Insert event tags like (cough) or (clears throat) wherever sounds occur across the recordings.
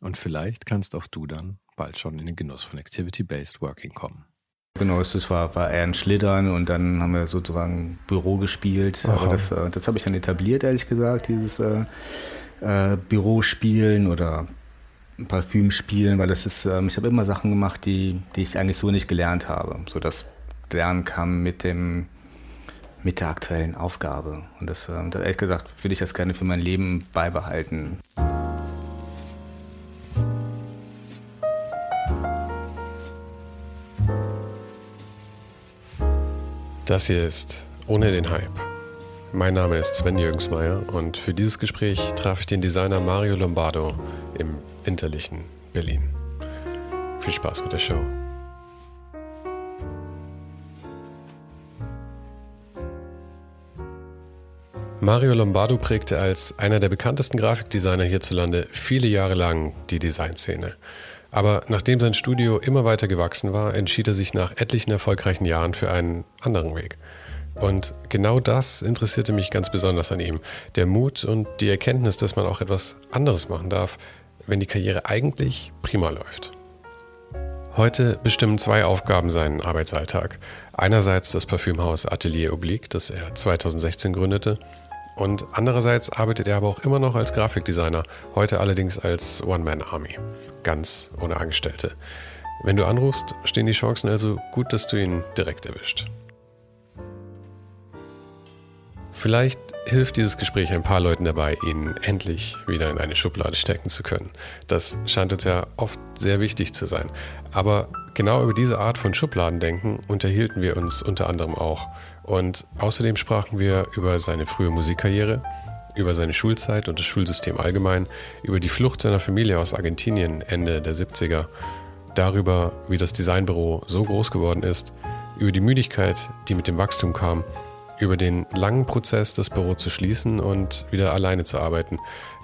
Und vielleicht kannst auch du dann bald schon in den Genuss von Activity-Based Working kommen. Genau, das war, war eher ein Schlittern und dann haben wir sozusagen Büro gespielt. Aha. Aber das, äh, das habe ich dann etabliert, ehrlich gesagt, dieses äh, äh, Bürospielen oder Parfümspielen, weil das ist, äh, ich habe immer Sachen gemacht, die, die ich eigentlich so nicht gelernt habe. So das Lernen kam mit dem mit der aktuellen Aufgabe. Und das, äh, ehrlich gesagt, würde ich das gerne für mein Leben beibehalten. Das hier ist Ohne den Hype. Mein Name ist Sven Jürgensmeier und für dieses Gespräch traf ich den Designer Mario Lombardo im winterlichen Berlin. Viel Spaß mit der Show. Mario Lombardo prägte als einer der bekanntesten Grafikdesigner hierzulande viele Jahre lang die Designszene. Aber nachdem sein Studio immer weiter gewachsen war, entschied er sich nach etlichen erfolgreichen Jahren für einen anderen Weg. Und genau das interessierte mich ganz besonders an ihm. Der Mut und die Erkenntnis, dass man auch etwas anderes machen darf, wenn die Karriere eigentlich prima läuft. Heute bestimmen zwei Aufgaben seinen Arbeitsalltag. Einerseits das Parfümhaus Atelier Oblique, das er 2016 gründete, und andererseits arbeitet er aber auch immer noch als Grafikdesigner, heute allerdings als One-Man-Army, ganz ohne Angestellte. Wenn du anrufst, stehen die Chancen also gut, dass du ihn direkt erwischt. Vielleicht hilft dieses Gespräch ein paar Leuten dabei, ihn endlich wieder in eine Schublade stecken zu können. Das scheint uns ja oft sehr wichtig zu sein. Aber genau über diese Art von Schubladendenken unterhielten wir uns unter anderem auch. Und außerdem sprachen wir über seine frühe Musikkarriere, über seine Schulzeit und das Schulsystem allgemein, über die Flucht seiner Familie aus Argentinien Ende der 70er, darüber, wie das Designbüro so groß geworden ist, über die Müdigkeit, die mit dem Wachstum kam, über den langen Prozess, das Büro zu schließen und wieder alleine zu arbeiten,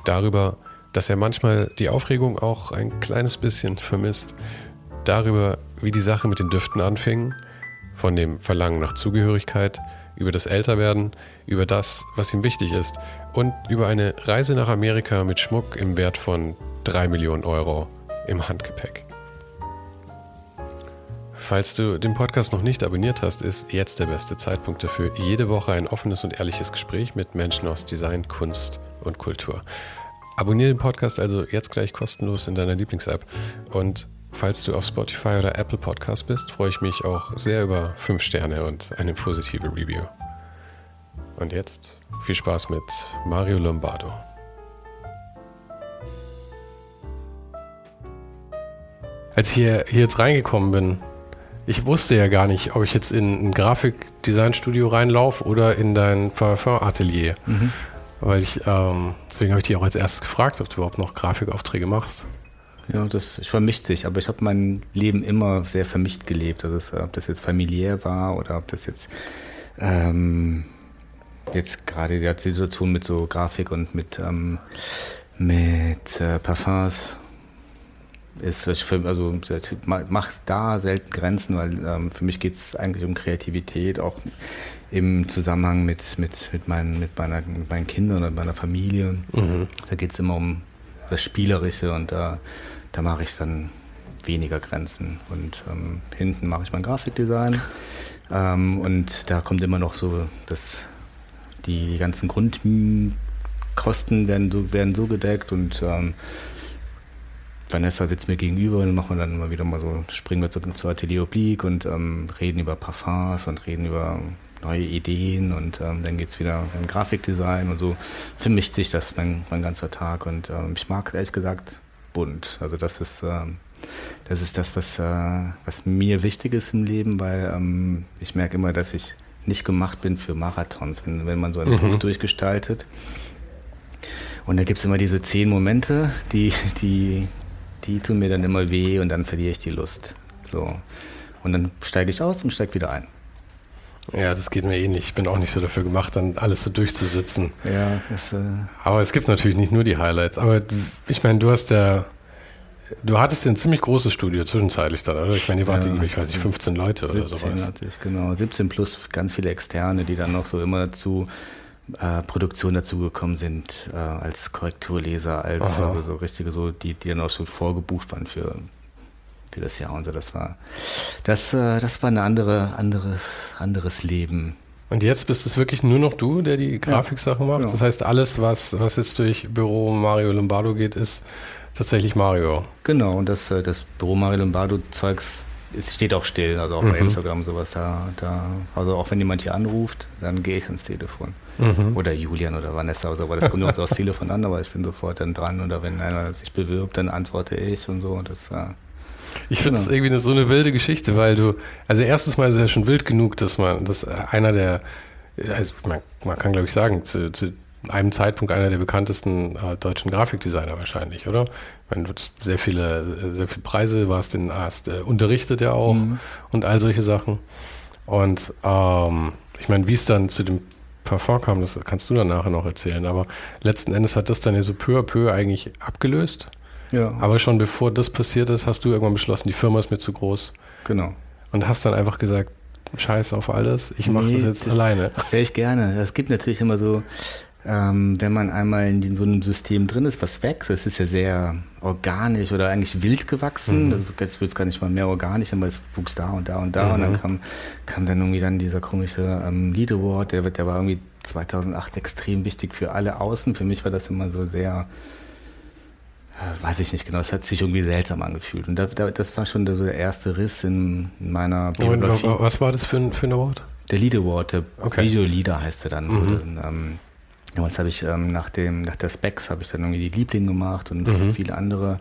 darüber, dass er manchmal die Aufregung auch ein kleines bisschen vermisst, darüber, wie die Sache mit den Düften anfing von dem Verlangen nach Zugehörigkeit, über das Älterwerden, über das, was ihm wichtig ist und über eine Reise nach Amerika mit Schmuck im Wert von 3 Millionen Euro im Handgepäck. Falls du den Podcast noch nicht abonniert hast, ist jetzt der beste Zeitpunkt dafür. Jede Woche ein offenes und ehrliches Gespräch mit Menschen aus Design, Kunst und Kultur. Abonniere den Podcast also jetzt gleich kostenlos in deiner Lieblings-App und Falls du auf Spotify oder Apple Podcast bist, freue ich mich auch sehr über 5 Sterne und eine positive Review. Und jetzt viel Spaß mit Mario Lombardo. Als ich hier, hier jetzt reingekommen bin, ich wusste ja gar nicht, ob ich jetzt in ein Grafikdesignstudio reinlaufe oder in dein Parfum-Atelier. Mhm. Weil ich, ähm, deswegen habe ich dich auch als erstes gefragt, ob du überhaupt noch Grafikaufträge machst. Ja, das vermischt sich, aber ich habe mein Leben immer sehr vermischt gelebt. Also es, ob das jetzt familiär war oder ob das jetzt ähm, jetzt gerade die Situation mit so Grafik und mit, ähm, mit äh, Parfums ist, ich also macht da selten Grenzen, weil ähm, für mich geht es eigentlich um Kreativität, auch im Zusammenhang mit, mit, mit, meinen, mit, meiner, mit meinen Kindern und meiner Familie. Mhm. Da geht es immer um das Spielerische und da da mache ich dann weniger Grenzen. Und ähm, hinten mache ich mein Grafikdesign. Ähm, und da kommt immer noch so, dass die, ganzen Grundkosten werden so, werden so gedeckt und ähm, Vanessa sitzt mir gegenüber und machen wir dann immer wieder mal so, springen wir zur, zur Atelier Oblique und ähm, reden über Parfums und reden über neue Ideen und ähm, dann geht es wieder in Grafikdesign und so vermischt sich das mein, mein ganzer Tag und ähm, ich mag ehrlich gesagt bunt. Also das ist, ähm, das, ist das, was, äh, was mir wichtig ist im Leben, weil ähm, ich merke immer, dass ich nicht gemacht bin für Marathons, wenn, wenn man so ein mhm. Buch durchgestaltet. Und da gibt es immer diese zehn Momente, die, die, die tun mir dann immer weh und dann verliere ich die Lust. So. Und dann steige ich aus und steige wieder ein. Ja, das geht mir ähnlich. Ich bin auch nicht so dafür gemacht, dann alles so durchzusitzen. Ja, das, äh Aber es gibt natürlich nicht nur die Highlights. Aber ich meine, du hast ja, du hattest ja ein ziemlich großes Studio zwischenzeitlich dann, oder? Ich meine, ihr wart ja, ich weiß nicht, 15 Leute oder sowas. Hatte ich, genau, 17 plus ganz viele Externe, die dann noch so immer dazu äh, Produktion dazugekommen sind, äh, als Korrekturleser, als also so richtige, so, die, die dann auch schon vorgebucht waren für für das Jahr und so. Das war, das, äh, das war ein andere, anderes, anderes Leben. Und jetzt bist es wirklich nur noch du, der die Grafiksachen macht? Genau. Das heißt, alles, was, was jetzt durch Büro Mario Lombardo geht, ist tatsächlich Mario. Genau, und das, äh, das Büro Mario Lombardo-Zeugs es steht auch still, also auch mhm. bei Instagram sowas da, da. Also auch wenn jemand hier anruft, dann gehe ich ans Telefon. Mhm. Oder Julian oder Vanessa oder so, weil das kommt nur so aufs Telefon an, aber ich bin sofort dann dran. Oder wenn einer sich bewirbt, dann antworte ich und so. Und das, äh, ich finde es genau. irgendwie so eine wilde Geschichte, weil du, also erstens mal ist es ja schon wild genug, dass man, dass einer der, also man, man kann glaube ich sagen, zu, zu einem Zeitpunkt einer der bekanntesten äh, deutschen Grafikdesigner wahrscheinlich, oder? Du hast sehr viele, sehr viele Preise, warst in, hast äh, unterrichtet ja auch mhm. und all solche Sachen. Und ähm, ich meine, wie es dann zu dem Parfum kam, das kannst du dann nachher noch erzählen, aber letzten Endes hat das dann ja so peu à peu eigentlich abgelöst. Ja. Aber schon bevor das passiert ist, hast du irgendwann beschlossen, die Firma ist mir zu groß. Genau. Und hast dann einfach gesagt, Scheiß auf alles, ich mache nee, das jetzt das alleine. Wäre ich gerne. Es gibt natürlich immer so, ähm, wenn man einmal in so einem System drin ist, was wächst, es ist ja sehr organisch oder eigentlich wild gewachsen. Mhm. Jetzt wird es gar nicht mal mehr organisch, aber es wuchs da und da und da. Mhm. Und dann mhm. kam, kam dann irgendwie dann dieser komische ähm, Lead Award, der, der war irgendwie 2008 extrem wichtig für alle Außen. Für mich war das immer so sehr weiß ich nicht genau, es hat sich irgendwie seltsam angefühlt. Und da, da, das war schon der, so der erste Riss in, in meiner Biografie. Und, was war das für ein, für ein Award? Der Lead Award, der okay. Video Leader heißt er dann. Mhm. So, ähm, damals habe ich ähm, nach, dem, nach der Specs habe ich dann irgendwie die Liebling gemacht und mhm. viele andere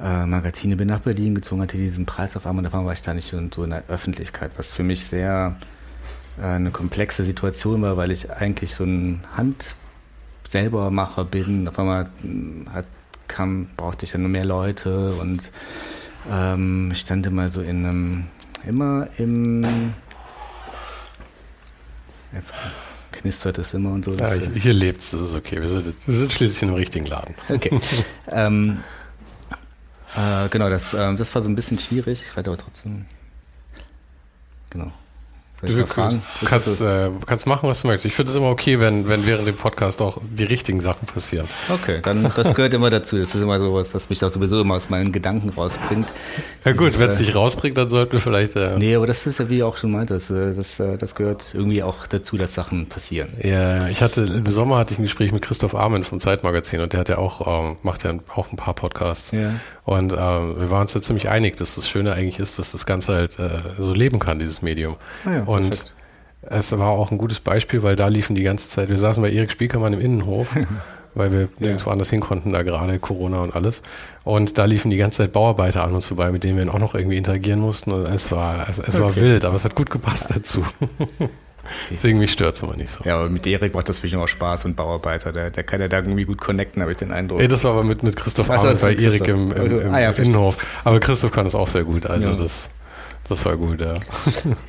äh, Magazine. Bin nach Berlin gezogen, hatte diesen Preis auf einmal, davon war ich da nicht so in der Öffentlichkeit, was für mich sehr äh, eine komplexe Situation war, weil ich eigentlich so ein Hand selber Macher bin. Auf einmal hm, hat kam, brauchte ich ja nur mehr Leute und ähm, ich stand immer so in einem, immer im, jetzt knistert es immer und so. Ja, ich, hier lebt es, das ist okay. Wir sind, wir sind schließlich in einem richtigen Laden. Okay. (laughs) ähm, äh, genau, das, äh, das war so ein bisschen schwierig. Ich werde aber trotzdem. Genau. Du kannst, kannst, äh, kannst machen, was du möchtest. Ich finde es immer okay, wenn, wenn während dem Podcast auch die richtigen Sachen passieren. Okay, dann das gehört immer dazu. Das ist immer so was, was mich auch sowieso immer aus meinen Gedanken rausbringt. Ja gut, wenn es äh, dich rausbringt, dann sollten wir vielleicht. Äh, nee, aber das ist ja wie auch schon meinte, das, äh, das, äh, das gehört irgendwie auch dazu, dass Sachen passieren. Ja, ich hatte im Sommer hatte ich ein Gespräch mit Christoph Armen vom Zeitmagazin und der hat ja auch, ähm, macht ja auch ein paar Podcasts. Ja. Und äh, wir waren uns da ziemlich einig, dass das Schöne eigentlich ist, dass das Ganze halt äh, so leben kann, dieses Medium. Ah ja, und perfekt. es war auch ein gutes Beispiel, weil da liefen die ganze Zeit, wir saßen bei Erik Spiekermann im Innenhof, (laughs) weil wir ja. nirgendwo anders hin konnten, da gerade Corona und alles. Und da liefen die ganze Zeit Bauarbeiter an uns vorbei, mit denen wir auch noch irgendwie interagieren mussten. Und es war, es, es okay. war wild, aber es hat gut gepasst dazu. (laughs) (laughs) Deswegen mich stört es immer nicht so. Ja, aber mit Erik macht das wirklich auch Spaß und Bauarbeiter, der, der kann ja da irgendwie gut connecten, habe ich den Eindruck. Ey, das war aber mit, mit Christoph Abend bei Erik im, im, im ah, ja, Innenhof. Aber Christoph kann das auch sehr gut, also ja. das, das war gut, ja.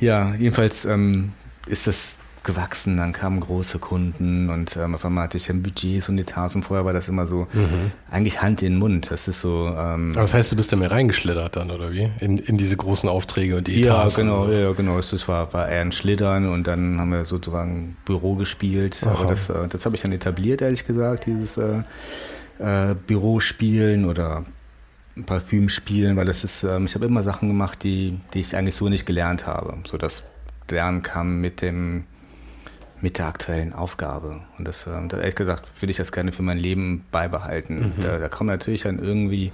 Ja, jedenfalls ähm, ist das gewachsen, dann kamen große Kunden und ähm, auf einmal hatte ich dann Budgets und Etats und vorher war das immer so mhm. eigentlich Hand in den Mund. Das ist so. Ähm, Aber das heißt, du bist da mehr reingeschlittert dann, oder wie? In, in diese großen Aufträge und die Etats? Ja, genau, ja, genau. Das war, war eher ein Schlittern und dann haben wir sozusagen Büro gespielt. Aha. Aber das, äh, das habe ich dann etabliert, ehrlich gesagt, dieses äh, äh, Bürospielen oder Parfüm spielen, weil das ist, ähm, ich habe immer Sachen gemacht, die, die ich eigentlich so nicht gelernt habe. So das Lernen kam mit dem mit der aktuellen Aufgabe. Und das, äh, ehrlich gesagt, würde ich das gerne für mein Leben beibehalten. Mhm. Da, da kommen natürlich dann irgendwie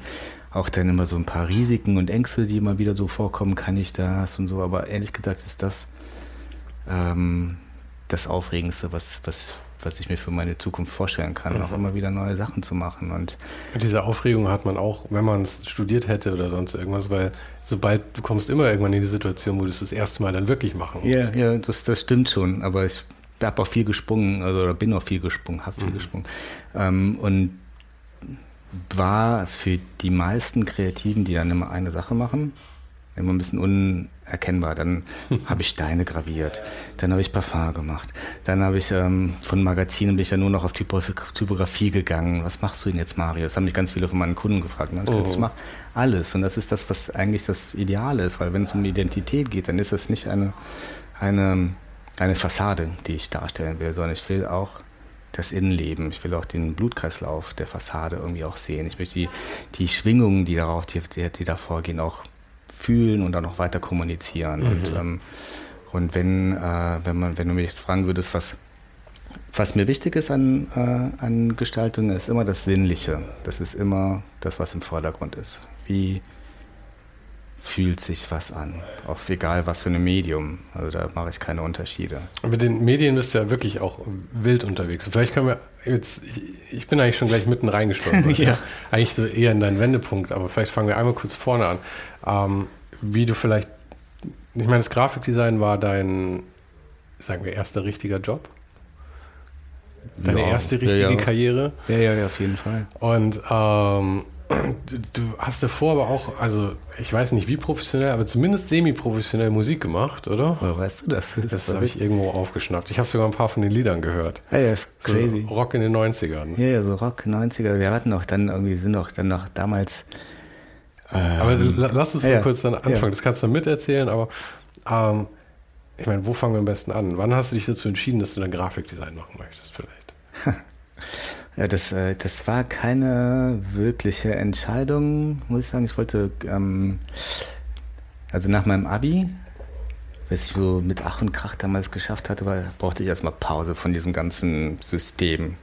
auch dann immer so ein paar Risiken und Ängste, die immer wieder so vorkommen, kann ich das und so. Aber ehrlich gesagt ist das ähm, das Aufregendste, was, was, was ich mir für meine Zukunft vorstellen kann, mhm. auch immer wieder neue Sachen zu machen. Und diese Aufregung hat man auch, wenn man es studiert hätte oder sonst irgendwas, weil sobald du kommst immer irgendwann in die Situation, wo du es das erste Mal dann wirklich machen musst. Ja, ja, das, das stimmt schon, aber ich habe auch viel gesprungen, also, oder bin auch viel gesprungen, habe viel mhm. gesprungen. Ähm, und war für die meisten Kreativen, die dann immer eine Sache machen, immer ein bisschen unerkennbar. Dann (laughs) habe ich Steine graviert, dann habe ich Parfum gemacht, dann habe ich ähm, von Magazinen bin ich ja nur noch auf Typografie gegangen. Was machst du denn jetzt, Mario? Das haben mich ganz viele von meinen Kunden gefragt. Ne? Oh. Ich mache alles und das ist das, was eigentlich das Ideale ist, weil wenn es um Identität geht, dann ist das nicht eine, eine, eine Fassade, die ich darstellen will, sondern ich will auch das Innenleben. Ich will auch den Blutkreislauf der Fassade irgendwie auch sehen. Ich möchte die, die Schwingungen, die darauf, die, die davor gehen, auch fühlen und dann auch weiter kommunizieren. Mhm. Und, ähm, und wenn, äh, wenn man, wenn du mich jetzt fragen würdest, was, was mir wichtig ist an, äh, an Gestaltung, ist immer das Sinnliche. Das ist immer das, was im Vordergrund ist. Wie, fühlt sich was an. Auch egal was für ein Medium. Also da mache ich keine Unterschiede. Und mit den Medien bist du ja wirklich auch wild unterwegs. Vielleicht können wir jetzt, ich, bin eigentlich schon gleich mitten reingestolpert. (laughs) ja. Eigentlich so eher in deinen Wendepunkt, aber vielleicht fangen wir einmal kurz vorne an. Ähm, wie du vielleicht, ich meine, das Grafikdesign war dein, sagen wir, erster richtiger Job? Deine ja, erste richtige ja. Karriere? Ja, ja, ja, auf jeden Fall. Und ähm, du hast davor aber auch, also ich weiß nicht wie professionell, aber zumindest semi-professionell Musik gemacht, oder? Woher weißt du das? Das, das habe ich irgendwo aufgeschnappt. Ich habe sogar ein paar von den Liedern gehört. Ja, ja, ist crazy. So Rock in den 90ern. Ja, ja, so Rock 90er. Wir hatten auch dann irgendwie, sind auch dann noch damals. Ähm, aber lass uns mal ja, kurz dann anfangen. Ja. Das kannst du dann miterzählen, aber ähm, ich meine, wo fangen wir am besten an? Wann hast du dich dazu entschieden, dass du dann Grafikdesign machen möchtest, vielleicht? (laughs) Das, äh, das war keine wirkliche Entscheidung, muss ich sagen. Ich wollte, ähm, also nach meinem Abi, was ich so mit Ach und Krach damals geschafft hatte, war, brauchte ich erstmal Pause von diesem ganzen System.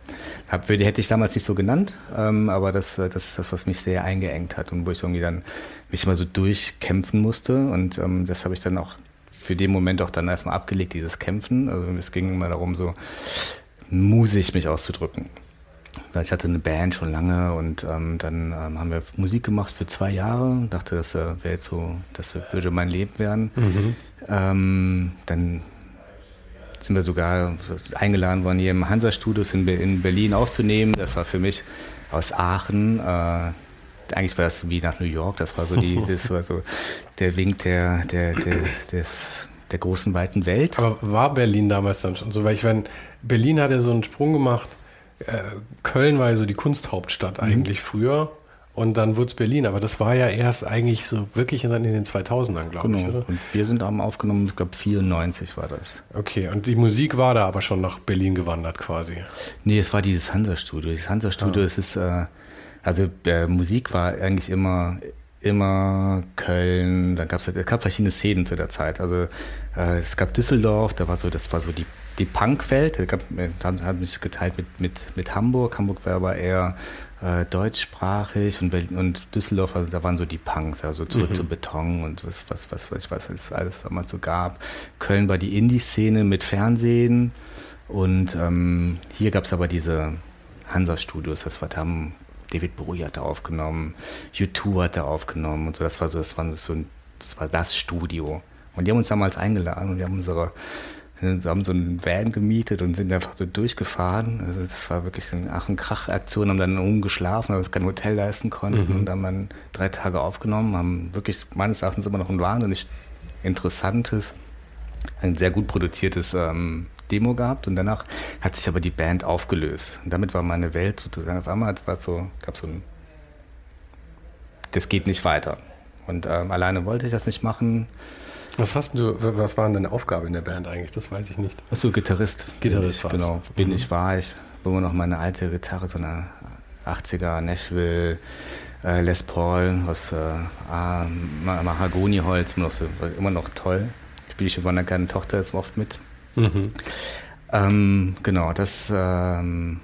Hab, hätte ich damals nicht so genannt, ähm, aber das, äh, das ist das, was mich sehr eingeengt hat und wo ich irgendwie dann mich mal so durchkämpfen musste. Und ähm, das habe ich dann auch für den Moment auch dann erstmal abgelegt, dieses Kämpfen. Also es ging immer darum, so musig mich auszudrücken ich hatte eine Band schon lange und ähm, dann ähm, haben wir Musik gemacht für zwei Jahre. Dachte, das äh, wäre jetzt so, das würde mein Leben werden. Mhm. Ähm, dann sind wir sogar eingeladen worden, hier im Hansa-Studios in, in, Berlin aufzunehmen. Das war für mich aus Aachen. Äh, eigentlich war das wie nach New York. Das war so, die, (laughs) das war so der Wink der, der, der, des, der großen, weiten Welt. Aber war Berlin damals dann schon so? Weil ich meine, Berlin hat ja so einen Sprung gemacht Köln war ja so die Kunsthauptstadt mhm. eigentlich früher. Und dann wurde es Berlin, aber das war ja erst eigentlich so wirklich in, in den 2000ern, glaube genau. ich, oder? Und wir sind am aufgenommen, ich glaube 94 war das. Okay, und die Musik war da aber schon nach Berlin gewandert quasi? Nee, es war dieses Hansa-Studio. Das Hansa-Studio, ah. es ist, äh, also äh, Musik war eigentlich immer, immer Köln, da gab es es gab verschiedene Szenen zu der Zeit. Also äh, es gab Düsseldorf, da war so, das war so die die Punkwelt, da hat mich geteilt mit, mit, mit Hamburg. Hamburg war aber eher äh, deutschsprachig und, Berlin, und Düsseldorf, also da waren so die Punks, also zurück mhm. zu Beton und was, was, was, was, was es alles damals so gab. Köln war die Indie-Szene mit Fernsehen und ähm, hier gab es aber diese Hansa-Studios, das war, da haben David Bowie hat da aufgenommen, U2 hat da aufgenommen und so, das war so, das war so ein, das war das Studio. Und die haben uns damals eingeladen und wir haben unsere wir haben so einen Van gemietet und sind einfach so durchgefahren. Also das war wirklich so eine Ach- und Krach-Aktion, haben dann umgeschlafen, weil wir uns kein Hotel leisten konnten mhm. und dann mal drei Tage aufgenommen, haben wirklich meines Erachtens immer noch ein wahnsinnig interessantes, ein sehr gut produziertes ähm, Demo gehabt und danach hat sich aber die Band aufgelöst. Und damit war meine Welt sozusagen auf einmal, es war so, gab so ein, das geht nicht weiter. Und ähm, alleine wollte ich das nicht machen. Was hast du, was war denn deine Aufgabe in der Band eigentlich? Das weiß ich nicht. Achso, Gitarrist. Gitarrist, ich, genau. Bin mhm. ich, war ich. Wo noch meine alte Gitarre, so eine 80er Nashville äh, Les Paul aus äh, Mahagoniholz, immer noch, so, immer noch toll. Spiele ich mit meiner kleinen Tochter jetzt oft mit. Mhm. Ähm, genau, das, ähm,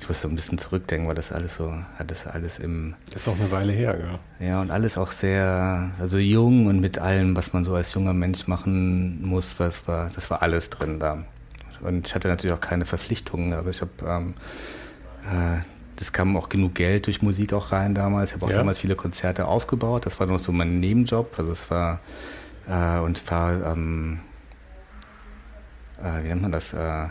ich muss so ein bisschen zurückdenken, weil das alles so, hat das alles im. Das ist auch eine Weile her, ja. Ja, und alles auch sehr, also jung und mit allem, was man so als junger Mensch machen muss, was war, das war alles drin da. Und ich hatte natürlich auch keine Verpflichtungen, aber ich habe, ähm, äh, das kam auch genug Geld durch Musik auch rein damals. Ich habe auch ja. damals viele Konzerte aufgebaut. Das war noch so mein Nebenjob. Also es war, äh, und war, ähm, äh, wie nennt man das? Äh,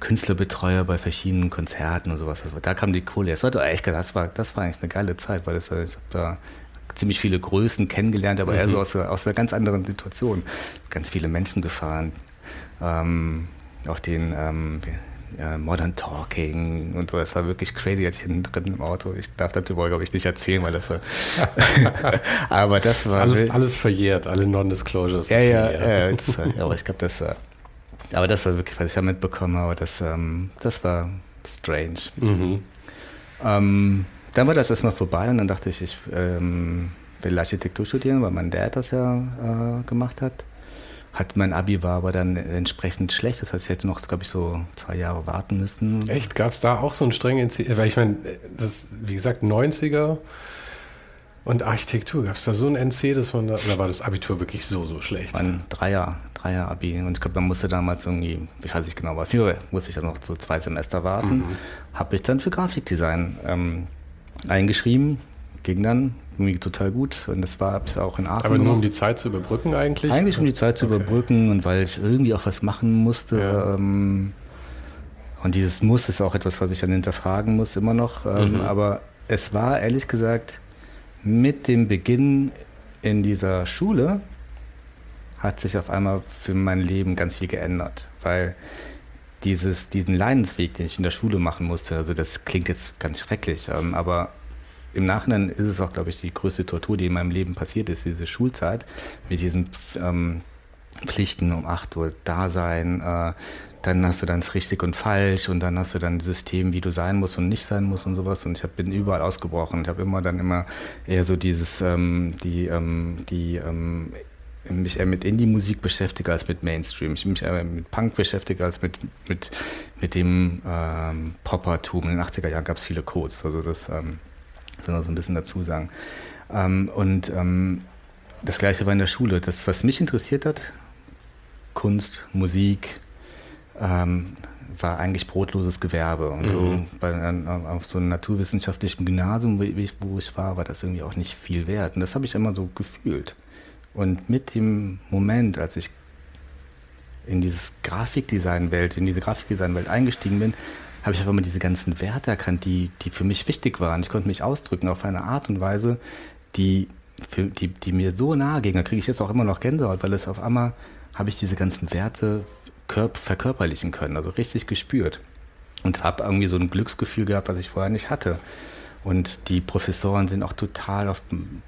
Künstlerbetreuer bei verschiedenen Konzerten und sowas. Also da kam die Kohle. Das war, echt, das war, das war eigentlich eine geile Zeit, weil das, ich habe da ziemlich viele Größen kennengelernt, aber mhm. eher so aus, aus einer ganz anderen Situation. Ganz viele Menschen gefahren. Ähm, auch den ähm, ja, Modern Talking und so. Das war wirklich crazy, hatte ich hinten drin im Auto. Ich darf darüber, glaube ich, nicht erzählen, weil das so. (laughs) (laughs) aber das war. Alles, alles verjährt, alle Non-Disclosures. Ja, ja, ja, das, aber ich glaube, das. Aber das war wirklich, was ich da mitbekommen habe. Das, ähm, das war strange. Mhm. Ähm, dann war das erstmal vorbei und dann dachte ich, ich ähm, will Architektur studieren, weil mein Dad das ja äh, gemacht hat. Hat mein Abi war aber dann entsprechend schlecht. Das heißt, ich hätte noch, glaube ich, so zwei Jahre warten müssen. Echt? Gab es da auch so einen strengen NC? Weil ich meine, das, wie gesagt, 90er und Architektur. Gab es da so ein NC, dass man da, oder war das Abitur wirklich so, so schlecht? Ein Dreier, Dreier-Abi. Und ich glaube, man musste damals irgendwie, ich weiß nicht genau, aber viel musste ich dann noch so zwei Semester warten. Mhm. Habe ich dann für Grafikdesign ähm, eingeschrieben, ging dann irgendwie total gut und das war auch in Aachen. Aber nur um die Zeit zu überbrücken eigentlich? Eigentlich um die Zeit zu okay. überbrücken und weil ich irgendwie auch was machen musste. Ja. Ähm, und dieses Muss ist auch etwas, was ich dann hinterfragen muss, immer noch. Ähm, mhm. Aber es war ehrlich gesagt mit dem Beginn in dieser Schule hat sich auf einmal für mein Leben ganz viel geändert, weil dieses, diesen Leidensweg, den ich in der Schule machen musste, also das klingt jetzt ganz schrecklich, ähm, aber im Nachhinein ist es auch, glaube ich, die größte Tortur, die in meinem Leben passiert ist, diese Schulzeit mit diesen ähm, Pflichten um 8 Uhr da sein, äh, dann hast du dann richtig und falsch und dann hast du dann ein System, wie du sein musst und nicht sein musst und sowas und ich hab, bin überall ausgebrochen. Ich habe immer dann immer eher so dieses, ähm, die, ähm, die ähm, mich eher mit Indie-Musik beschäftige als mit Mainstream. Ich mich eher mit Punk beschäftige als mit, mit, mit dem ähm, Poppertum. In den 80er Jahren gab es viele Codes, also das ähm, soll man so ein bisschen dazu sagen. Ähm, und ähm, das gleiche war in der Schule. Das, was mich interessiert hat, Kunst, Musik, ähm, war eigentlich brotloses Gewerbe. Und mhm. so bei, auf so einem naturwissenschaftlichen Gymnasium, wo ich, wo ich war, war das irgendwie auch nicht viel wert. Und das habe ich immer so gefühlt. Und mit dem Moment, als ich in dieses Grafikdesign-Welt, in diese Grafikdesign-Welt eingestiegen bin, habe ich einfach mal diese ganzen Werte erkannt, die, die für mich wichtig waren. Ich konnte mich ausdrücken auf eine Art und Weise, die, für, die, die mir so nahe ging. Da kriege ich jetzt auch immer noch Gänsehaut, weil es auf einmal habe ich diese ganzen Werte verkörperlichen können, also richtig gespürt. Und habe irgendwie so ein Glücksgefühl gehabt, was ich vorher nicht hatte. Und die Professoren sind auch total auf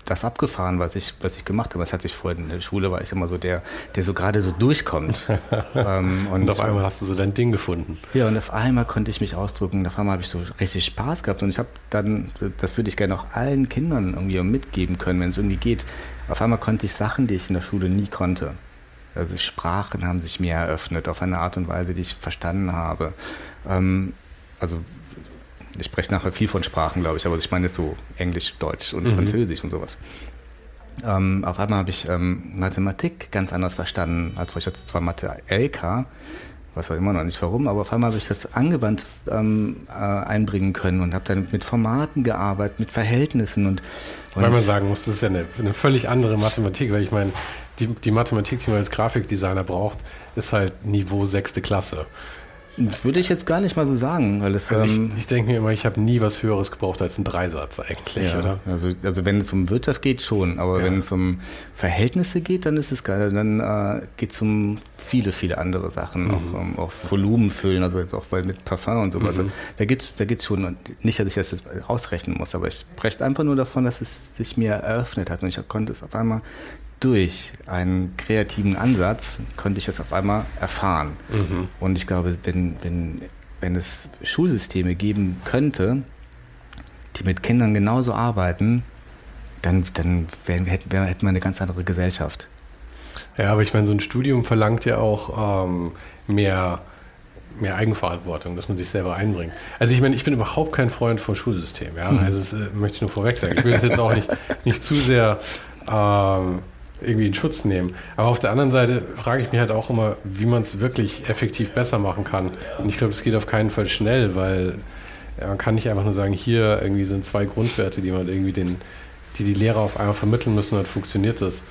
das abgefahren, was ich, was ich gemacht habe. Das hatte ich vorhin in der Schule, war ich immer so der, der so gerade so durchkommt. (laughs) ähm, und, und, auf einmal hast du so dein Ding gefunden. Ja, und auf einmal konnte ich mich ausdrücken. Und auf einmal habe ich so richtig Spaß gehabt. Und ich habe dann, das würde ich gerne auch allen Kindern irgendwie mitgeben können, wenn es irgendwie geht. Auf einmal konnte ich Sachen, die ich in der Schule nie konnte. Also Sprachen haben sich mir eröffnet auf eine Art und Weise, die ich verstanden habe. Ähm, also ich spreche nachher viel von Sprachen, glaube ich, aber ich meine jetzt so Englisch, Deutsch und mhm. Französisch und sowas. Ähm, auf einmal habe ich ähm, Mathematik ganz anders verstanden, als ich jetzt zwar Mathe LK, was auch immer noch nicht warum, aber auf einmal habe ich das angewandt ähm, äh, einbringen können und habe dann mit Formaten gearbeitet, mit Verhältnissen und, und weil man sagen muss, das ist ja eine, eine völlig andere Mathematik, weil ich meine, die, die Mathematik, die man als Grafikdesigner braucht, ist halt Niveau sechste Klasse. Würde ich jetzt gar nicht mal so sagen, weil es. Also ähm, ich, ich denke mir immer, ich habe nie was Höheres gebraucht als einen Dreisatz eigentlich, ja, oder? Also, also wenn es um Wirtschaft geht, schon, aber ja. wenn es um Verhältnisse geht, dann ist es geil. Dann äh, geht es um viele, viele andere Sachen, mhm. auch um auch Volumen füllen, also jetzt auch bei, mit Parfum und sowas. Mhm. Da geht es da geht's schon, nicht, dass ich das jetzt ausrechnen muss, aber ich spreche einfach nur davon, dass es sich mir eröffnet hat und ich konnte es auf einmal durch einen kreativen Ansatz konnte ich das auf einmal erfahren. Mhm. Und ich glaube, wenn, wenn, wenn es Schulsysteme geben könnte, die mit Kindern genauso arbeiten, dann, dann hätten, hätten wir eine ganz andere Gesellschaft. Ja, aber ich meine, so ein Studium verlangt ja auch ähm, mehr mehr Eigenverantwortung, dass man sich selber einbringt. Also ich meine, ich bin überhaupt kein Freund vom Schulsystem. Ja? Also das äh, möchte ich nur vorweg sagen. Ich will das jetzt auch nicht, nicht zu sehr ähm, irgendwie in Schutz nehmen. Aber auf der anderen Seite frage ich mich halt auch immer, wie man es wirklich effektiv besser machen kann. Und ich glaube, es geht auf keinen Fall schnell, weil ja, man kann nicht einfach nur sagen, hier irgendwie sind zwei Grundwerte, die man irgendwie den, die die Lehrer auf einmal vermitteln müssen, und dann funktioniert das.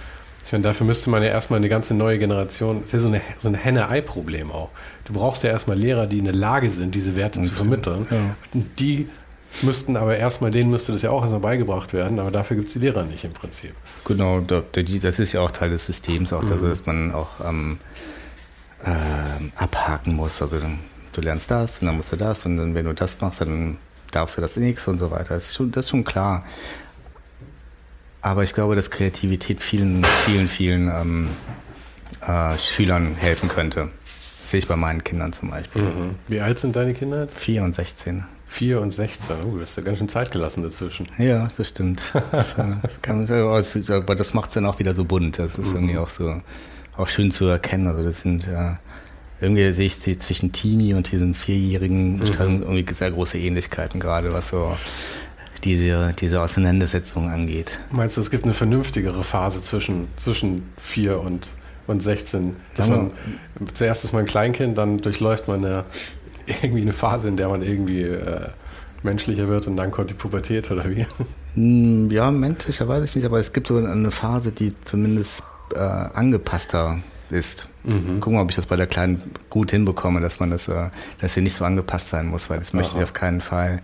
Ich meine, dafür müsste man ja erstmal eine ganze neue Generation, das ist ja so, eine, so ein Henne-Ei-Problem auch. Du brauchst ja erstmal Lehrer, die in der Lage sind, diese Werte okay. zu vermitteln. Ja. Die müssten aber erstmal, denen müsste das ja auch erstmal beigebracht werden, aber dafür gibt es die Lehrer nicht im Prinzip. Genau, das ist ja auch Teil des Systems, auch, mhm. also, dass man auch ähm, äh, abhaken muss. Also du lernst das und dann musst du das und dann, wenn du das machst, dann darfst du das nichts und so weiter. Das ist schon, das ist schon klar. Aber ich glaube, dass Kreativität vielen, vielen, vielen ähm, äh, Schülern helfen könnte. Das sehe ich bei meinen Kindern zum Beispiel. Mhm. Wie alt sind deine Kinder jetzt? Vier und 16. 4 und 16. Oh, das ist ja ganz schön Zeit gelassen dazwischen. Ja, das stimmt. Das, äh, kann, aber das macht es dann auch wieder so bunt. Das ist mhm. irgendwie auch so auch schön zu erkennen. Also das sind ja irgendwie sehe ich sie zwischen Teenie und diesen vierjährigen mhm. irgendwie sehr große Ähnlichkeiten gerade, was so diese, diese Auseinandersetzung angeht. Meinst du, es gibt eine vernünftigere Phase zwischen, zwischen 4 und, und 16? Dass man, zuerst ist man ein Kleinkind, dann durchläuft man eine, (laughs) irgendwie eine Phase, in der man irgendwie äh, menschlicher wird und dann kommt die Pubertät oder wie? Hm, ja, menschlicher weiß ich nicht, aber es gibt so eine Phase, die zumindest äh, angepasster ist. Mhm. Gucken, ob ich das bei der Kleinen gut hinbekomme, dass man das, äh, dass sie nicht so angepasst sein muss, weil das möchte ich auf keinen Fall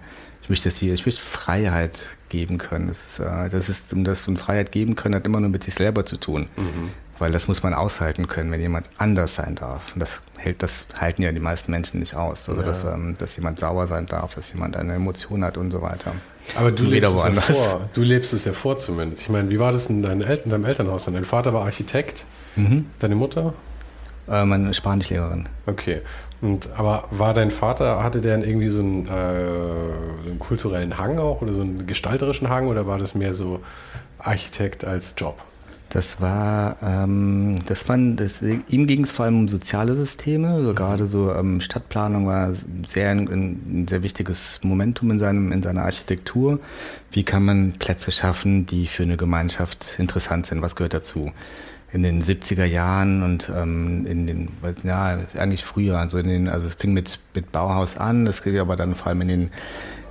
möchte das hier, ich möchte Freiheit geben können. Das ist, äh, das ist, um das um Freiheit geben können, hat immer nur mit sich selber zu tun. Mhm. Weil das muss man aushalten können, wenn jemand anders sein darf. Und das hält, das halten ja die meisten Menschen nicht aus. Also ja. dass, ähm, dass jemand sauer sein darf, dass jemand eine Emotion hat und so weiter. Aber du lebst, es ja vor. du lebst es ja vor zumindest. Ich meine, wie war das in deinem, Eltern, deinem Elternhaus? Dein Vater war Architekt, mhm. deine Mutter? Äh, meine Spanischlehrerin. Okay. Und, aber war dein Vater, hatte der irgendwie so einen, äh, so einen kulturellen Hang auch oder so einen gestalterischen Hang oder war das mehr so Architekt als Job? Das war, ähm, das waren, das, ihm ging es vor allem um soziale Systeme, mhm. gerade so ähm, Stadtplanung war sehr ein, ein, sehr wichtiges Momentum in seinem in seiner Architektur. Wie kann man Plätze schaffen, die für eine Gemeinschaft interessant sind? Was gehört dazu? in den 70er Jahren und ähm, in den, ja, eigentlich früher, also in den, also es fing mit, mit Bauhaus an, das ging aber dann vor allem in den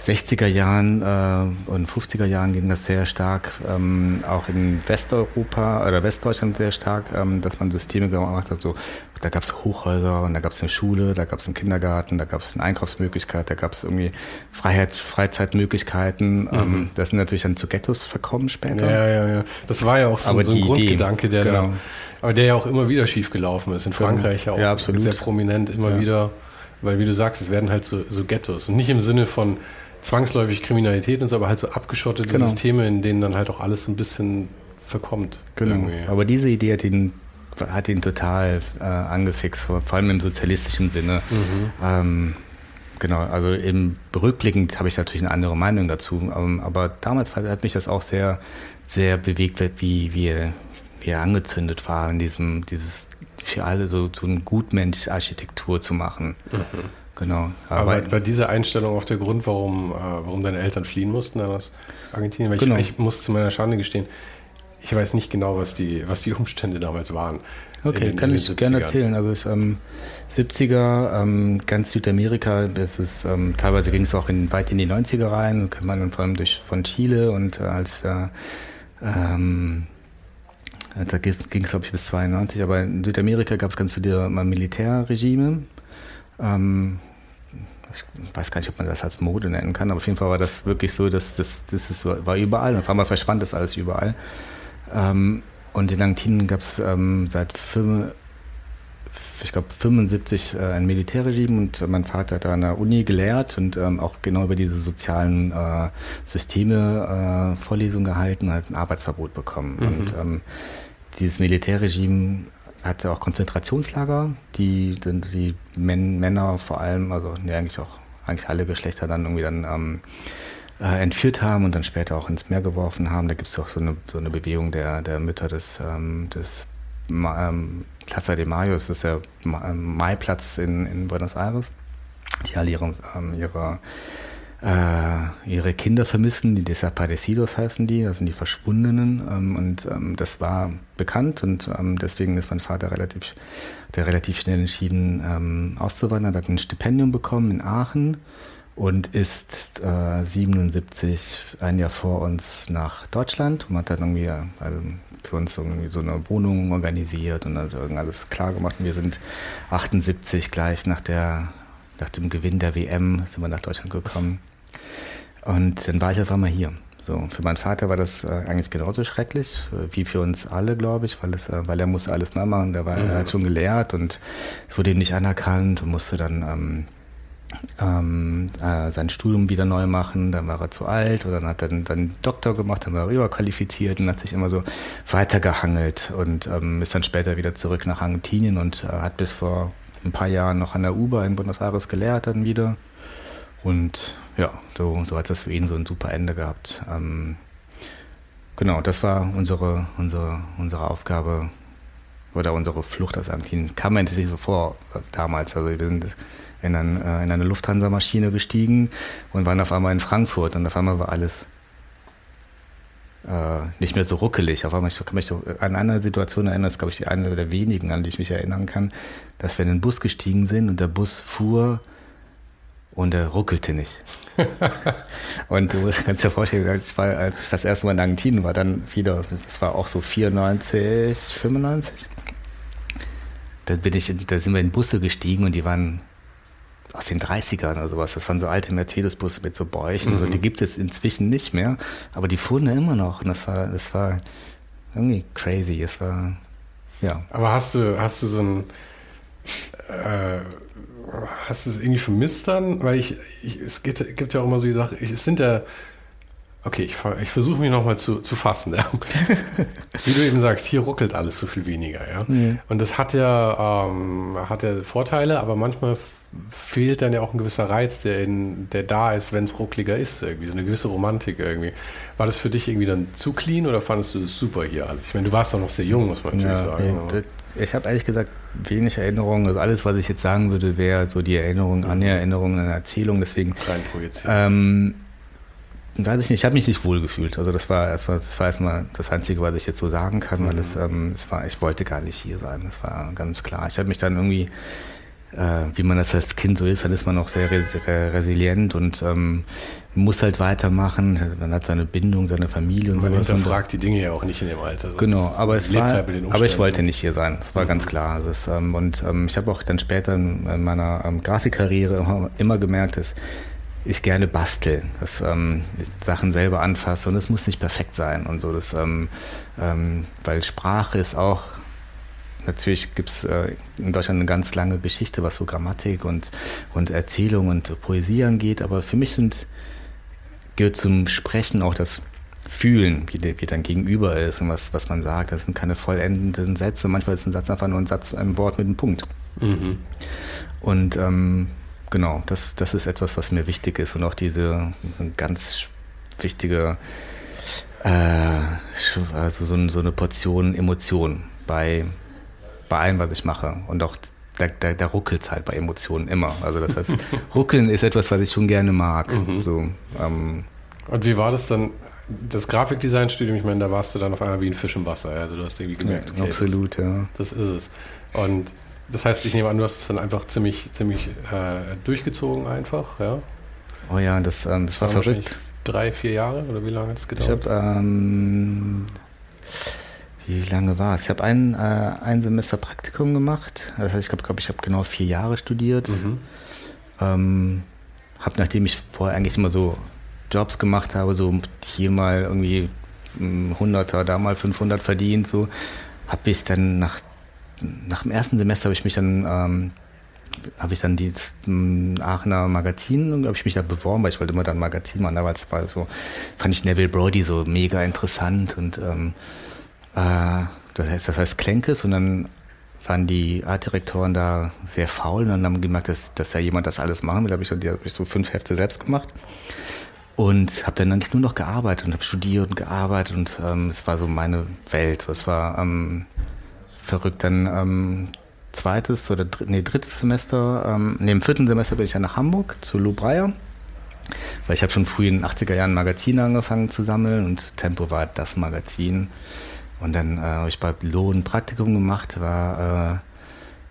60er Jahren äh, und 50er Jahren ging das sehr stark, ähm, auch in Westeuropa oder Westdeutschland sehr stark, ähm, dass man Systeme gemacht hat, so da gab es Hochhäuser und da gab es eine Schule, da gab es einen Kindergarten, da gab es eine Einkaufsmöglichkeit, da gab es irgendwie Freiheits Freizeitmöglichkeiten. Mhm. Ähm, das sind natürlich dann zu Ghettos verkommen später. Ja, ja, ja. Das war ja auch so, so ein Grundgedanke, der genau. da, aber der ja auch immer wieder schief gelaufen ist. In genau. Frankreich ja auch ja, sehr prominent immer ja. wieder, weil wie du sagst, es werden halt so, so Ghettos und nicht im Sinne von zwangsläufig Kriminalität und so, aber halt so abgeschottete genau. Systeme, in denen dann halt auch alles so ein bisschen verkommt. Genau. Irgendwie. Aber diese Idee hat ihn hat ihn total äh, angefixt, vor, vor, allem im sozialistischen Sinne. Mhm. Ähm, genau, also im rückblickend habe ich natürlich eine andere Meinung dazu, ähm, aber damals hat mich das auch sehr, sehr bewegt, wie, wie, er, wie er angezündet war, in diesem, dieses für alle so, so eine Gutmensch-Architektur zu machen. Mhm. Genau. Aber, aber war diese Einstellung auch der Grund, warum, äh, warum deine Eltern fliehen mussten aus Argentinien? Weil genau. ich, ich muss zu meiner Schande gestehen, ich weiß nicht genau, was die, was die Umstände damals waren. Okay, kann ich gerne erzählen. Also ich, ähm, 70er, ähm, ganz Südamerika, das ist, ähm, teilweise ging es auch in, weit in die 90er rein, kennt man dann vor allem durch, von Chile und äh, als äh, ähm, da ging es, glaube ich, bis 92, aber in Südamerika gab es ganz viele Militärregime. Ähm, ich weiß gar nicht, ob man das als Mode nennen kann, aber auf jeden Fall war das wirklich so, dass das, das ist so, war überall und auf einmal verschwand das alles überall. Ähm, und in Argentinien gab es ähm, seit fünf, ich glaube 75 äh, ein Militärregime und mein Vater hat da an der Uni gelehrt und ähm, auch genau über diese sozialen äh, Systeme äh, Vorlesungen gehalten und hat ein Arbeitsverbot bekommen. Mhm. Und ähm, dieses Militärregime hatte auch Konzentrationslager, die die, Männer vor allem, also nee, eigentlich auch eigentlich alle Geschlechter dann irgendwie dann ähm, äh, entführt haben und dann später auch ins Meer geworfen haben. Da gibt es auch so eine, so eine Bewegung der, der Mütter des, ähm, des ähm, Plaza de Mayo, das ist der ähm, Maiplatz in, in Buenos Aires, die alle ihre, ähm, ihre, äh, ihre Kinder vermissen, die Desaparecidos heißen die, das sind die Verschwundenen. Ähm, und ähm, das war bekannt und ähm, deswegen ist mein Vater relativ, der relativ schnell entschieden, ähm, auszuwandern, hat ein Stipendium bekommen in Aachen und ist äh, 77, ein Jahr vor uns nach Deutschland und hat dann irgendwie also für uns irgendwie so eine Wohnung organisiert und also alles klar gemacht. Und wir sind 78 gleich nach, der, nach dem Gewinn der WM sind wir nach Deutschland gekommen. Und dann war ich auf einmal hier. So, für meinen Vater war das äh, eigentlich genauso schrecklich, äh, wie für uns alle, glaube ich, weil, es, äh, weil er musste alles neu machen. Der war, mhm. er hat schon gelehrt und es wurde ihm nicht anerkannt und musste dann ähm, ähm, äh, sein Studium wieder neu machen, dann war er zu alt und dann hat er dann, dann Doktor gemacht, dann war er überqualifiziert und hat sich immer so weitergehangelt und ähm, ist dann später wieder zurück nach Argentinien und äh, hat bis vor ein paar Jahren noch an der UBA in Buenos Aires gelehrt dann wieder und ja, so, so hat das für ihn so ein super Ende gehabt. Ähm, genau, das war unsere, unsere, unsere Aufgabe oder unsere Flucht aus Argentinien. Kam mir nicht so vor äh, damals, also wir sind in, ein, äh, in eine Lufthansa-Maschine gestiegen und waren auf einmal in Frankfurt und auf einmal war alles äh, nicht mehr so ruckelig. Auf einmal, ich kann mich an eine Situation erinnern, das ist glaube ich die eine der wenigen, an die ich mich erinnern kann, dass wir in den Bus gestiegen sind und der Bus fuhr und er ruckelte nicht. (laughs) und du kannst dir vorstellen, als ich, war, als ich das erste Mal in Argentinien war, dann wieder, das war auch so 94, 95. Da, bin ich, da sind wir in Busse gestiegen und die waren aus den 30ern oder sowas. Das waren so alte Mercedes-Busse mit so Bäuchen. Mhm. So, die gibt es jetzt inzwischen nicht mehr, aber die fuhren da immer noch. Und das war, das war irgendwie crazy. Es war, ja. Aber hast du, hast du so ein, äh, hast du es irgendwie vermisst dann? Weil ich, ich es gibt, gibt ja auch immer so die Sache, es sind ja, Okay, ich, ich versuche mich nochmal zu, zu fassen. Ja. (laughs) Wie du eben sagst, hier ruckelt alles so viel weniger. Ja? Mhm. Und das hat ja, ähm, hat ja Vorteile, aber manchmal fehlt dann ja auch ein gewisser Reiz, der, in, der da ist, wenn es ruckliger ist, irgendwie, so eine gewisse Romantik irgendwie. War das für dich irgendwie dann zu clean oder fandest du das super hier alles? Ich meine, du warst doch noch sehr jung, muss man natürlich ja, sagen. Nee, ich habe ehrlich gesagt wenig Erinnerungen. Also alles, was ich jetzt sagen würde, wäre so die Erinnerung an die Erinnerung, an eine Erzählung. Deswegen. Rein projiziert. Ähm, weiß ich nicht, ich habe mich nicht wohl gefühlt. Also das war, war, das war erstmal das Einzige, was ich jetzt so sagen kann, weil es, ähm, es war, ich wollte gar nicht hier sein. Das war ganz klar. Ich habe mich dann irgendwie äh, wie man das als Kind so ist, dann ist man auch sehr res resilient und ähm, muss halt weitermachen. Man hat seine Bindung, seine Familie und man sowas. Man hinterfragt die Dinge ja auch nicht in dem Alter. Genau, aber es war, halt aber ich wollte nicht hier sein. Das war mhm. ganz klar. Das, ähm, und ähm, ich habe auch dann später in meiner ähm, Grafikkarriere immer gemerkt, dass ich gerne bastel, dass ähm, ich Sachen selber anfasse und es muss nicht perfekt sein und so. Das, ähm, ähm, weil Sprache ist auch Natürlich gibt es äh, in Deutschland eine ganz lange Geschichte, was so Grammatik und, und Erzählung und Poesie angeht, aber für mich sind, gehört zum Sprechen auch das Fühlen, wie, wie dein Gegenüber ist und was, was man sagt. Das sind keine vollendenden Sätze. Manchmal ist ein Satz einfach nur ein Satz, ein Wort mit einem Punkt. Mhm. Und ähm, genau, das, das ist etwas, was mir wichtig ist und auch diese ganz wichtige, äh, also so, so eine Portion Emotion bei bei allem, was ich mache. Und auch da, da, da ruckelt es halt bei Emotionen immer. Also das heißt, (laughs) ruckeln ist etwas, was ich schon gerne mag. Mhm. So, ähm, und wie war das dann? Das Grafikdesign-Studium, ich meine, da warst du dann auf einmal wie ein Fisch im Wasser. Also du hast irgendwie gemerkt, okay, absolut, das, ja. Das ist es. Und das heißt, ich nehme an, du hast es dann einfach ziemlich, ziemlich äh, durchgezogen einfach, ja? Oh ja, das, ähm, das war, war verrückt. Drei, vier Jahre oder wie lange hat es gedauert? Ich habe ähm, wie lange war es? Ich habe ein, äh, ein Semester Praktikum gemacht. Das heißt, ich glaube, glaub, ich habe genau vier Jahre studiert. Mhm. Ähm, habe, nachdem ich vorher eigentlich immer so Jobs gemacht habe, so hier mal irgendwie 100er, da mal 500 verdient, so habe ich dann nach, nach dem ersten Semester habe ich mich dann ähm, habe ich dann dieses Aachener Magazin, habe ich mich da beworben, weil ich wollte immer dann Magazin machen, aber es war so, fand ich Neville Brody so mega interessant und ähm, äh, das heißt, das heißt Klenkes und dann waren die Artdirektoren da sehr faul und dann haben gemerkt, dass, dass da jemand das alles machen will. Da habe ich, hab ich so fünf Hefte selbst gemacht und habe dann eigentlich nur noch gearbeitet und habe studiert und gearbeitet und ähm, es war so meine Welt. Es war ähm, verrückt. Dann ähm, zweites oder dr nee, drittes Semester, ähm, nee, im vierten Semester bin ich ja nach Hamburg zu Lou Breyer. Weil ich habe schon früh in den 80er Jahren Magazine angefangen zu sammeln und Tempo war das Magazin. Und dann äh, habe ich bei Loh ein Praktikum gemacht, war äh,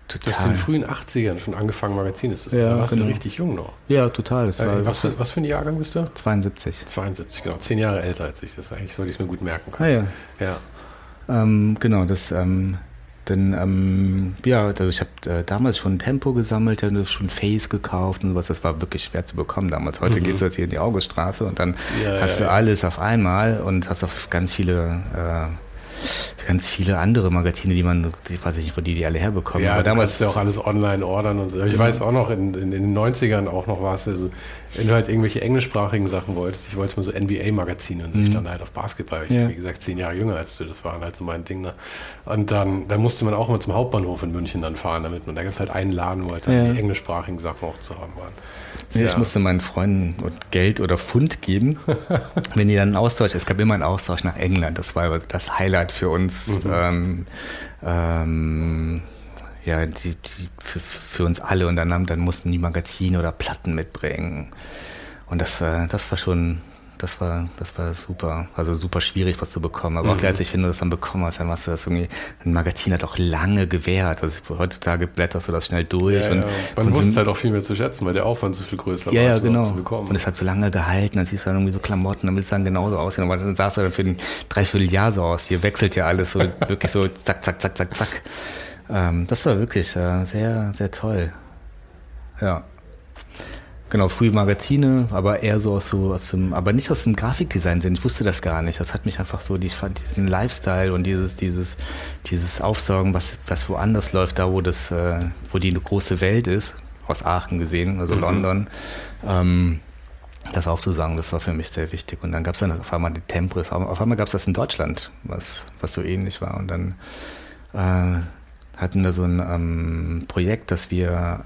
total. Du hast in den frühen 80ern schon angefangen, Magazine zu ja, Da warst genau. du richtig jung noch. Ja, total. Das äh, was, für, was für ein Jahrgang bist du? 72. 72, genau. Zehn Jahre älter als ich. Das eigentlich sollte ich es mir gut merken können. Ah, ja. ja. Ähm, genau, das ähm, dann, ähm, ja, also ich habe äh, damals schon Tempo gesammelt, dann schon Face gekauft und sowas. Das war wirklich schwer zu bekommen damals. Heute mhm. gehst du jetzt hier in die Auguststraße und dann ja, hast ja, du alles auf einmal und hast auf ganz viele äh, ganz viele andere Magazine, die man, ich weiß nicht, wo die die alle herbekommen. Ja, aber damals ist ja auch alles online ordern und so. Ich weiß auch noch, in, in, in den 90ern auch noch war es, also, wenn du halt irgendwelche englischsprachigen Sachen wolltest, ich wollte mal so NBA-Magazine und so, ich mhm. stand halt auf Basketball. Ich ja. wie gesagt, zehn Jahre jünger als du, das war halt so mein Ding. Ne? Und dann, dann musste man auch mal zum Hauptbahnhof in München dann fahren, damit man, da gab es halt einen Laden, wo halt ja. die englischsprachigen Sachen auch zu haben waren. Nee, ja. Ich musste meinen Freunden Geld oder Pfund geben, (laughs) wenn die dann einen Austausch, es gab immer einen Austausch nach England, das war das Highlight für uns. Mhm. Ähm, ähm, ja, die, die, für, für, uns alle und dann, dann mussten die Magazine oder Platten mitbringen. Und das, äh, das war schon, das war, das war super. Also super schwierig, was zu bekommen. Aber mhm. auch gleichzeitig, wenn du das dann bekommen hast, dann hast du das irgendwie, ein Magazin hat auch lange gewährt. Also heutzutage blätterst du das schnell durch. Ja, und ja. Man wusste halt auch viel mehr zu schätzen, weil der Aufwand so viel größer ja, war, ja, genau. zu bekommen. Und es hat so lange gehalten, dann siehst du dann irgendwie so Klamotten, dann willst du dann genauso aussehen. Aber dann sahst du dann für ein Dreivierteljahr so aus. Hier wechselt ja alles so, (laughs) wirklich so zack, zack, zack, zack, zack. Ähm, das war wirklich äh, sehr, sehr toll. Ja. Genau, frühe Magazine, aber eher so aus so aus dem, aber nicht aus dem Grafikdesign-Sinn. Ich wusste das gar nicht. Das hat mich einfach so, ich fand diesen Lifestyle und dieses, dieses, dieses Aufsaugen, was, was woanders läuft, da wo das, äh, wo die große Welt ist, aus Aachen gesehen, also mhm. London, ähm, das aufzusaugen, das war für mich sehr wichtig. Und dann gab es dann auf einmal die Tempris, auf einmal gab es das in Deutschland, was, was so ähnlich war. Und dann äh, hatten wir so ein ähm, Projekt, dass wir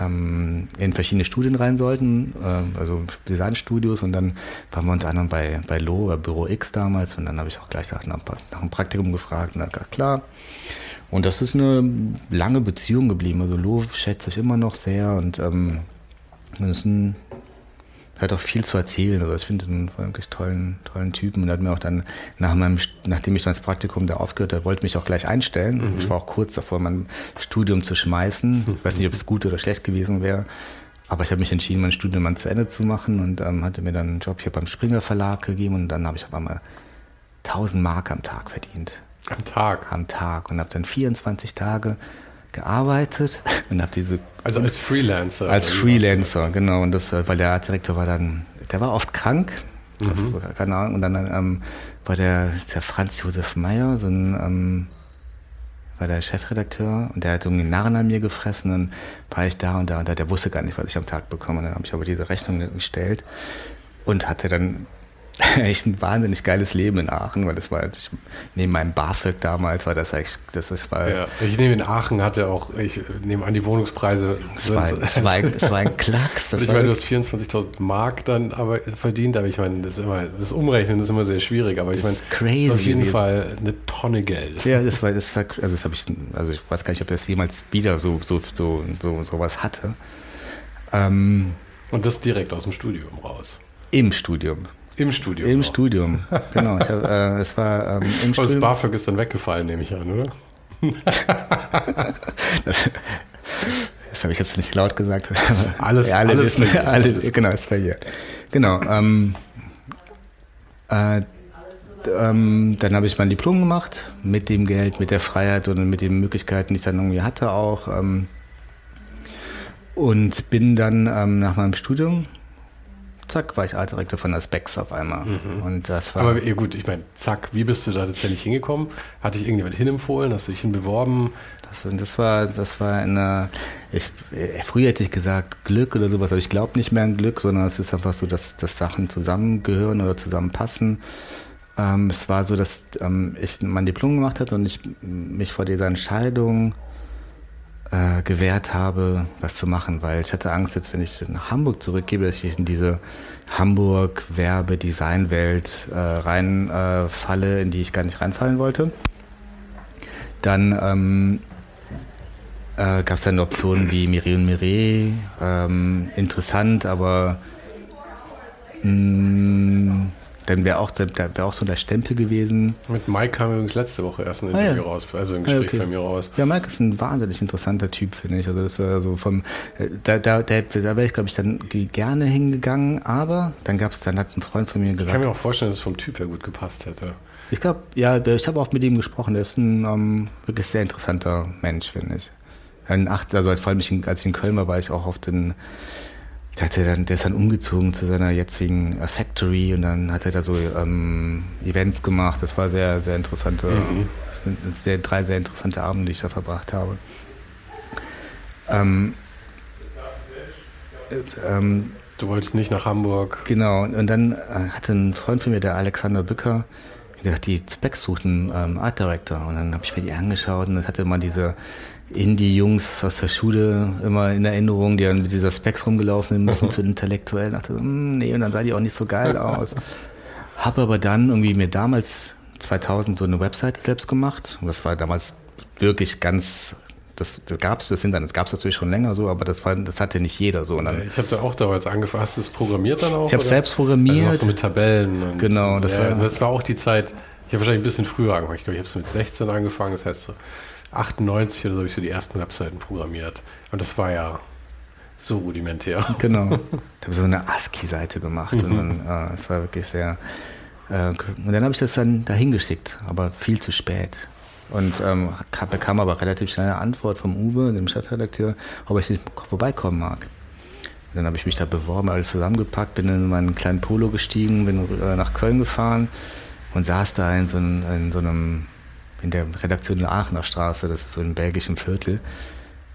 ähm, in verschiedene Studien rein sollten, äh, also Designstudios und dann waren wir unter anderem bei, bei Lo, bei Büro X damals und dann habe ich auch gleich nach, nach einem Praktikum gefragt und dann gesagt, klar. Und das ist eine lange Beziehung geblieben. Also Lo schätze ich immer noch sehr und ähm, das ist ein er hat auch viel zu erzählen. Also ich finde ihn wirklich tollen, tollen Typen. Und er hat mir auch dann, nach meinem, nachdem ich dann das Praktikum da aufgehört habe, wollte mich auch gleich einstellen. Mhm. Ich war auch kurz davor, mein Studium zu schmeißen. (laughs) Ich weiß nicht, ob es gut oder schlecht gewesen wäre. Aber ich habe mich entschieden, mein Studium mal zu Ende zu machen und ähm, hatte mir dann einen Job hier beim Springer Verlag gegeben und dann habe ich auf einmal 1000 Mark am Tag verdient. Am Tag? Am Tag und habe dann 24 Tage gearbeitet und habe diese also als Freelancer als Freelancer genau. Und das weil der Artdirektor war dann der war oft krank. Mhm. das, keine Ahnung. Und dann ähm, war der der Franz Josef Meyer so ein ähm, war der Chefredakteur. Und der hat irgendwie Narren an mir gefressen. Und war ich da und da. Und da der wusste gar nicht was ich am Tag bekomme. Und dann habe ich aber diese Rechnung gestellt und hatte dann (laughs) echt ein wahnsinnig geiles Leben in Aachen, weil das war ich, neben meinem BAföG damals war das eigentlich das, das war ja, ich nehme in Aachen hatte auch ich nehme an die Wohnungspreise es war, es war, es war ein Klacks (laughs) ich meine du hast 24.000 Mark dann aber verdient aber ich meine das immer das Umrechnen ist immer sehr schwierig aber ich meine crazy ist auf jeden Fall eine Tonne Geld. Ja das war das war also das habe ich also ich weiß gar nicht ob das jemals wieder so so so so sowas hatte. Ähm, und das direkt aus dem Studium raus. im Studium im Studium. Im auch. Studium, genau. Ich hab, äh, es war ähm, im Studium. Das BAföG ist dann weggefallen, nehme ich an, oder? (laughs) das habe ich jetzt nicht laut gesagt. Alles, ja, alle alles, wissen, (laughs) alle, genau, ist verjährt. Genau. Ähm, äh, ähm, dann habe ich mein Diplom gemacht mit dem Geld, mit der Freiheit und mit den Möglichkeiten, die ich dann irgendwie hatte auch. Ähm, und bin dann ähm, nach meinem Studium zack, war ich Artdirektor von der Specs auf einmal. Mhm. Und das war. Aber ja, gut, ich meine, zack, wie bist du da tatsächlich hingekommen? Hatte ich irgendjemand hinempfohlen? Hast du dich hinbeworben? Das, das war, das war eine, ich, früher hätte ich gesagt Glück oder sowas, aber ich glaube nicht mehr an Glück, sondern es ist einfach so, dass, dass Sachen zusammengehören oder zusammenpassen. Ähm, es war so, dass ähm, ich mein Diplom gemacht hatte und ich mich vor dieser Entscheidung äh, gewährt habe, was zu machen, weil ich hatte Angst, jetzt wenn ich nach Hamburg zurückgebe, dass ich in diese Hamburg-Werbe-Design-Welt äh, reinfalle, äh, in die ich gar nicht reinfallen wollte. dann ähm, äh, gab es dann Optionen wie Mireille und Mireille. Ähm, interessant, aber mh, mm, dann wäre auch, wär auch so der Stempel gewesen. Mit Mike kam übrigens letzte Woche erst ein Interview ah, ja. raus, also ein Gespräch ah, okay. bei mir raus. Ja, Mike ist ein wahnsinnig interessanter Typ, finde ich. Also, das, also vom, äh, da, da, da, da wäre ich, glaube ich, dann gerne hingegangen, aber dann gab es, dann hat ein Freund von mir gesagt. Ich kann mir auch vorstellen, dass es vom Typ her gut gepasst hätte. Ich glaube, ja, ich habe auch mit ihm gesprochen. Der ist ein ähm, wirklich sehr interessanter Mensch, finde ich. In acht, also vor allem als ich in Köln war, war ich auch auf den der, hat dann, der ist dann umgezogen zu seiner jetzigen äh, Factory und dann hat er da so ähm, Events gemacht. Das war sehr, sehr interessante, mhm. sehr, drei sehr interessante Abende, die ich da verbracht habe. Ähm, äh, ähm, du wolltest nicht nach Hamburg. Genau, und dann äh, hatte ein Freund von mir, der Alexander Bücker, gesagt, die Specs suchten ähm, Art Director. Und dann habe ich mir die angeschaut und hatte mal diese Indie-Jungs aus der Schule immer in Erinnerung, die dann mit dieser Specs rumgelaufen sind, müssen (laughs) zu intellektuell. Dachte so, hm, nee, und dann sah die auch nicht so geil aus. Habe aber dann irgendwie mir damals 2000 so eine Webseite selbst gemacht. Und das war damals wirklich ganz das, das gab es, das Internet gab es natürlich schon länger so, aber das, war, das hatte nicht jeder so. Dann, ich habe da auch damals angefangen. Hast du es programmiert dann auch? Ich habe es selbst programmiert. Also so mit Tabellen. Und, genau. Das, ja, war, das war auch die Zeit, ich habe wahrscheinlich ein bisschen früher angefangen. Ich glaube, ich habe es mit 16 angefangen. Das heißt so 98 oder so habe ich so die ersten Webseiten programmiert. Und das war ja so rudimentär. Genau. (laughs) Ich habe so eine ASCII-Seite gemacht mhm. und dann, äh, es war wirklich sehr. Äh, und dann habe ich das dann dahin geschickt, aber viel zu spät. Und ähm, bekam aber relativ schnell eine Antwort vom Uwe, dem Chefredakteur, ob ich nicht vorbeikommen mag. Und dann habe ich mich da beworben, alles zusammengepackt, bin in meinen kleinen Polo gestiegen, bin äh, nach Köln gefahren und saß da in so, in so einem in der Redaktion in der Aachener Straße, das ist so im belgischen Viertel.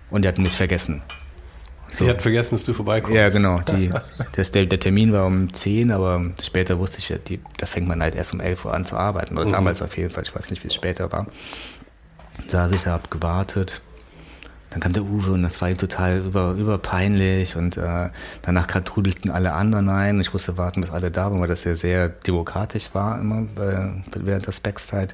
Und die hatten mich vergessen. So. Sie hat vergessen, dass du vorbeikommst. Ja, genau. Die, (laughs) das, der, der, Termin war um 10, aber später wusste ich, die, da fängt man halt erst um 11 Uhr an zu arbeiten. Oder mhm. damals auf jeden Fall, ich weiß nicht, wie es später war. Saß ich da, hab gewartet. Dann kam der Uwe und das war ihm total über, überpeinlich und äh, danach trudelten alle anderen ein. Ich musste warten, bis alle da waren, weil das ja sehr demokratisch war immer äh, während der Specs-Zeit.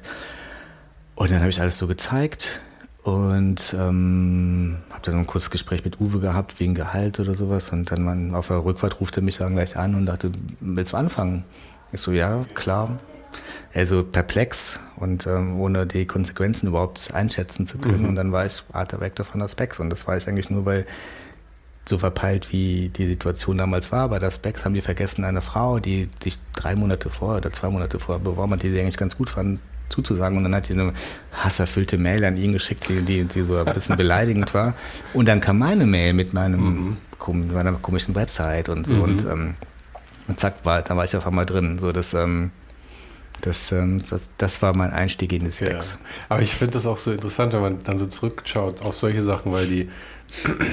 Und dann habe ich alles so gezeigt und ähm, habe dann ein kurzes Gespräch mit Uwe gehabt wegen Gehalt oder sowas. Und dann man, auf der Rückfahrt ruft er mich dann gleich an und dachte, willst du anfangen? Ich so, ja, klar. Also perplex und ähm, ohne die Konsequenzen überhaupt einschätzen zu können. Mhm. Und dann war ich Art Director von der Specs. Und das war ich eigentlich nur, weil so verpeilt wie die Situation damals war. Bei der Specs haben die vergessen, eine Frau, die sich drei Monate vorher oder zwei Monate vorher beworben hat, die sie eigentlich ganz gut fand, zuzusagen. Und dann hat sie eine hasserfüllte Mail an ihn geschickt, die, die, die so ein bisschen beleidigend war. Und dann kam meine Mail mit meinem mhm. meiner komischen Website und so. Mhm. Und, ähm, und zack, war, da war ich auf einmal drin. So, das, ähm, das, ähm, das, das, war mein Einstieg in die Specs. Ja. Aber ich finde das auch so interessant, wenn man dann so zurückschaut auf solche Sachen, weil die,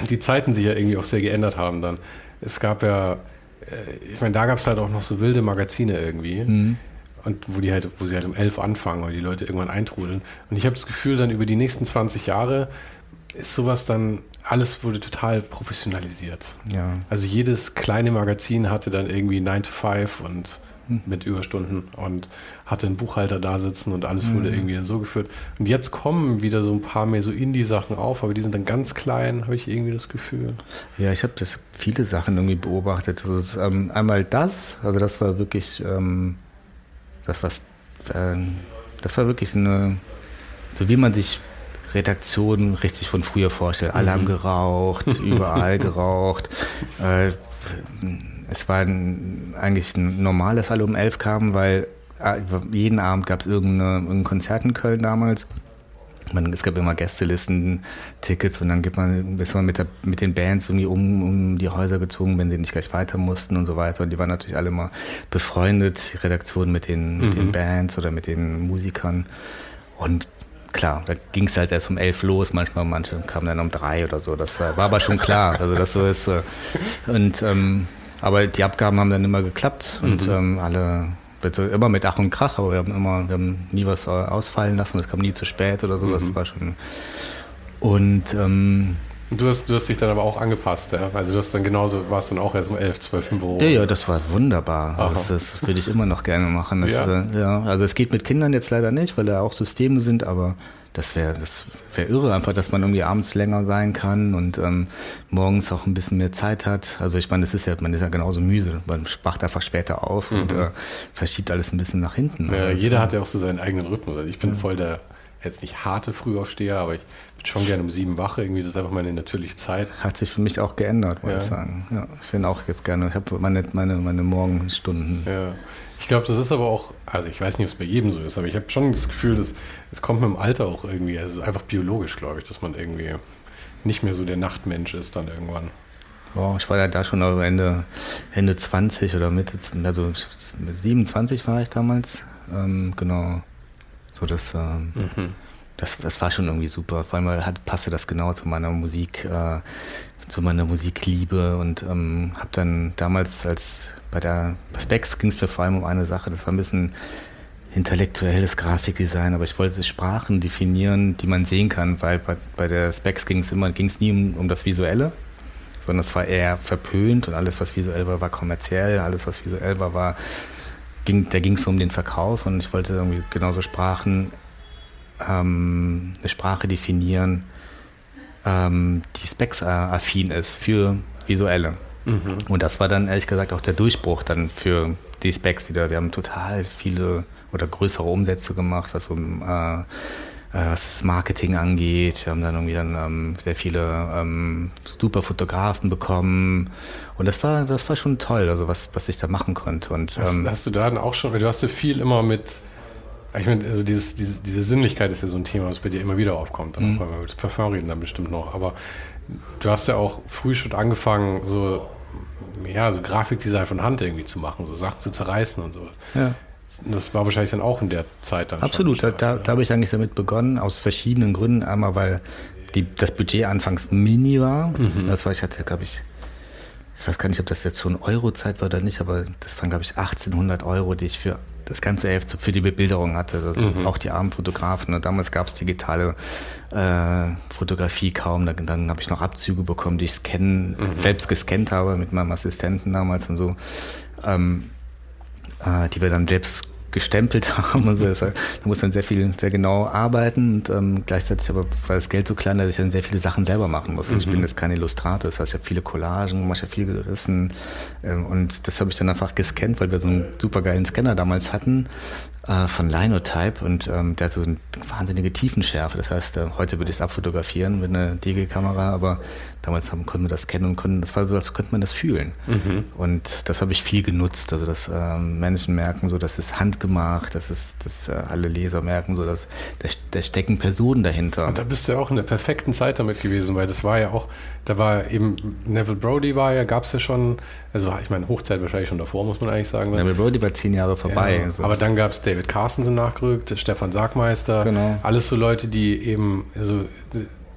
die Zeiten sich ja irgendwie auch sehr geändert haben dann. Es gab ja, äh, ich meine, da gab es halt auch noch so wilde Magazine irgendwie. Mhm und wo die halt, wo sie halt um elf anfangen, weil die Leute irgendwann eintrudeln. Und ich habe das Gefühl, dann über die nächsten 20 Jahre ist sowas dann, alles wurde total professionalisiert. Ja. Also jedes kleine Magazin hatte dann irgendwie 9 to 5 und hm. mit Überstunden und hatte einen Buchhalter da sitzen und alles wurde mhm. irgendwie dann so geführt. Und jetzt kommen wieder so ein paar mehr so Indie-Sachen auf, aber die sind dann ganz klein, habe ich irgendwie das Gefühl. Ja, ich habe das viele Sachen irgendwie beobachtet. Also, ähm, einmal das, also das war wirklich ähm, das, was, äh, das war wirklich eine, so wie man sich Redaktionen richtig von früher vorstellt. Alle mhm. haben geraucht, (laughs) überall geraucht. Äh, es war ein, eigentlich ein normales alle um elf kamen, weil äh, jeden Abend gab es irgendein Konzert in Köln damals. Man, es gab immer Gästelisten, Tickets und dann gibt man, ist man mit, der, mit den Bands irgendwie um, um die Häuser gezogen, wenn sie nicht gleich weiter mussten und so weiter. Und die waren natürlich alle mal befreundet, die Redaktion mit den, mit den mhm. Bands oder mit den Musikern. Und klar, da ging es halt erst um elf los, manchmal manche kamen dann um drei oder so. Das war, war aber schon klar. Also das so ist. Und ähm, aber die Abgaben haben dann immer geklappt und mhm. ähm, alle immer mit Ach und Krach, aber wir haben immer, wir haben nie was ausfallen lassen, es kam nie zu spät oder so, mhm. das war schon. Und ähm, Du hast, du hast dich dann aber auch angepasst, ja? Also du hast dann genauso, warst dann auch erst um 11, 12 im Büro. Ja, ja, das war wunderbar. Das, das, würde ich immer noch gerne machen. Das, ja. Äh, ja. Also es geht mit Kindern jetzt leider nicht, weil da auch Systeme sind, aber das wäre das wär irre, einfach, dass man irgendwie abends länger sein kann und ähm, morgens auch ein bisschen mehr Zeit hat. Also ich meine, das ist ja, man ist ja genauso müde. Man wacht einfach später auf mhm. und äh, verschiebt alles ein bisschen nach hinten. Ja, also, jeder hat ja auch so seinen eigenen Rhythmus. Also ich bin ja. voll der jetzt nicht harte Frühaufsteher, aber ich bin schon gerne um sieben wach. Irgendwie, das ist einfach meine natürliche Zeit. Hat sich für mich auch geändert, muss ja. ich sagen. Ja, ich bin auch jetzt gerne, ich habe meine, meine, meine Morgenstunden. Ja. Ich glaube, das ist aber auch, also ich weiß nicht, ob es bei jedem so ist, aber ich habe schon das Gefühl, dass es kommt mit dem Alter auch irgendwie, also einfach biologisch, glaube ich, dass man irgendwie nicht mehr so der Nachtmensch ist dann irgendwann. Oh, ich war ja da schon Ende, Ende 20 oder Mitte, also 27 war ich damals. Ähm, genau. So das, ähm, mhm. das, das war schon irgendwie super. Vor allem hat, passte das genau zu meiner Musik, äh, zu meiner Musikliebe und ähm, habe dann damals als bei der bei Specs ging es mir vor allem um eine Sache, das war ein bisschen intellektuelles Grafikdesign, aber ich wollte Sprachen definieren, die man sehen kann, weil bei, bei der Specs ging es immer, ging es nie um, um das Visuelle, sondern es war eher verpönt und alles, was visuell war, war kommerziell, alles, was visuell war, war ging, da ging es um den Verkauf und ich wollte irgendwie genauso Sprachen, ähm, eine Sprache definieren, ähm, die Specs-affin ist für visuelle. Mhm. Und das war dann ehrlich gesagt auch der Durchbruch dann für die Specs wieder. Wir haben total viele oder größere Umsätze gemacht, was um äh, äh, was das Marketing angeht. Wir haben dann irgendwie dann ähm, sehr viele ähm, super Fotografen bekommen und das war das war schon toll, also was was ich da machen konnte. Und hast, ähm, hast du da dann auch schon, du hast ja viel immer mit ich meine, also dieses, diese, diese Sinnlichkeit ist ja so ein Thema, was bei dir immer wieder aufkommt. Mhm. Auch wir über das Parfum reden dann bestimmt noch. Aber du hast ja auch früh schon angefangen, so, ja, so Grafikdesign von Hand irgendwie zu machen, so Sachen zu zerreißen und sowas. Ja. Das war wahrscheinlich dann auch in der Zeit dann. Absolut, da, da, da habe ich eigentlich damit begonnen, aus verschiedenen Gründen. Einmal, weil die, das Budget anfangs mini war. Mhm. Das war, ich hatte, glaube ich, ich weiß gar nicht, ob das jetzt schon Euro-Zeit war oder nicht, aber das waren, glaube ich, 1800 Euro, die ich für das ganze Heft für die Bebilderung hatte. Also mhm. Auch die armen Fotografen. Und damals gab es digitale äh, Fotografie kaum. Dann, dann habe ich noch Abzüge bekommen, die ich scannen, mhm. selbst gescannt habe mit meinem Assistenten damals und so. Ähm, äh, die wir dann selbst gestempelt (laughs) haben und so. Das, da muss man sehr viel, sehr genau arbeiten und ähm, gleichzeitig aber war das Geld so klein, dass ich dann sehr viele Sachen selber machen muss. Mhm. Ich bin jetzt kein Illustrator, das heißt, ich habe viele Collagen, mache ja viel gerissen ähm, und das habe ich dann einfach gescannt, weil wir so einen supergeilen Scanner damals hatten äh, von Linotype und ähm, der hat so eine wahnsinnige Tiefenschärfe. Das heißt, äh, heute würde ich es abfotografieren mit einer DG-Kamera, aber damals haben, konnten wir das kennen und konnten, das war so, als könnte man das fühlen. Mhm. Und das habe ich viel genutzt. Also dass ähm, Menschen merken, so, das ist handgemacht, das ist, dass äh, alle Leser merken, so, dass da, da stecken Personen dahinter. Und da bist du ja auch in der perfekten Zeit damit gewesen, weil das war ja auch, da war eben Neville Brody war ja, gab es ja schon, also ich meine, Hochzeit wahrscheinlich schon davor, muss man eigentlich sagen. Ne? Neville Brody war zehn Jahre vorbei. Ja, aber dann gab es David Carson nachgerückt, Stefan Sargmeister, genau. alles so Leute, die eben, also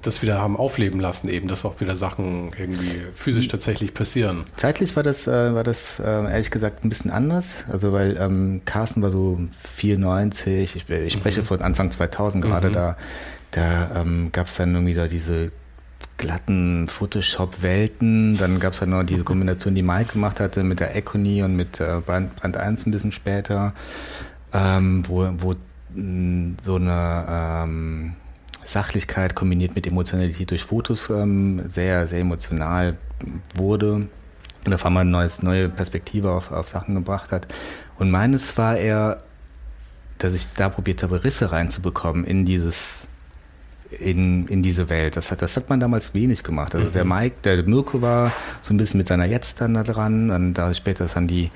das wieder haben aufleben lassen, eben, dass auch wieder Sachen irgendwie physisch tatsächlich passieren. Zeitlich war das, äh, war das äh, ehrlich gesagt ein bisschen anders. Also weil ähm, Carsten war so 94, ich, ich spreche mhm. von Anfang 2000 gerade, mhm. da, da ähm, gab es dann irgendwie da diese glatten Photoshop-Welten. Dann gab es dann noch diese Kombination, die Mike gemacht hatte mit der Econy und mit äh, Brand, Brand 1 ein bisschen später, ähm, wo, wo mh, so eine ähm, Sachlichkeit kombiniert mit Emotionalität durch Fotos ähm, sehr, sehr emotional wurde und auf einmal eine neue Perspektive auf, auf Sachen gebracht hat. Und meines war eher, dass ich da probiert habe, Risse reinzubekommen in dieses in, in diese Welt. Das hat, das hat man damals wenig gemacht. Also mhm. der Mike, der Mirko war so ein bisschen mit seiner Jetzt dann da dran. Dann da später ist dann die,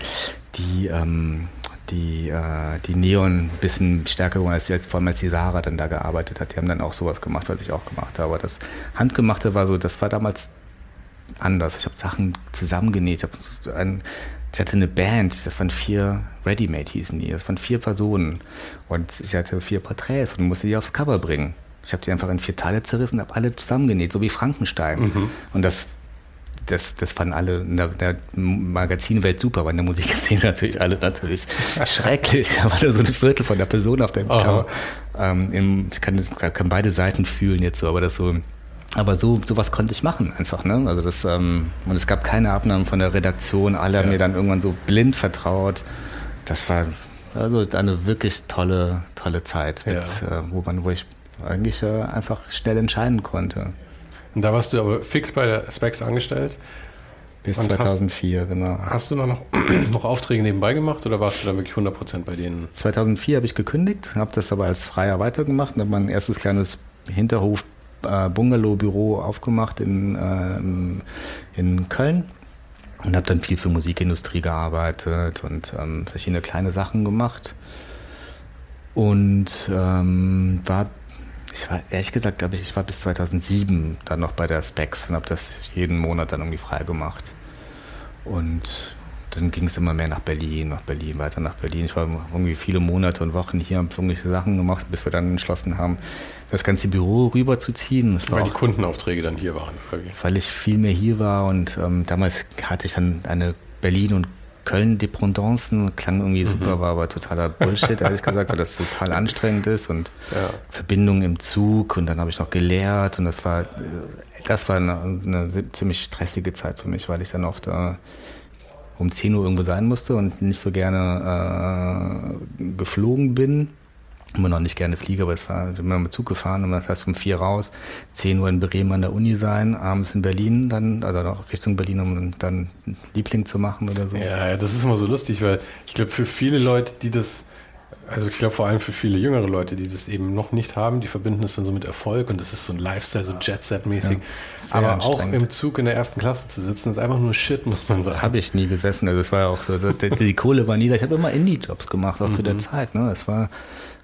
die ähm, die, äh, die Neon ein bisschen stärker geworden ist, als vor allem als die Sarah dann da gearbeitet hat. Die haben dann auch sowas gemacht, was ich auch gemacht habe. Aber das Handgemachte war so, das war damals anders. Ich habe Sachen zusammengenäht. Ich, ein, ich hatte eine Band, das waren vier Ready-Made hießen die. Das waren vier Personen. Und ich hatte vier Porträts und musste die aufs Cover bringen. Ich habe die einfach in vier Teile zerrissen und habe alle zusammengenäht, so wie Frankenstein. Mhm. Und das das, das fanden alle in der, der Magazinwelt super, aber in der Musikszene (laughs) natürlich alle natürlich schrecklich. Da war da so ein Viertel von der Person auf dem Cover. Ähm, ich kann, kann, beide Seiten fühlen jetzt so, aber das so. Aber so sowas konnte ich machen einfach, ne? Also das ähm, und es gab keine Abnahmen von der Redaktion. Alle ja. haben mir dann irgendwann so blind vertraut. Das war also eine wirklich tolle tolle Zeit, mit, ja. äh, wo man wo ich eigentlich äh, einfach schnell entscheiden konnte. Und da warst du aber fix bei der Specs angestellt? Bis und 2004, hast, genau. Hast du noch, (clears throat) noch Aufträge nebenbei gemacht oder warst du da wirklich 100% bei denen? 2004 habe ich gekündigt, habe das aber als Freier weitergemacht und habe mein erstes kleines Hinterhof äh, aufgemacht in, äh, in Köln und habe dann viel für Musikindustrie gearbeitet und ähm, verschiedene kleine Sachen gemacht und ähm, war ich war ehrlich gesagt, glaube ich, ich war bis 2007 dann noch bei der Specs und habe das jeden Monat dann irgendwie frei gemacht. Und dann ging es immer mehr nach Berlin, nach Berlin, weiter nach Berlin. Ich war irgendwie viele Monate und Wochen hier, habe irgendwelche Sachen gemacht, bis wir dann entschlossen haben, das ganze Büro rüberzuziehen. weil die Kundenaufträge dann hier waren. Weil ich viel mehr hier war und ähm, damals hatte ich dann eine Berlin- und Köln-Dependancen, klang irgendwie mhm. super, war aber totaler Bullshit, ehrlich gesagt, weil das total anstrengend ist und ja. Verbindung im Zug und dann habe ich noch gelehrt und das war, das war eine, eine, ziemlich stressige Zeit für mich, weil ich dann oft äh, um 10 Uhr irgendwo sein musste und nicht so gerne äh, geflogen bin immer noch nicht gerne fliege, aber es war immer mit Zug gefahren und das heißt um vier raus, 10 Uhr in Bremen an der Uni sein, abends in Berlin dann, also auch Richtung Berlin, um dann Liebling zu machen oder so. Ja, das ist immer so lustig, weil ich glaube, für viele Leute, die das, also ich glaube vor allem für viele jüngere Leute, die das eben noch nicht haben, die verbinden es dann so mit Erfolg und das ist so ein Lifestyle, so Jet-Set-mäßig. Ja, aber auch im Zug in der ersten Klasse zu sitzen, ist einfach nur Shit, muss man sagen. Habe ich nie gesessen, also es war ja auch so, die, die Kohle war nie da. Ich habe immer Indie-Jobs gemacht, auch mhm. zu der mhm. Zeit. Ne? Es war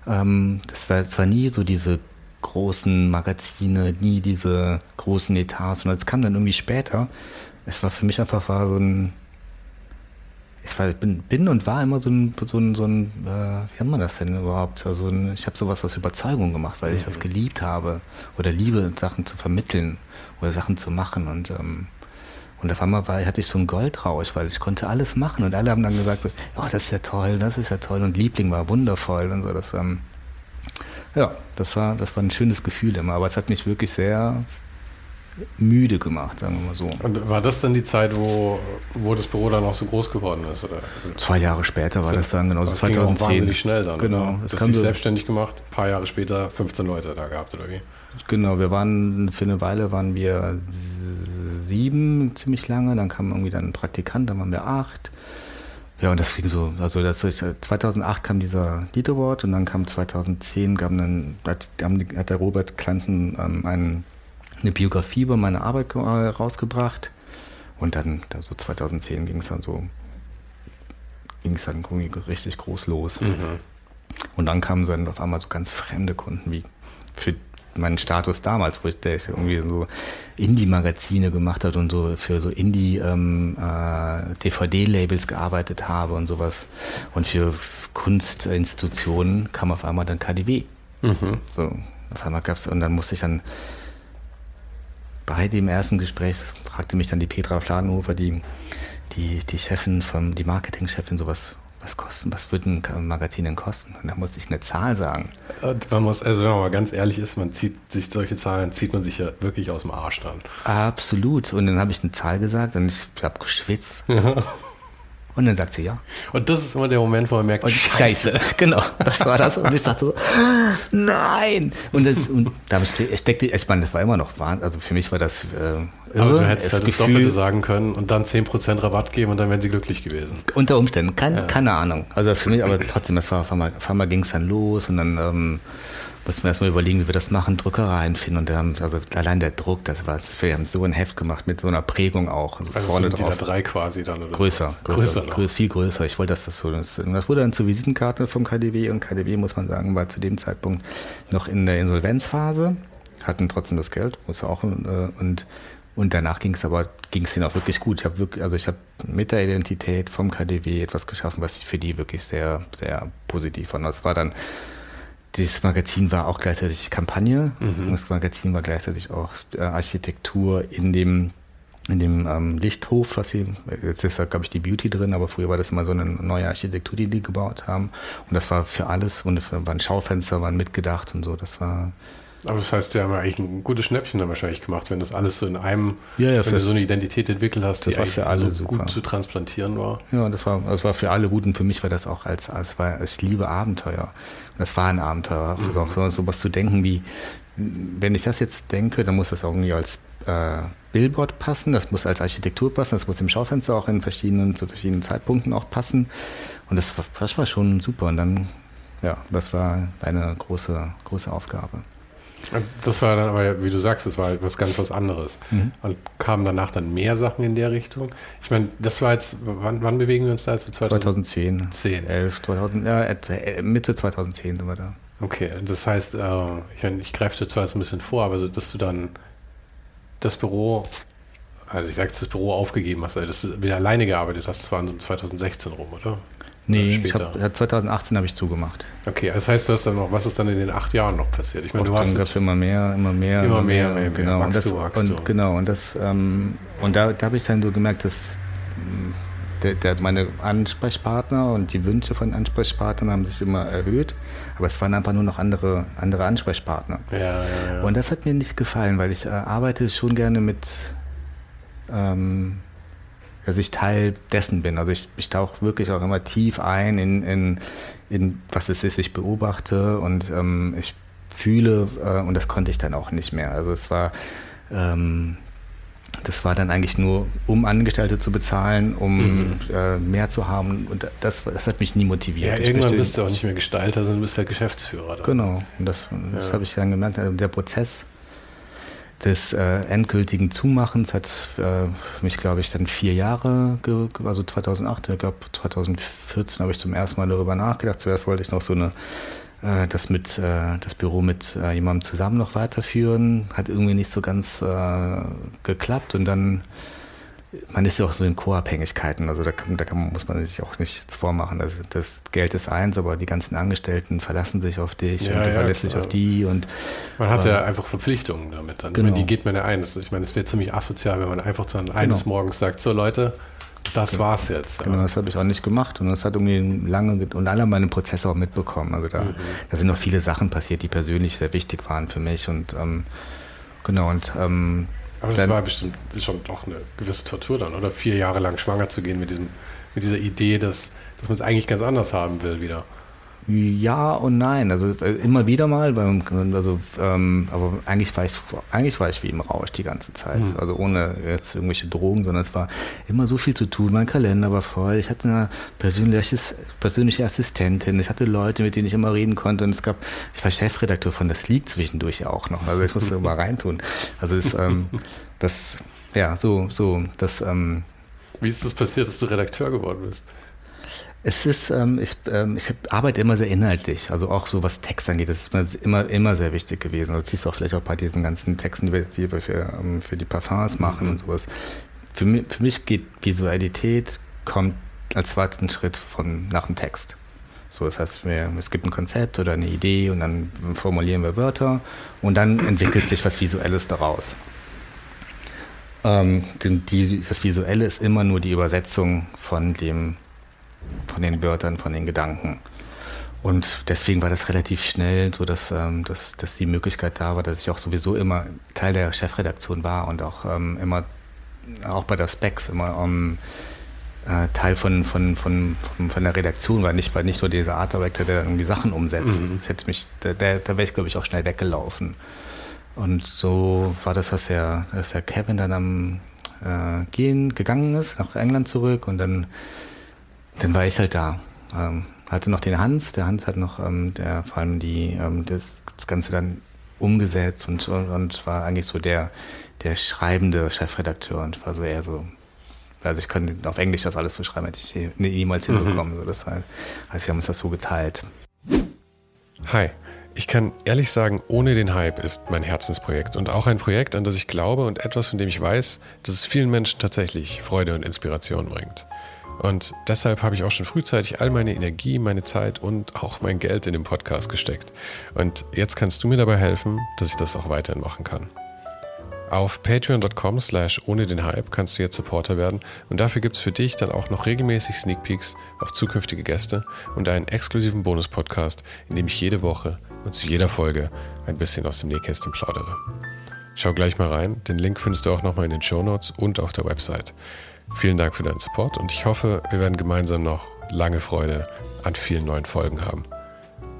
ähm, das war zwar nie so diese großen Magazine, nie diese großen Etats, sondern es kam dann irgendwie später. Es war für mich einfach war so ein ich war, bin, bin, und war immer so ein, so ein, so ein äh, wie hat man das denn überhaupt? Also ein, ich habe sowas aus Überzeugung gemacht, weil ich das mhm. geliebt habe oder liebe, Sachen zu vermitteln oder Sachen zu machen und ähm, und auf einmal war, hatte ich so einen Goldrausch, weil ich konnte alles machen und alle haben dann gesagt, so, oh, das ist ja toll, das ist ja toll und Liebling war wundervoll und so. Das, ähm, ja, das war, das war ein schönes Gefühl immer, aber es hat mich wirklich sehr müde gemacht, sagen wir mal so. Und war das dann die Zeit, wo, wo das Büro dann auch so groß geworden ist? Oder? Zwei Jahre später war das, dann, genau, das 2010. Ging auch wahnsinnig schnell dann. Genau. Oder? Das hast dich so selbstständig gemacht, ein paar Jahre später 15 Leute da gehabt, oder wie? Genau, wir waren, für eine Weile waren wir sieben ziemlich lange, dann kam irgendwie dann ein Praktikant, dann waren wir acht. Ja, und das ging so, also das, 2008 kam dieser Lead Award und dann kam 2010, kam dann, hat, hat der Robert Klanten ähm, ein, eine Biografie über meine Arbeit äh, rausgebracht und dann, da so 2010 ging es dann so, ging es dann richtig groß los. Mhm. Und dann kamen dann auf einmal so ganz fremde Kunden wie für meinen Status damals, wo ich der irgendwie so Indie-Magazine gemacht hat und so für so Indie-DVD-Labels ähm, äh, gearbeitet habe und sowas. Und für Kunstinstitutionen kam auf einmal dann KDW. Mhm. So, auf einmal gab's, und dann musste ich dann bei dem ersten Gespräch fragte mich dann die Petra Fladenhofer, die, die, die Chefin vom, die Marketingchefin, sowas, was kosten, was wird ein Magazin denn kosten? Und da muss ich eine Zahl sagen. Man muss, also wenn man mal ganz ehrlich ist, man zieht sich solche Zahlen, zieht man sich ja wirklich aus dem Arsch dann. Absolut. Und dann habe ich eine Zahl gesagt und ich habe geschwitzt. Und dann sagt sie ja. Und das ist immer der Moment, wo man merkt, und Scheiße. Genau, das war das. Und ich dachte so, (laughs) nein. Und, das, und da steckte, ich meine, das war immer noch Wahnsinn. Also für mich war das äh, irre. Aber du hättest halt das, das Doppelte sagen können und dann 10% Rabatt geben und dann wären sie glücklich gewesen. Unter Umständen, kein, ja. keine Ahnung. Also für mich, aber trotzdem, das war, auf einmal, einmal ging es dann los und dann ähm, mussten wir erstmal überlegen, wie wir das machen, Druckereien finden. Und haben, also allein der Druck, das war, wir haben so ein Heft gemacht mit so einer Prägung auch. Also, vorne drauf. Die drei quasi dann, oder? Größer, größer, größer viel größer. Ich wollte, dass das so ist. Und das wurde dann zur Visitenkarte vom KDW und KDW, muss man sagen, war zu dem Zeitpunkt noch in der Insolvenzphase, hatten trotzdem das Geld, muss auch, äh, und, und danach ging es aber, ging es denen auch wirklich gut. Ich habe wirklich, also ich habe mit der Identität vom KDW etwas geschaffen, was ich für die wirklich sehr, sehr positiv fand. Das war dann dieses Magazin war auch gleichzeitig Kampagne. Mhm. Das Magazin war gleichzeitig auch äh, Architektur in dem in dem ähm, Lichthof, was sie, jetzt ist da glaube ich die Beauty drin, aber früher war das immer so eine neue Architektur, die die gebaut haben. Und das war für alles und es waren Schaufenster, waren mitgedacht und so. Das war Aber das heißt, sie haben eigentlich ein gutes Schnäppchen dann wahrscheinlich gemacht, wenn das alles so in einem, ja, ja, wenn du so eine Identität entwickelt hast, die für alle so gut zu transplantieren war. Ja, das war, das war für alle gut und für mich war das auch als, als war, ich liebe Abenteuer. Und das war ein Abenteuer. Mhm. Also auch so, so was zu denken wie, wenn ich das jetzt denke, dann muss das irgendwie als äh, Billboard passen, das muss als Architektur passen, das muss im Schaufenster auch in verschiedenen, zu verschiedenen Zeitpunkten auch passen. Und das war, das war schon super. Und dann, ja, das war eine große, große Aufgabe. Das war dann aber, wie du sagst, das war halt was ganz was anderes. Mhm. Und kamen danach dann mehr Sachen in der Richtung? Ich meine, das war jetzt, wann, wann bewegen wir uns da jetzt? 2010. 10. 11, 2000, ja, Mitte 2010 sind wir da. Okay, das heißt, äh, ich, meine, ich greife dir zwar jetzt ein bisschen vor, aber so, dass du dann das Büro, also ich sage das Büro aufgegeben hast, also dass du wieder alleine gearbeitet hast, das war so 2016 rum, oder? Nee, später. Hab, 2018 habe ich zugemacht. Okay, das heißt, du hast dann noch, was ist dann in den acht Jahren noch passiert? Ich meine, du hast dann immer mehr, immer mehr, immer mehr, mehr, mehr genau. Wachst und das, du, wachst und, du. Genau, und das, ähm, und da, da habe ich dann so gemerkt, dass hm, der, der, meine Ansprechpartner und die Wünsche von Ansprechpartnern haben sich immer erhöht, aber es waren einfach nur noch andere, andere Ansprechpartner. Ja, ja, ja. Und das hat mir nicht gefallen, weil ich äh, arbeite schon gerne mit ähm, dass ich Teil dessen bin. Also ich, ich tauche wirklich auch immer tief ein in, in, in was es ist, ich beobachte und ähm, ich fühle äh, und das konnte ich dann auch nicht mehr. Also es war ähm, das war dann eigentlich nur, um Angestellte zu bezahlen, um mhm. äh, mehr zu haben. Und das, das hat mich nie motiviert. Ja, irgendwann bist du auch nicht mehr Gestalter, sondern du bist ja Geschäftsführer. Dann. Genau, und das, das ja. habe ich dann gemerkt. Also der Prozess des äh, endgültigen Zumachens hat äh, mich, glaube ich, dann vier Jahre, also 2008, ich glaube 2014 habe ich zum ersten Mal darüber nachgedacht. Zuerst wollte ich noch so eine, äh, das mit, äh, das Büro mit äh, jemandem zusammen noch weiterführen. Hat irgendwie nicht so ganz äh, geklappt und dann man ist ja auch so in Co-Abhängigkeiten, also da, kann, da kann, muss man sich auch nichts vormachen. Also das Geld ist eins, aber die ganzen Angestellten verlassen sich auf dich ja, und du ja, verlässt dich auf die und man hat ja einfach Verpflichtungen damit dann. Genau. Meine, die geht man ja ein. Ich meine, es wäre ziemlich asozial, wenn man einfach dann eines genau. Morgens sagt, so Leute, das genau. war's jetzt. Genau, das habe ich auch nicht gemacht und das hat irgendwie lange und alle haben meine Prozesse auch mitbekommen. Also da, mhm. da sind noch viele Sachen passiert, die persönlich sehr wichtig waren für mich und ähm, genau und ähm, aber das war bestimmt schon doch eine gewisse Tortur dann, oder? Vier Jahre lang schwanger zu gehen mit, diesem, mit dieser Idee, dass, dass man es eigentlich ganz anders haben will wieder. Ja und nein. Also äh, immer wieder mal, also, ähm, aber eigentlich war, ich, eigentlich war ich wie im Rausch die ganze Zeit. Mhm. Also ohne jetzt irgendwelche Drogen, sondern es war immer so viel zu tun. Mein Kalender war voll. Ich hatte eine persönliches, persönliche Assistentin. Ich hatte Leute, mit denen ich immer reden konnte. Und es gab, ich war Chefredakteur von Das Lied zwischendurch ja auch noch. Also ich musste mal reintun. Also es, ähm, das, ja, so, so, das. Ähm, wie ist das passiert, dass du Redakteur geworden bist? Es ist, ähm, ich, ähm, ich arbeite immer sehr inhaltlich, also auch so was Text angeht, das ist immer, immer sehr wichtig gewesen. Also, du siehst auch vielleicht auch bei diesen ganzen Texten, die wir, die wir für, ähm, für die Parfums machen mhm. und sowas. Für mich, für mich geht Visualität, kommt als zweiten Schritt von, nach dem Text. So, das heißt, wir, es gibt ein Konzept oder eine Idee und dann formulieren wir Wörter und dann entwickelt sich was Visuelles daraus. Ähm, die, das Visuelle ist immer nur die Übersetzung von dem von den Wörtern, von den Gedanken. Und deswegen war das relativ schnell so, dass, ähm, dass, dass die Möglichkeit da war, dass ich auch sowieso immer Teil der Chefredaktion war und auch ähm, immer, auch bei der Specs, immer ähm, äh, Teil von, von, von, von, von, der Redaktion war. Nicht, war nicht nur dieser Art Director, der dann irgendwie Sachen umsetzt. Mhm. Das hätte mich, da, da, da wäre ich, glaube ich, auch schnell weggelaufen. Und so war das, dass der, dass der Kevin dann am äh, Gehen gegangen ist, nach England zurück und dann dann war ich halt da. Ähm, hatte noch den Hans, der Hans hat noch ähm, der, vor allem die, ähm, das, das, Ganze dann umgesetzt und, und, und, war eigentlich so der, der schreibende Chefredakteur und war so eher so, also ich könnte auf Englisch das alles so schreiben, hätte ich niemals mhm. hinbekommen. So, das war, also wir haben uns das so geteilt. Hi. Ich kann ehrlich sagen, ohne den Hype ist mein Herzensprojekt und auch ein Projekt, an das ich glaube und etwas, von dem ich weiß, dass es vielen Menschen tatsächlich Freude und Inspiration bringt. Und deshalb habe ich auch schon frühzeitig all meine Energie, meine Zeit und auch mein Geld in den Podcast gesteckt. Und jetzt kannst du mir dabei helfen, dass ich das auch weiterhin machen kann. Auf patreon.com slash ohne den Hype kannst du jetzt Supporter werden und dafür gibt es für dich dann auch noch regelmäßig Sneak Peeks auf zukünftige Gäste und einen exklusiven Bonus-Podcast, in dem ich jede Woche und zu jeder Folge ein bisschen aus dem Nähkästchen plaudere. Schau gleich mal rein, den Link findest du auch nochmal in den Show Notes und auf der Website. Vielen Dank für deinen Support und ich hoffe, wir werden gemeinsam noch lange Freude an vielen neuen Folgen haben.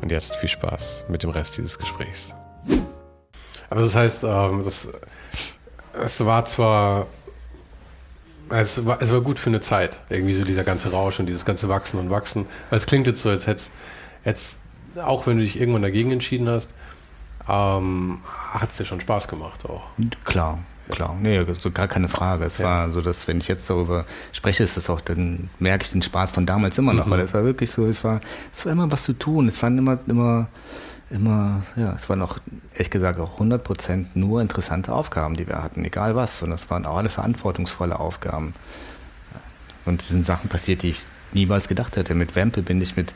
Und jetzt viel Spaß mit dem Rest dieses Gesprächs. Aber das heißt, ähm, das, es war zwar es war, es war gut für eine Zeit, irgendwie so dieser ganze Rausch und dieses ganze Wachsen und Wachsen. Es klingt jetzt so, als hättest jetzt, auch wenn du dich irgendwann dagegen entschieden hast, ähm, hat es dir schon Spaß gemacht auch. Klar, klar. Nee, so gar keine Frage. Es ja. war so, dass wenn ich jetzt darüber spreche, ist das auch, dann merke ich den Spaß von damals immer noch, mhm. weil es war wirklich so, es war, es war immer was zu tun. Es waren immer, immer immer, ja, es waren auch, ehrlich gesagt, auch 100% nur interessante Aufgaben, die wir hatten, egal was. Und es waren auch alle verantwortungsvolle Aufgaben. Und es sind Sachen passiert, die ich niemals gedacht hätte. Mit Wempe bin ich mit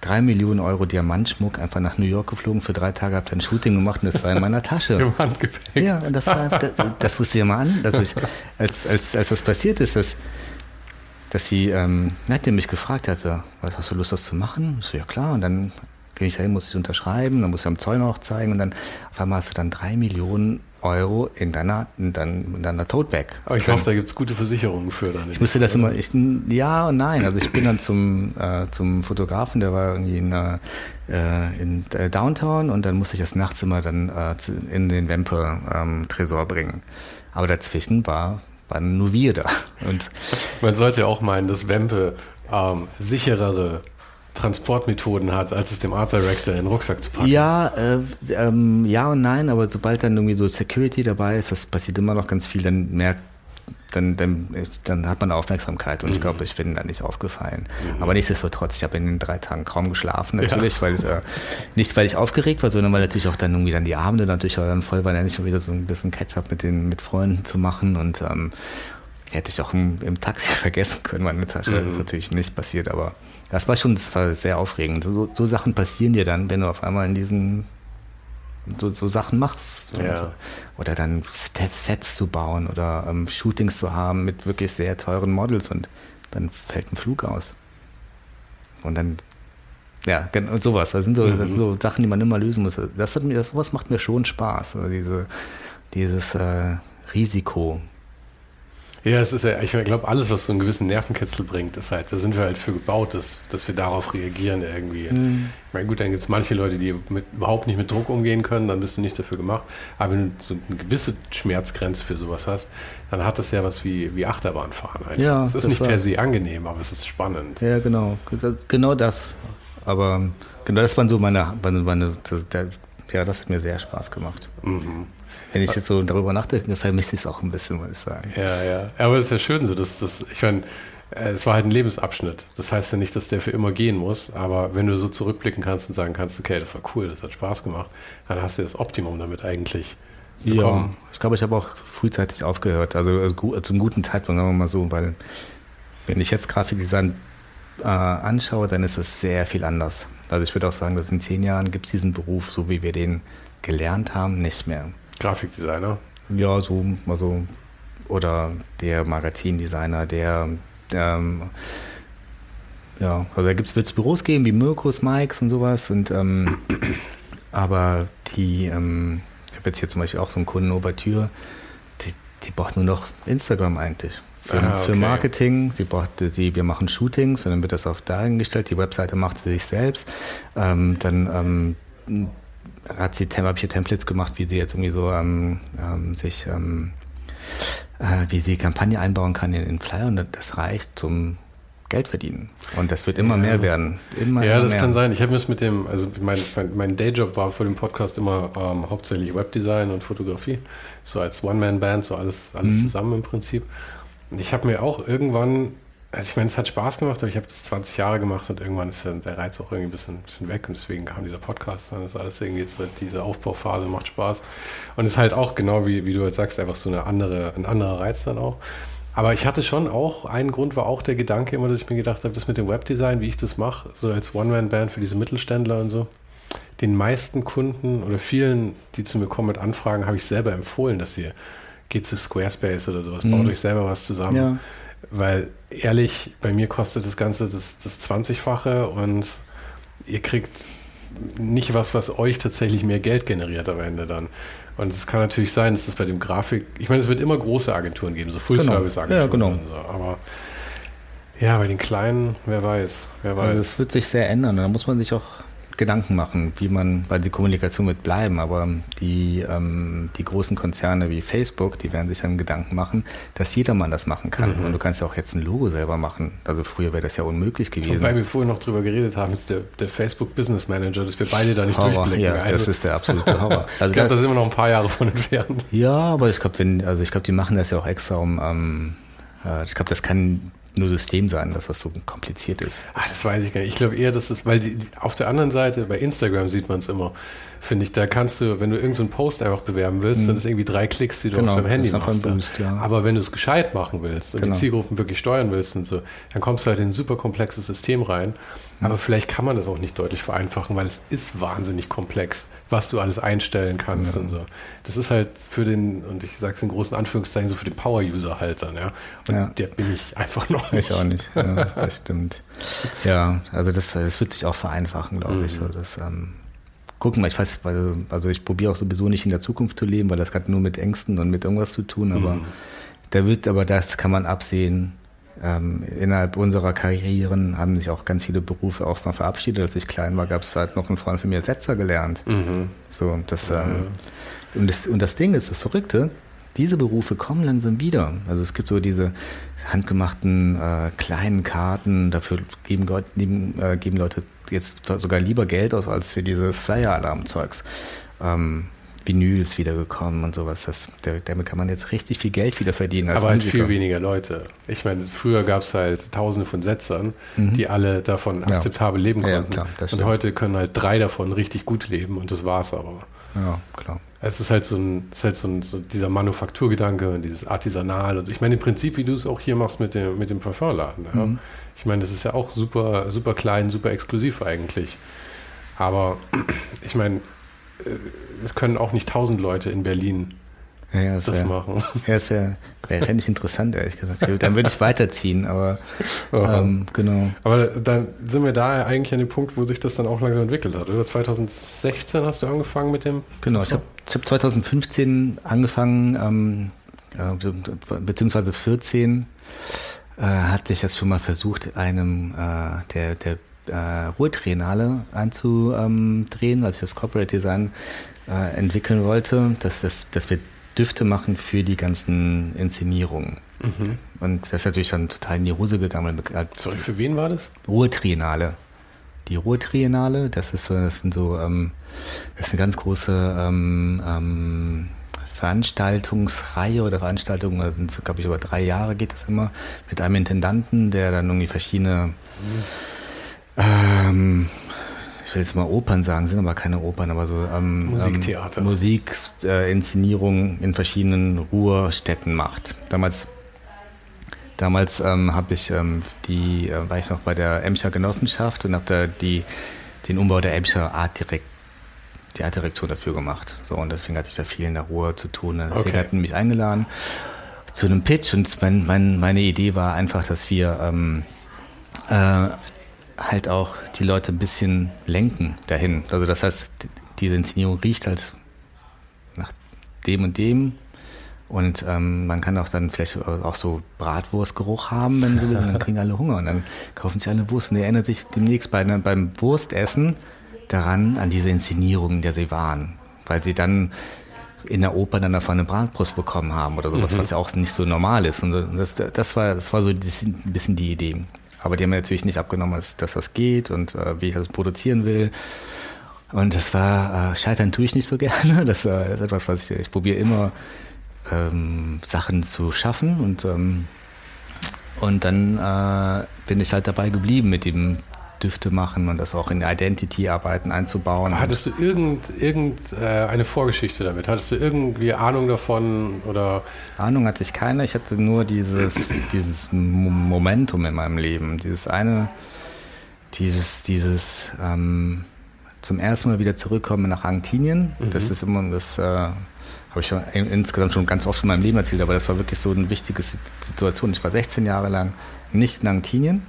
drei Millionen Euro Diamantschmuck einfach nach New York geflogen. Für drei Tage habe ich ein Shooting gemacht und das war in meiner Tasche. (laughs) Im Handgepäck. Ja, und das war, das, das wusste ich mal an, dass ich, als, als, als das passiert ist, dass, dass sie, ähm, Nadja mich gefragt hatte, was hast du Lust, das zu machen? Ich so, ja klar. Und dann gehe ich dahin, muss ich unterschreiben, dann muss ich am Zoll noch zeigen und dann auf einmal hast du dann drei Millionen Euro in deiner, in deiner, in deiner Tote Aber ich hoffe, da gibt es gute Versicherungen für dann. Ich musste das immer, ich, ja und nein. Also ich bin dann zum, äh, zum Fotografen, der war irgendwie in, äh, in äh, Downtown und dann musste ich das nachts immer dann äh, in den Wempe-Tresor ähm, bringen. Aber dazwischen war, waren nur wir da. Und Man sollte ja auch meinen, dass Wempe ähm, sicherere Transportmethoden hat, als es dem Art Director in den Rucksack zu packen. Ja, äh, ähm, ja und nein, aber sobald dann irgendwie so Security dabei ist, das passiert immer noch ganz viel, dann merkt dann, dann, dann hat man Aufmerksamkeit und mhm. ich glaube, ich bin da nicht aufgefallen. Mhm. Aber nichtsdestotrotz, ich habe in den drei Tagen kaum geschlafen natürlich, ja. weil ich, äh, nicht weil ich aufgeregt war, sondern weil natürlich auch dann irgendwie dann die Abende natürlich auch dann voll war, dann nicht schon wieder so ein bisschen Catch-up mit den mit Freunden zu machen und ähm, hätte ich auch im, im Taxi (laughs) vergessen können, meine Tasche. Mhm. Das ist natürlich nicht passiert, aber das war schon das war sehr aufregend. So, so Sachen passieren dir dann, wenn du auf einmal in diesen so, so Sachen machst. Ja. Oder dann Sets zu bauen oder ähm, Shootings zu haben mit wirklich sehr teuren Models und dann fällt ein Flug aus. Und dann, ja, und sowas. Das sind so, mhm. das sind so Sachen, die man immer lösen muss. Das hat mir, das, sowas macht mir schon Spaß. Also diese, dieses äh, Risiko ja, es ist ja, ich glaube, alles, was so einen gewissen Nervenkitzel bringt, ist halt, da sind wir halt für gebaut, dass, dass wir darauf reagieren irgendwie. Mhm. Ich meine, gut, dann gibt es manche Leute, die mit, überhaupt nicht mit Druck umgehen können, dann bist du nicht dafür gemacht. Aber wenn du so eine gewisse Schmerzgrenze für sowas hast, dann hat das ja was wie, wie Achterbahnfahren einfach. Ja, es ist nicht per se angenehm, aber es ist spannend. Ja, genau. Genau das. Aber genau das waren so meine, meine, meine der, ja, das hat mir sehr Spaß gemacht. Mhm. Wenn ich jetzt so darüber nachdenke, vermisse ich es auch ein bisschen, muss ich sagen. Ja, ja. Aber es ist ja schön so, dass das, ich meine, äh, es war halt ein Lebensabschnitt. Das heißt ja nicht, dass der für immer gehen muss, aber wenn du so zurückblicken kannst und sagen kannst, okay, das war cool, das hat Spaß gemacht, dann hast du das Optimum damit eigentlich bekommen. Ja, ich glaube, ich habe auch frühzeitig aufgehört, also, also zum guten Zeitpunkt, sagen wir mal so, weil wenn ich jetzt Grafikdesign äh, anschaue, dann ist es sehr viel anders. Also ich würde auch sagen, dass in zehn Jahren gibt es diesen Beruf, so wie wir den gelernt haben, nicht mehr. Grafikdesigner? Ja, so, also, oder der Magazindesigner, der, ähm, ja, also da wird es Büros geben wie Mirkus, Mikes und sowas und ähm, (clears throat) aber die, ähm, ich habe jetzt hier zum Beispiel auch so einen Kunden Overtür, die, die braucht nur noch Instagram eigentlich. Für, ah, okay. für, Marketing, sie braucht sie, wir machen Shootings und dann wird das auf dahingestellt, die Webseite macht sie sich selbst. Ähm, dann ähm, hat sie habe ich hier Templates gemacht, wie sie jetzt irgendwie so ähm, ähm, sich ähm, äh, wie sie Kampagne einbauen kann in, in Flyer und das reicht zum Geld verdienen. Und das wird immer ja. mehr werden. Immer, ja, immer das mehr. kann sein. Ich habe mir das mit dem, also mein, mein, mein, Dayjob war vor dem Podcast immer ähm, hauptsächlich Webdesign und Fotografie. So als One-Man-Band, so alles, alles mhm. zusammen im Prinzip. Und ich habe mir auch irgendwann also ich meine, es hat Spaß gemacht, aber ich habe das 20 Jahre gemacht und irgendwann ist der Reiz auch irgendwie ein bisschen, bisschen weg und deswegen kam dieser Podcast dann. Das ist alles irgendwie jetzt diese Aufbauphase, macht Spaß. Und ist halt auch genau wie, wie du jetzt sagst, einfach so eine andere, ein anderer Reiz dann auch. Aber ich hatte schon auch, ein Grund war auch der Gedanke immer, dass ich mir gedacht habe, das mit dem Webdesign, wie ich das mache, so als One-Man-Band für diese Mittelständler und so. Den meisten Kunden oder vielen, die zu mir kommen mit Anfragen, habe ich selber empfohlen, dass ihr geht zu Squarespace oder sowas, mhm. baut euch selber was zusammen. Ja weil ehrlich, bei mir kostet das Ganze das, das 20-fache und ihr kriegt nicht was, was euch tatsächlich mehr Geld generiert am Ende dann. Und es kann natürlich sein, dass das bei dem Grafik, ich meine, es wird immer große Agenturen geben, so Full-Service-Agenturen. Genau. Ja, genau. So, aber ja, bei den kleinen, wer weiß, wer weiß. Also es wird sich sehr ändern. Da muss man sich auch Gedanken machen, wie man, weil die Kommunikation wird bleiben, aber die, ähm, die großen Konzerne wie Facebook, die werden sich dann Gedanken machen, dass jedermann das machen kann. Mhm. Und du kannst ja auch jetzt ein Logo selber machen. Also früher wäre das ja unmöglich gewesen. Und weil wir vorhin noch drüber geredet haben, ist der, der Facebook Business Manager, dass wir beide da nicht Horror, durchblicken. Ja, also, das ist der absolute Horror. (laughs) Also ich glaube, da sind wir noch ein paar Jahre von entfernt. Ja, aber ich glaube, also ich glaube, die machen das ja auch extra um, ähm, äh, ich glaube, das kann nur System sein, dass das so kompliziert ist. Ach, das weiß ich gar nicht. Ich glaube eher, dass das, weil die, auf der anderen Seite, bei Instagram sieht man es immer, finde ich, da kannst du, wenn du irgendeinen so Post einfach bewerben willst, mhm. dann ist irgendwie drei Klicks, die du genau, auf deinem Handy machst. Boost, ja. Aber wenn du es gescheit machen willst und genau. die Zielgruppen wirklich steuern willst und so, dann kommst du halt in ein super komplexes System rein. Aber vielleicht kann man das auch nicht deutlich vereinfachen, weil es ist wahnsinnig komplex, was du alles einstellen kannst ja. und so. Das ist halt für den, und ich sage es in großen Anführungszeichen, so für den Power-User halt dann, ja. Und ja. der bin ich einfach noch nicht. Ich auch nicht, ja, das stimmt. Ja, also das, das wird sich auch vereinfachen, glaube mhm. ich. So, das, ähm, gucken, ich weiß, weil, also ich probiere auch sowieso nicht in der Zukunft zu leben, weil das hat nur mit Ängsten und mit irgendwas zu tun, aber mhm. da wird, aber das kann man absehen, ähm, innerhalb unserer Karrieren haben sich auch ganz viele Berufe auch mal verabschiedet. Als ich klein war, gab es halt noch einen Freund von mir Setzer gelernt. Mhm. So, und, das, ähm, und, das, und das Ding ist, das Verrückte, diese Berufe kommen langsam wieder. Also es gibt so diese handgemachten äh, kleinen Karten, dafür geben, geben, äh, geben Leute jetzt sogar lieber Geld aus als für dieses Flyer-Alarm-Zeugs. Ähm, Vinyl ist wiedergekommen und sowas. Das, damit kann man jetzt richtig viel Geld wieder verdienen. Aber halt viel weniger Leute. Ich meine, früher gab es halt tausende von Setzern, mhm. die alle davon ja. akzeptabel leben konnten. Ja, klar, und heute können halt drei davon richtig gut leben und das war's aber. Ja, klar. Es ist halt so ein, ist halt so, ein, so dieser Manufakturgedanke und dieses Artisanal. Und ich meine, im Prinzip, wie du es auch hier machst mit dem, mit dem Parfumladen. Ja? Mhm. Ich meine, das ist ja auch super, super klein, super exklusiv eigentlich. Aber (clears throat) ich meine, es können auch nicht tausend Leute in Berlin ja, ja, das, das wär, machen. Ja, das wäre wär nicht interessant, ehrlich gesagt. Dann würde ich weiterziehen, aber (laughs) ähm, genau. Aber dann sind wir da eigentlich an dem Punkt, wo sich das dann auch langsam entwickelt hat, oder? 2016 hast du angefangen mit dem? Genau, ich habe hab 2015 angefangen, ähm, beziehungsweise 14 äh, hatte ich das schon mal versucht, einem äh, der, der äh, Ruhrtriennale einzudrehen, als ich das Corporate Design äh, entwickeln wollte, dass, das, dass wir Düfte machen für die ganzen Inszenierungen. Mhm. Und das ist natürlich dann total in die Hose gegangen. Sorry, für wen war das? Ruhrtriennale. Die Ruhrtriennale, das ist so, das sind so, ähm, das ist eine ganz große ähm, ähm, Veranstaltungsreihe oder Veranstaltungen, das sind so, glaube ich, über drei Jahre geht das immer, mit einem Intendanten, der dann irgendwie verschiedene mhm ähm, ich will jetzt mal Opern sagen, sind aber keine Opern, aber so ähm, Musiktheater. Ähm, Musikinszenierung äh, in verschiedenen Ruhrstädten macht. Damals Damals ähm, habe ich ähm, die, äh, war ich noch bei der Emscher Genossenschaft und habe da die, den Umbau der Emscher Artdirekt, die Artdirektion dafür gemacht. So und deswegen hatte ich da viel in der Ruhr zu tun. Deswegen okay. hatten mich eingeladen zu einem Pitch und mein, mein, meine Idee war einfach, dass wir ähm, äh, halt auch die Leute ein bisschen lenken dahin. Also das heißt, diese Inszenierung riecht halt nach dem und dem. Und ähm, man kann auch dann vielleicht auch so Bratwurstgeruch haben, wenn so will, und dann (laughs) kriegen alle Hunger und dann kaufen sie alle Wurst. Und erinnert sich demnächst bei, beim Wurstessen daran, an diese Inszenierung, in der sie waren. Weil sie dann in der Oper dann davon eine Bratwurst bekommen haben oder sowas, mhm. was ja auch nicht so normal ist. Und das, das, war, das war so ein bisschen die Idee. Aber die haben mir natürlich nicht abgenommen, dass, dass das geht und äh, wie ich das produzieren will. Und das war, äh, scheitern tue ich nicht so gerne. (laughs) Das, äh, das ist etwas, was ich, ich probiere immer ähm, Sachen zu schaffen und, ähm, und dann äh, bin ich halt dabei geblieben mit dem Düfte machen und das auch in Identity-Arbeiten einzubauen. Hattest du irgendeine irgend, äh, Vorgeschichte damit? Hattest du irgendwie Ahnung davon oder? Ahnung hatte ich keine. Ich hatte nur dieses, (clears throat) dieses Momentum in meinem Leben. Dieses eine, dieses, dieses ähm, zum ersten Mal wieder zurückkommen nach Argentinien. Mhm. Das ist immer, das äh, habe ich schon, insgesamt schon ganz oft in meinem Leben erzählt, aber das war wirklich so eine wichtige Situation. Ich war 16 Jahre lang nicht in Argentinien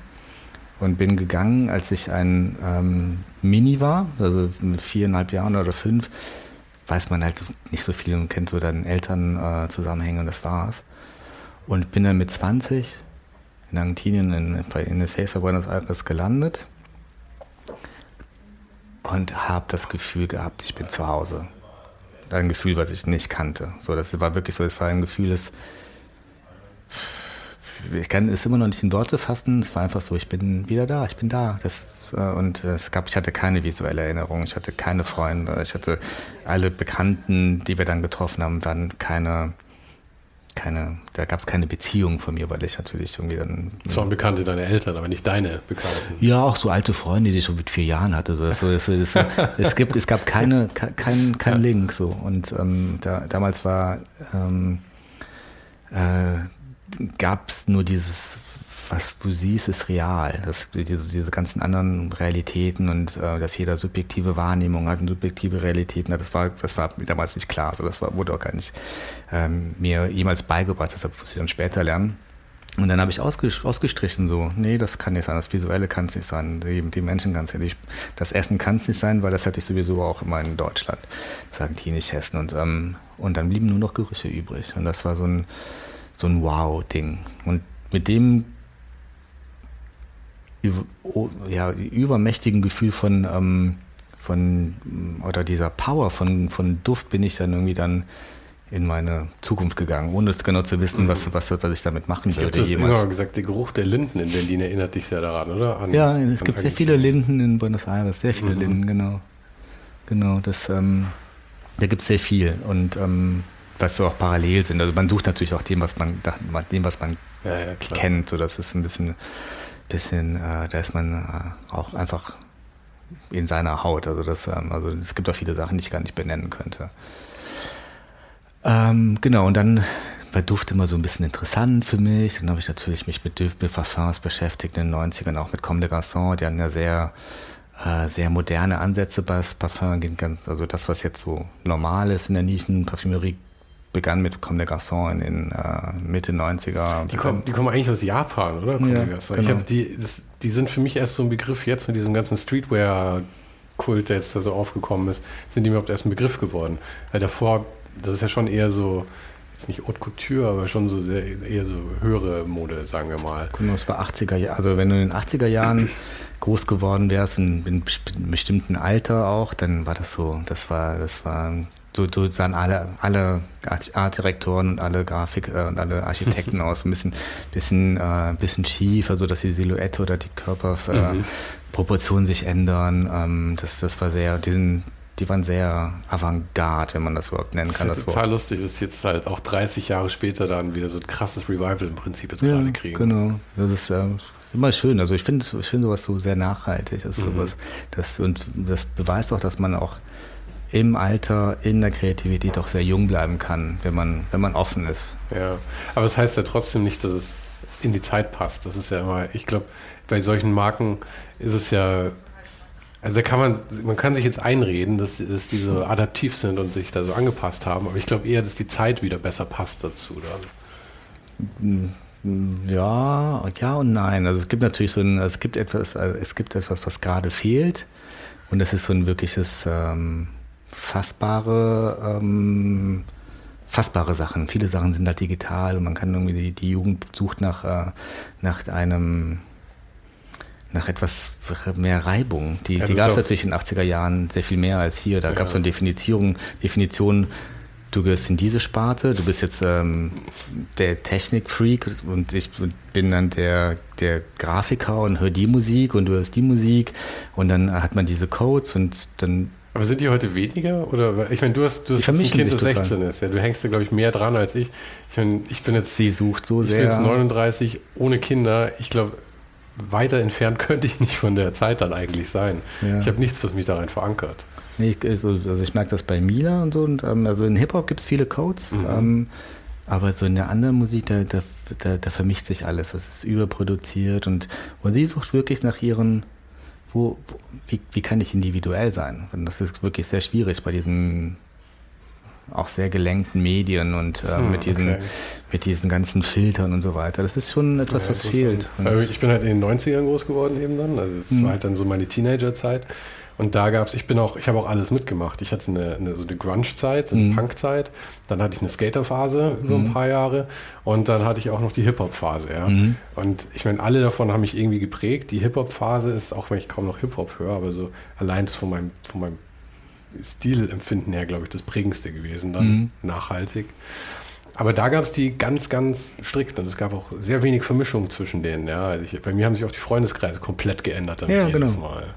und bin gegangen, als ich ein ähm, Mini war, also mit viereinhalb Jahren oder fünf, weiß man halt nicht so viel und kennt so dann Elternzusammenhänge äh, und das war's. Und bin dann mit 20 in Argentinien in, in Ezeiza, Buenos Aires gelandet und habe das Gefühl gehabt, ich bin zu Hause. Ein Gefühl, was ich nicht kannte. So, das war wirklich so, es war ein Gefühl, das ich kann es immer noch nicht in Worte fassen. Es war einfach so, ich bin wieder da, ich bin da. Das, äh, und es gab, ich hatte keine visuelle Erinnerung, ich hatte keine Freunde, ich hatte alle Bekannten, die wir dann getroffen haben, waren keine, keine, da gab es keine Beziehung von mir, weil ich natürlich irgendwie dann. Es waren Bekannte deiner Eltern, aber nicht deine Bekannten. Ja, auch so alte Freunde, die ich so mit vier Jahren hatte. So, so, es, (laughs) es, es, gibt, es gab keine, kein, kein ja. Link so. Und ähm, da, damals war ähm, äh, gab es nur dieses, was du siehst, ist real. Das, diese, diese ganzen anderen Realitäten und äh, dass jeder subjektive Wahrnehmung hat und subjektive Realitäten hat, das war, das war damals nicht klar. Also das war, wurde auch gar nicht ähm, mir jemals beigebracht, deshalb musste ich dann später lernen. Und dann habe ich ausgestrichen so, nee, das kann nicht sein, das Visuelle kann es nicht sein, die, die Menschen kann es nicht, das Essen kann es nicht sein, weil das hatte ich sowieso auch immer in Deutschland, sagen die nicht Hessen. Und, ähm, und dann blieben nur noch Gerüche übrig. Und das war so ein, so ein Wow-Ding. Und mit dem ja, übermächtigen Gefühl von, ähm, von oder dieser Power von, von Duft bin ich dann irgendwie dann in meine Zukunft gegangen, ohne es genau zu wissen, was, was, was ich damit machen würde. Du hast immer gesagt, der Geruch der Linden in Berlin erinnert dich sehr daran, oder? An, ja, es gibt sehr viele Linden in Buenos Aires, sehr viele mhm. Linden, genau. Genau, das, ähm, da gibt es sehr viel. Und ähm, was so auch parallel sind. Also man sucht natürlich auch dem, was man, dem, was man ja, ja, kennt. So, das ist ein bisschen, bisschen äh, da ist man äh, auch einfach in seiner Haut. Also, das, ähm, also es gibt auch viele Sachen, die ich gar nicht benennen könnte. Ähm, genau, und dann war Duft immer so ein bisschen interessant für mich. Dann habe ich natürlich mich mit Duft, mit Parfums beschäftigt in den 90ern, auch mit Comme des Garçons. Die hatten ja sehr, äh, sehr moderne Ansätze bei Parfum. Also das, was jetzt so normal ist in der Nischenparfümerie, begann mit Comme des Garçons in den äh, Mitte 90er. Die kommen, die kommen eigentlich aus Japan, oder? Comme ja, des genau. die, das, die sind für mich erst so ein Begriff jetzt mit diesem ganzen Streetwear-Kult, der jetzt da so aufgekommen ist, sind die überhaupt erst ein Begriff geworden. Weil davor, das ist ja schon eher so, jetzt nicht Haute Couture, aber schon so sehr, eher so höhere Mode, sagen wir mal. Genau, es war 80er Jahre, also wenn du in den 80er Jahren (clears throat) groß geworden wärst und in einem bestimmten Alter auch, dann war das so, das war, das war so, so sahen alle, alle Artdirektoren und alle Grafik äh, und alle Architekten (laughs) aus, ein bisschen, bisschen, äh, bisschen schief, also dass die Silhouette oder die Körperproportionen äh, mhm. sich ändern. Ähm, das, das war sehr, die, sind, die waren sehr avantgarde, wenn man das überhaupt nennen kann. Das ist total Wort. lustig, dass jetzt halt auch 30 Jahre später dann wieder so ein krasses Revival im Prinzip jetzt ja, gerade kriegen. Genau, das ist äh, immer schön. Also ich finde ich find sowas so sehr nachhaltig. Das, mhm. sowas, das, und das beweist auch, dass man auch im Alter, in der Kreativität auch sehr jung bleiben kann, wenn man, wenn man offen ist. Ja, aber das heißt ja trotzdem nicht, dass es in die Zeit passt. Das ist ja immer, ich glaube, bei solchen Marken ist es ja, also da kann man, man kann sich jetzt einreden, dass, dass die so adaptiv sind und sich da so angepasst haben, aber ich glaube eher, dass die Zeit wieder besser passt dazu dann. Ja, ja und nein. Also es gibt natürlich so ein, es gibt etwas, es gibt etwas, was gerade fehlt. Und das ist so ein wirkliches ähm, fassbare, ähm, fassbare Sachen. Viele Sachen sind halt digital und man kann irgendwie, die, die Jugend sucht nach, äh, nach einem, nach etwas mehr Reibung. Die, ja, die gab es natürlich in den 80er Jahren sehr viel mehr als hier. Da ja. gab es so eine Definition, Definition, du gehörst in diese Sparte, du bist jetzt ähm, der Technikfreak und ich bin dann der, der Grafiker und höre die Musik und du hörst die Musik und dann hat man diese Codes und dann aber sind die heute weniger? Oder ich meine, du hast, du hast ein Kind, das 16 ist. Ja, du hängst da, glaube ich, mehr dran als ich. Ich meine, ich bin jetzt. Sie sucht so ich sehr. Ich bin jetzt 39 ohne Kinder. Ich glaube, weiter entfernt (laughs) könnte ich nicht von der Zeit dann eigentlich sein. Ja. Ich habe nichts, was mich daran verankert. Nee, ich, also, also ich merke das bei Mila und so. Und, ähm, also in Hip-Hop gibt es viele Codes. Mhm. Ähm, aber so in der anderen Musik, da, da, da, da vermischt sich alles. Das ist überproduziert und, und sie sucht wirklich nach ihren wo, wie, wie kann ich individuell sein? Und das ist wirklich sehr schwierig bei diesem auch sehr gelenkten Medien und äh, hm, mit, diesen, okay. mit diesen ganzen Filtern und so weiter. Das ist schon etwas, ja, was fehlt. ich bin halt in den 90ern groß geworden eben dann. Also es hm. war halt dann so meine Teenagerzeit. Und da gab es, ich bin auch, ich habe auch alles mitgemacht. Ich hatte eine, eine so eine Grunge-Zeit, so eine mhm. Punk-Zeit. Dann hatte ich eine Skater-Phase über mhm. ein paar Jahre. Und dann hatte ich auch noch die Hip-Hop-Phase, ja. Mhm. Und ich meine, alle davon haben mich irgendwie geprägt. Die Hip-Hop-Phase ist, auch wenn ich kaum noch Hip-Hop höre, aber so allein von meinem, von meinem Stilempfinden her, glaube ich, das prägendste gewesen, dann mhm. nachhaltig. Aber da gab es die ganz, ganz strikt und es gab auch sehr wenig Vermischung zwischen denen. Ja. Also ich, bei mir haben sich auch die Freundeskreise komplett geändert. ja, genau. Mal.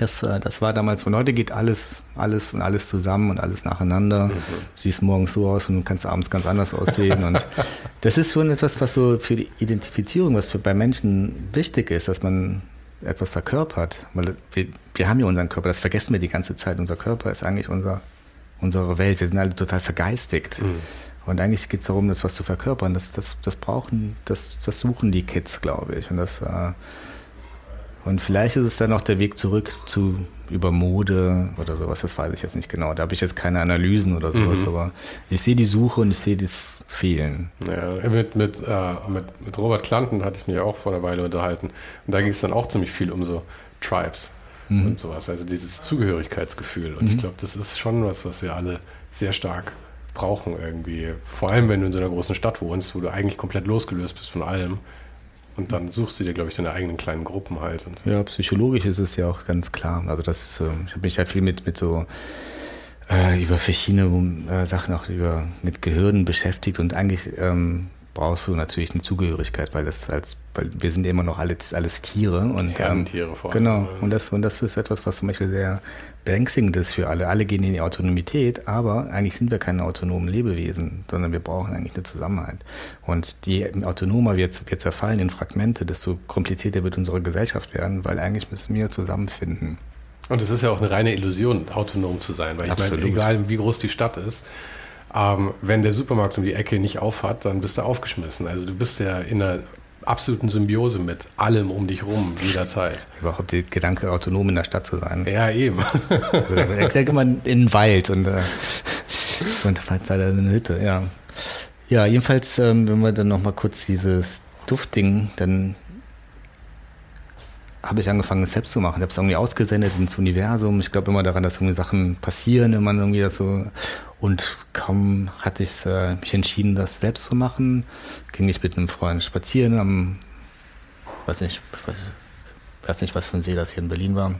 Das, äh, das war damals von heute geht alles, alles und alles zusammen und alles nacheinander. Mhm. Siehst morgens so aus und kannst abends ganz anders aussehen. und (laughs) das ist schon etwas, was so für die Identifizierung, was für bei Menschen wichtig ist, dass man etwas verkörpert. Weil wir, wir haben ja unseren Körper, das vergessen wir die ganze Zeit. Unser Körper ist eigentlich unser, unsere Welt. Wir sind alle total vergeistigt. Mhm. Und eigentlich geht es darum, das was zu verkörpern. Das, das, das brauchen, das, das suchen die Kids, glaube ich. Und das äh, und vielleicht ist es dann noch der Weg zurück zu über Mode oder sowas, das weiß ich jetzt nicht genau. Da habe ich jetzt keine Analysen oder sowas, mhm. aber ich sehe die Suche und ich sehe das Fehlen. Ja, mit, mit, äh, mit, mit Robert Klanten hatte ich mich auch vor einer Weile unterhalten. Und da ging es dann auch ziemlich viel um so Tribes mhm. und sowas, also dieses Zugehörigkeitsgefühl. Und mhm. ich glaube, das ist schon was, was wir alle sehr stark brauchen irgendwie. Vor allem, wenn du in so einer großen Stadt wohnst, wo du eigentlich komplett losgelöst bist von allem und dann suchst du dir, glaube ich, deine eigenen kleinen Gruppen halt. ja, psychologisch ist es ja auch ganz klar. Also das ist, ich habe mich halt viel mit, mit so äh, über verschiedene äh, Sachen auch über mit Gehirnen beschäftigt und eigentlich ähm, brauchst du natürlich eine Zugehörigkeit, weil das als, weil wir sind immer noch alles, alles Tiere und ähm, Tiere vor allem. Genau. Und das, und das ist etwas, was zum Beispiel sehr beängstigend ist für alle. Alle gehen in die Autonomität, aber eigentlich sind wir keine autonomen Lebewesen, sondern wir brauchen eigentlich eine Zusammenhalt. Und je autonomer wir, wir zerfallen in Fragmente, desto komplizierter wird unsere Gesellschaft werden, weil eigentlich müssen wir zusammenfinden. Und es ist ja auch eine reine Illusion, autonom zu sein, weil ich Absolut. meine, egal wie groß die Stadt ist, ähm, wenn der Supermarkt um die Ecke nicht aufhat, dann bist du aufgeschmissen. Also du bist ja in einer absoluten Symbiose mit allem um dich rum, jederzeit. Überhaupt der Gedanke, autonom in der Stadt zu sein. Ja, eben. Also, ich denke immer in den Wald und, äh, und da eine Hütte, ja. Ja, jedenfalls, ähm, wenn wir dann nochmal kurz dieses Duftding, dann habe ich angefangen, es selbst zu machen. Ich habe es irgendwie ausgesendet ins Universum. Ich glaube immer daran, dass irgendwie Sachen passieren, wenn man irgendwie das so. Und kaum hatte ich äh, mich entschieden, das selbst zu machen, ging ich mit einem Freund spazieren am, weiß nicht, weiß nicht, was für ein See das hier in Berlin war,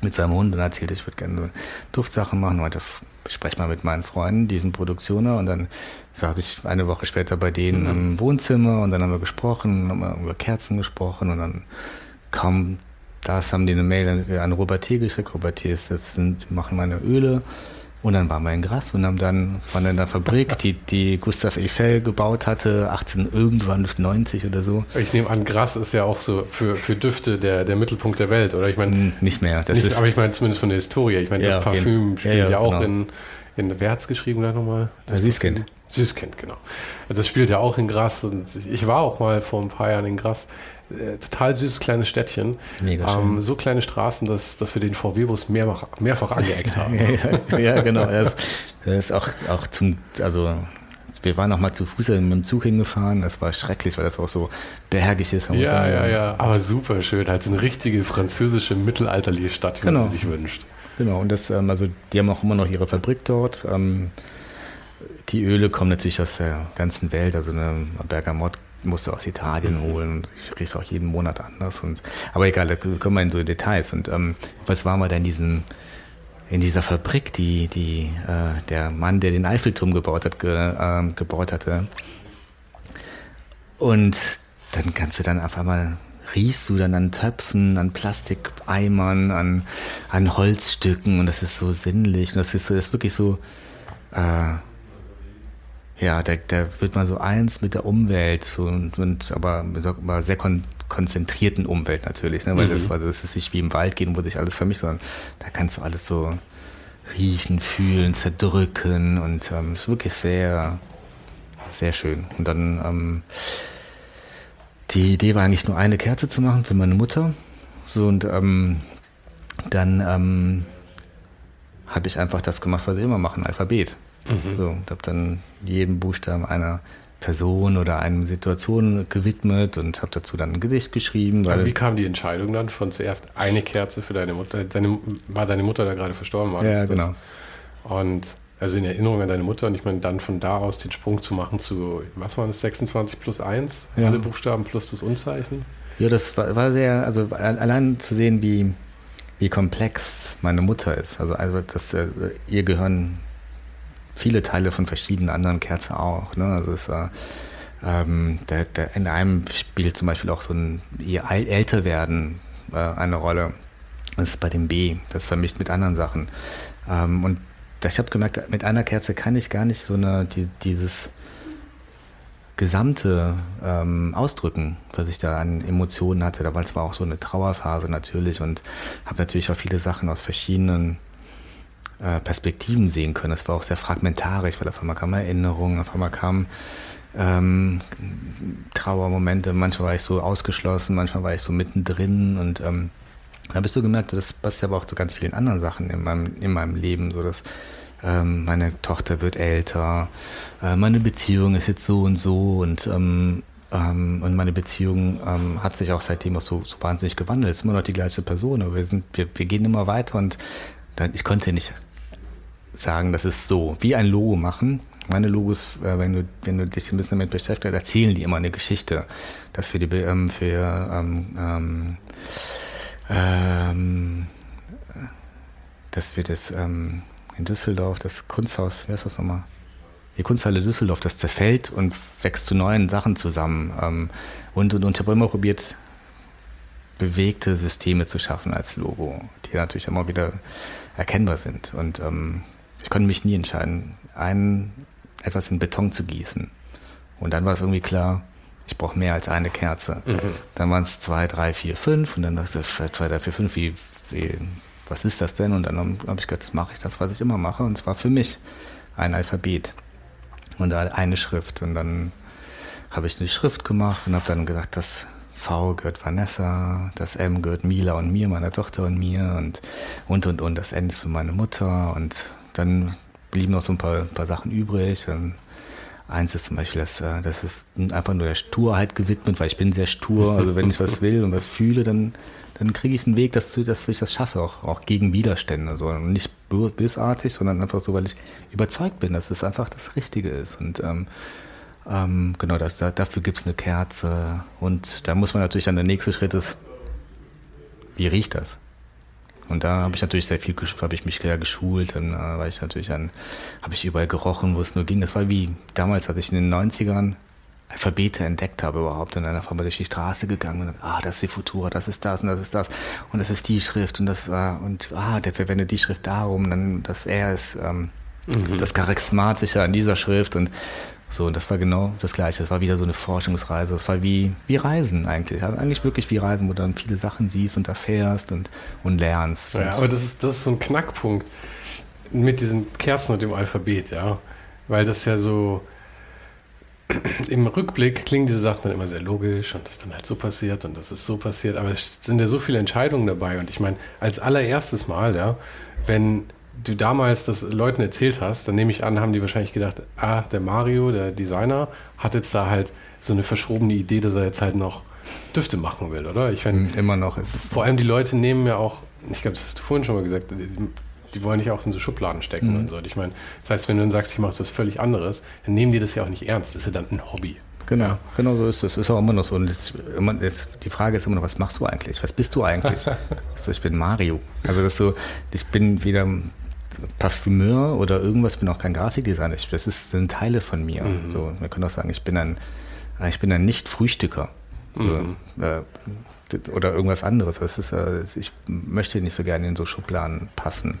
mit seinem Hund und erzählte, ich würde gerne Duftsachen machen. Heute spreche mal mit meinen Freunden, diesen Produktioner und dann saß ich eine Woche später bei denen mhm. im Wohnzimmer und dann haben wir gesprochen, haben wir über Kerzen gesprochen und dann kaum das haben die eine Mail an Robert T. geschickt. Robert T. ist das sind, machen meine Öle. Und dann waren wir in Gras und haben dann von einer Fabrik, die, die Gustav Eiffel gebaut hatte, 18 irgendwann 90 oder so. Ich nehme an, Gras ist ja auch so für, für Düfte der, der Mittelpunkt der Welt, oder? Ich meine, nicht mehr. Das nicht, ist, aber ich meine zumindest von der Historie. Ich meine, ja, das Parfüm spielt ja, ja, ja auch genau. in, in, wer hat es geschrieben da nochmal? Das Süßkind. Süßkind, genau. Das spielt ja auch in Gras und ich war auch mal vor ein paar Jahren in Gras. Äh, total süßes kleines Städtchen. Mega ähm, so kleine Straßen, dass, dass wir den VW-Bus mehrfach, mehrfach angeeckt haben. (laughs) ja, ja, genau. Er ist, ist auch, auch zum, also wir waren noch mal zu Fuß mit dem Zug hingefahren. Das war schrecklich, weil das auch so bergig ist. Ja, ja, ja. Aber super schön. Halt so eine richtige französische mittelalterliche Stadt, wie genau. man sie sich wünscht. Genau. Und das, ähm, also die haben auch immer noch ihre Fabrik dort. Die Öle kommen natürlich aus der ganzen Welt. Also eine Bergamot musste aus Italien mhm. holen. Ich rieche auch jeden Monat anders. Und, aber egal, da kommen wir in so Details. Und ähm, was war mal da in diesem in dieser Fabrik, die, die äh, der Mann, der den Eiffelturm gebaut hat, ge, äh, gebaut hatte. Und dann kannst du dann auf einmal riechst du dann an Töpfen, an Plastikeimern, an, an Holzstücken und das ist so sinnlich. Und das ist, das ist wirklich so, äh, ja, da, da wird man so eins mit der Umwelt, so, und, und aber, aber sehr kon konzentrierten Umwelt natürlich, ne? weil mhm. das, also das ist nicht wie im Wald gehen, wo sich alles vermischt, sondern da kannst du alles so riechen, fühlen, zerdrücken und es ähm, ist wirklich sehr, sehr schön. Und dann, ähm, die Idee war eigentlich nur eine Kerze zu machen für meine Mutter. So und ähm, dann ähm, habe ich einfach das gemacht, was ich immer mache, ein Alphabet. Mhm. So, und habe dann jeden Buchstaben einer Person oder einer Situation gewidmet und habe dazu dann ein Gedicht geschrieben. Weil wie kam die Entscheidung dann von zuerst eine Kerze für deine Mutter? Deine, war deine Mutter da gerade verstorben? War ja, genau. Und also in Erinnerung an deine Mutter und ich meine, dann von da aus den Sprung zu machen zu, was war das, 26 plus 1? Ja. Alle Buchstaben plus das Unzeichen? Ja, das war, war sehr, also allein zu sehen, wie, wie komplex meine Mutter ist. Also, also das, äh, ihr gehören viele Teile von verschiedenen anderen Kerzen auch. Ne? Also es war, ähm, der, der, in einem spielt zum Beispiel auch so ein ihr Älterwerden äh, eine Rolle. Das ist bei dem B, das vermischt mit anderen Sachen. Ähm, und ich habe gemerkt, mit einer Kerze kann ich gar nicht so eine, die, dieses gesamte ähm, ausdrücken, was ich da an Emotionen hatte. Da war es auch so eine Trauerphase natürlich und habe natürlich auch viele Sachen aus verschiedenen äh, Perspektiven sehen können. Es war auch sehr fragmentarisch, weil auf einmal kamen Erinnerungen, auf einmal kamen ähm, Trauermomente. Manchmal war ich so ausgeschlossen, manchmal war ich so mittendrin und ähm, da bist du gemerkt, das passt aber auch zu ganz vielen anderen Sachen in meinem, in meinem Leben, so dass ähm, meine Tochter wird älter, äh, meine Beziehung ist jetzt so und so und ähm, ähm, und meine Beziehung ähm, hat sich auch seitdem auch so, so wahnsinnig gewandelt. Es ist immer noch die gleiche Person, aber wir sind, wir, wir gehen immer weiter und ich konnte nicht sagen, das ist so, wie ein Logo machen. Meine Logos, äh, wenn du, wenn du dich ein bisschen damit beschäftigst, erzählen die immer eine Geschichte, dass wir die ähm, für ähm, ähm, ähm, dass wir das ähm, in Düsseldorf, das Kunsthaus, wie heißt das nochmal? Die Kunsthalle Düsseldorf, das zerfällt und wächst zu neuen Sachen zusammen. Ähm, und, und, und ich habe immer probiert, bewegte Systeme zu schaffen als Logo, die natürlich immer wieder erkennbar sind. Und ähm, ich konnte mich nie entscheiden, ein, etwas in Beton zu gießen. Und dann war es irgendwie klar, ich brauche mehr als eine Kerze. Mhm. Dann waren es zwei, drei, vier, fünf und dann dachte ich, zwei, drei, vier, fünf, wie, wie, was ist das denn? Und dann habe ich gedacht, das mache ich das, was ich immer mache. Und zwar für mich ein Alphabet und eine Schrift. Und dann habe ich eine Schrift gemacht und habe dann gesagt, das V gehört Vanessa, das M gehört Mila und mir, meiner Tochter und mir und und und und. Das N ist für meine Mutter und dann blieben noch so ein paar, paar Sachen übrig. Und eins ist zum Beispiel, dass äh, das ist einfach nur der Sturheit gewidmet, weil ich bin sehr stur. Also wenn ich was (laughs) will und was fühle, dann, dann kriege ich einen Weg, dass, dass ich das schaffe, auch, auch gegen Widerstände. Also nicht bösartig, sondern einfach so, weil ich überzeugt bin, dass es einfach das Richtige ist. Und ähm, ähm, genau, das, dafür gibt es eine Kerze. Und da muss man natürlich dann der nächste Schritt ist, wie riecht das? Und da habe ich natürlich sehr viel, habe ich mich sehr geschult, dann äh, war ich natürlich an, habe ich überall gerochen, wo es nur ging. Das war wie damals, als ich in den 90ern Alphabete entdeckt habe überhaupt und dann einfach mal durch die Straße gegangen und dann, ah, das ist die Futura, das ist das und das ist das und das ist die Schrift und das, äh, und ah, der verwendet die Schrift darum, dann das er ist ähm, mhm. das Charismatische an dieser Schrift und so, und das war genau das Gleiche. Das war wieder so eine Forschungsreise. Das war wie, wie Reisen eigentlich. Also eigentlich wirklich wie Reisen, wo du dann viele Sachen siehst und erfährst und, und lernst. Ja, aber das ist, das ist so ein Knackpunkt mit diesen Kerzen und dem Alphabet, ja. Weil das ja so (clears throat) im Rückblick klingen diese Sachen dann immer sehr logisch und das ist dann halt so passiert und das ist so passiert. Aber es sind ja so viele Entscheidungen dabei. Und ich meine, als allererstes Mal, ja, wenn du damals das Leuten erzählt hast, dann nehme ich an, haben die wahrscheinlich gedacht, ah, der Mario, der Designer, hat jetzt da halt so eine verschrobene Idee, dass er jetzt halt noch Düfte machen will, oder? Ich meine, hm, immer noch ist es. Vor allem die Leute nehmen ja auch, ich glaube, das hast du vorhin schon mal gesagt, die, die wollen dich auch in so Schubladen stecken mhm. und so. Ich meine, das heißt, wenn du dann sagst, ich mache was völlig anderes, dann nehmen die das ja auch nicht ernst. Das ist ja dann ein Hobby. Genau, ja. genau so ist es. Ist auch immer noch so. Und jetzt, jetzt, die Frage ist immer noch, was machst du eigentlich? Was bist du eigentlich? (laughs) so, ich bin Mario. Also das so, ich bin wieder Parfümeur oder irgendwas, bin auch kein Grafikdesigner. Das ist, sind Teile von mir. Mhm. So, man kann auch sagen, ich bin ein, ich bin ein Nicht-Frühstücker. So, mhm. äh, oder irgendwas anderes. Das ist, äh, ich möchte nicht so gerne in so Schubladen passen.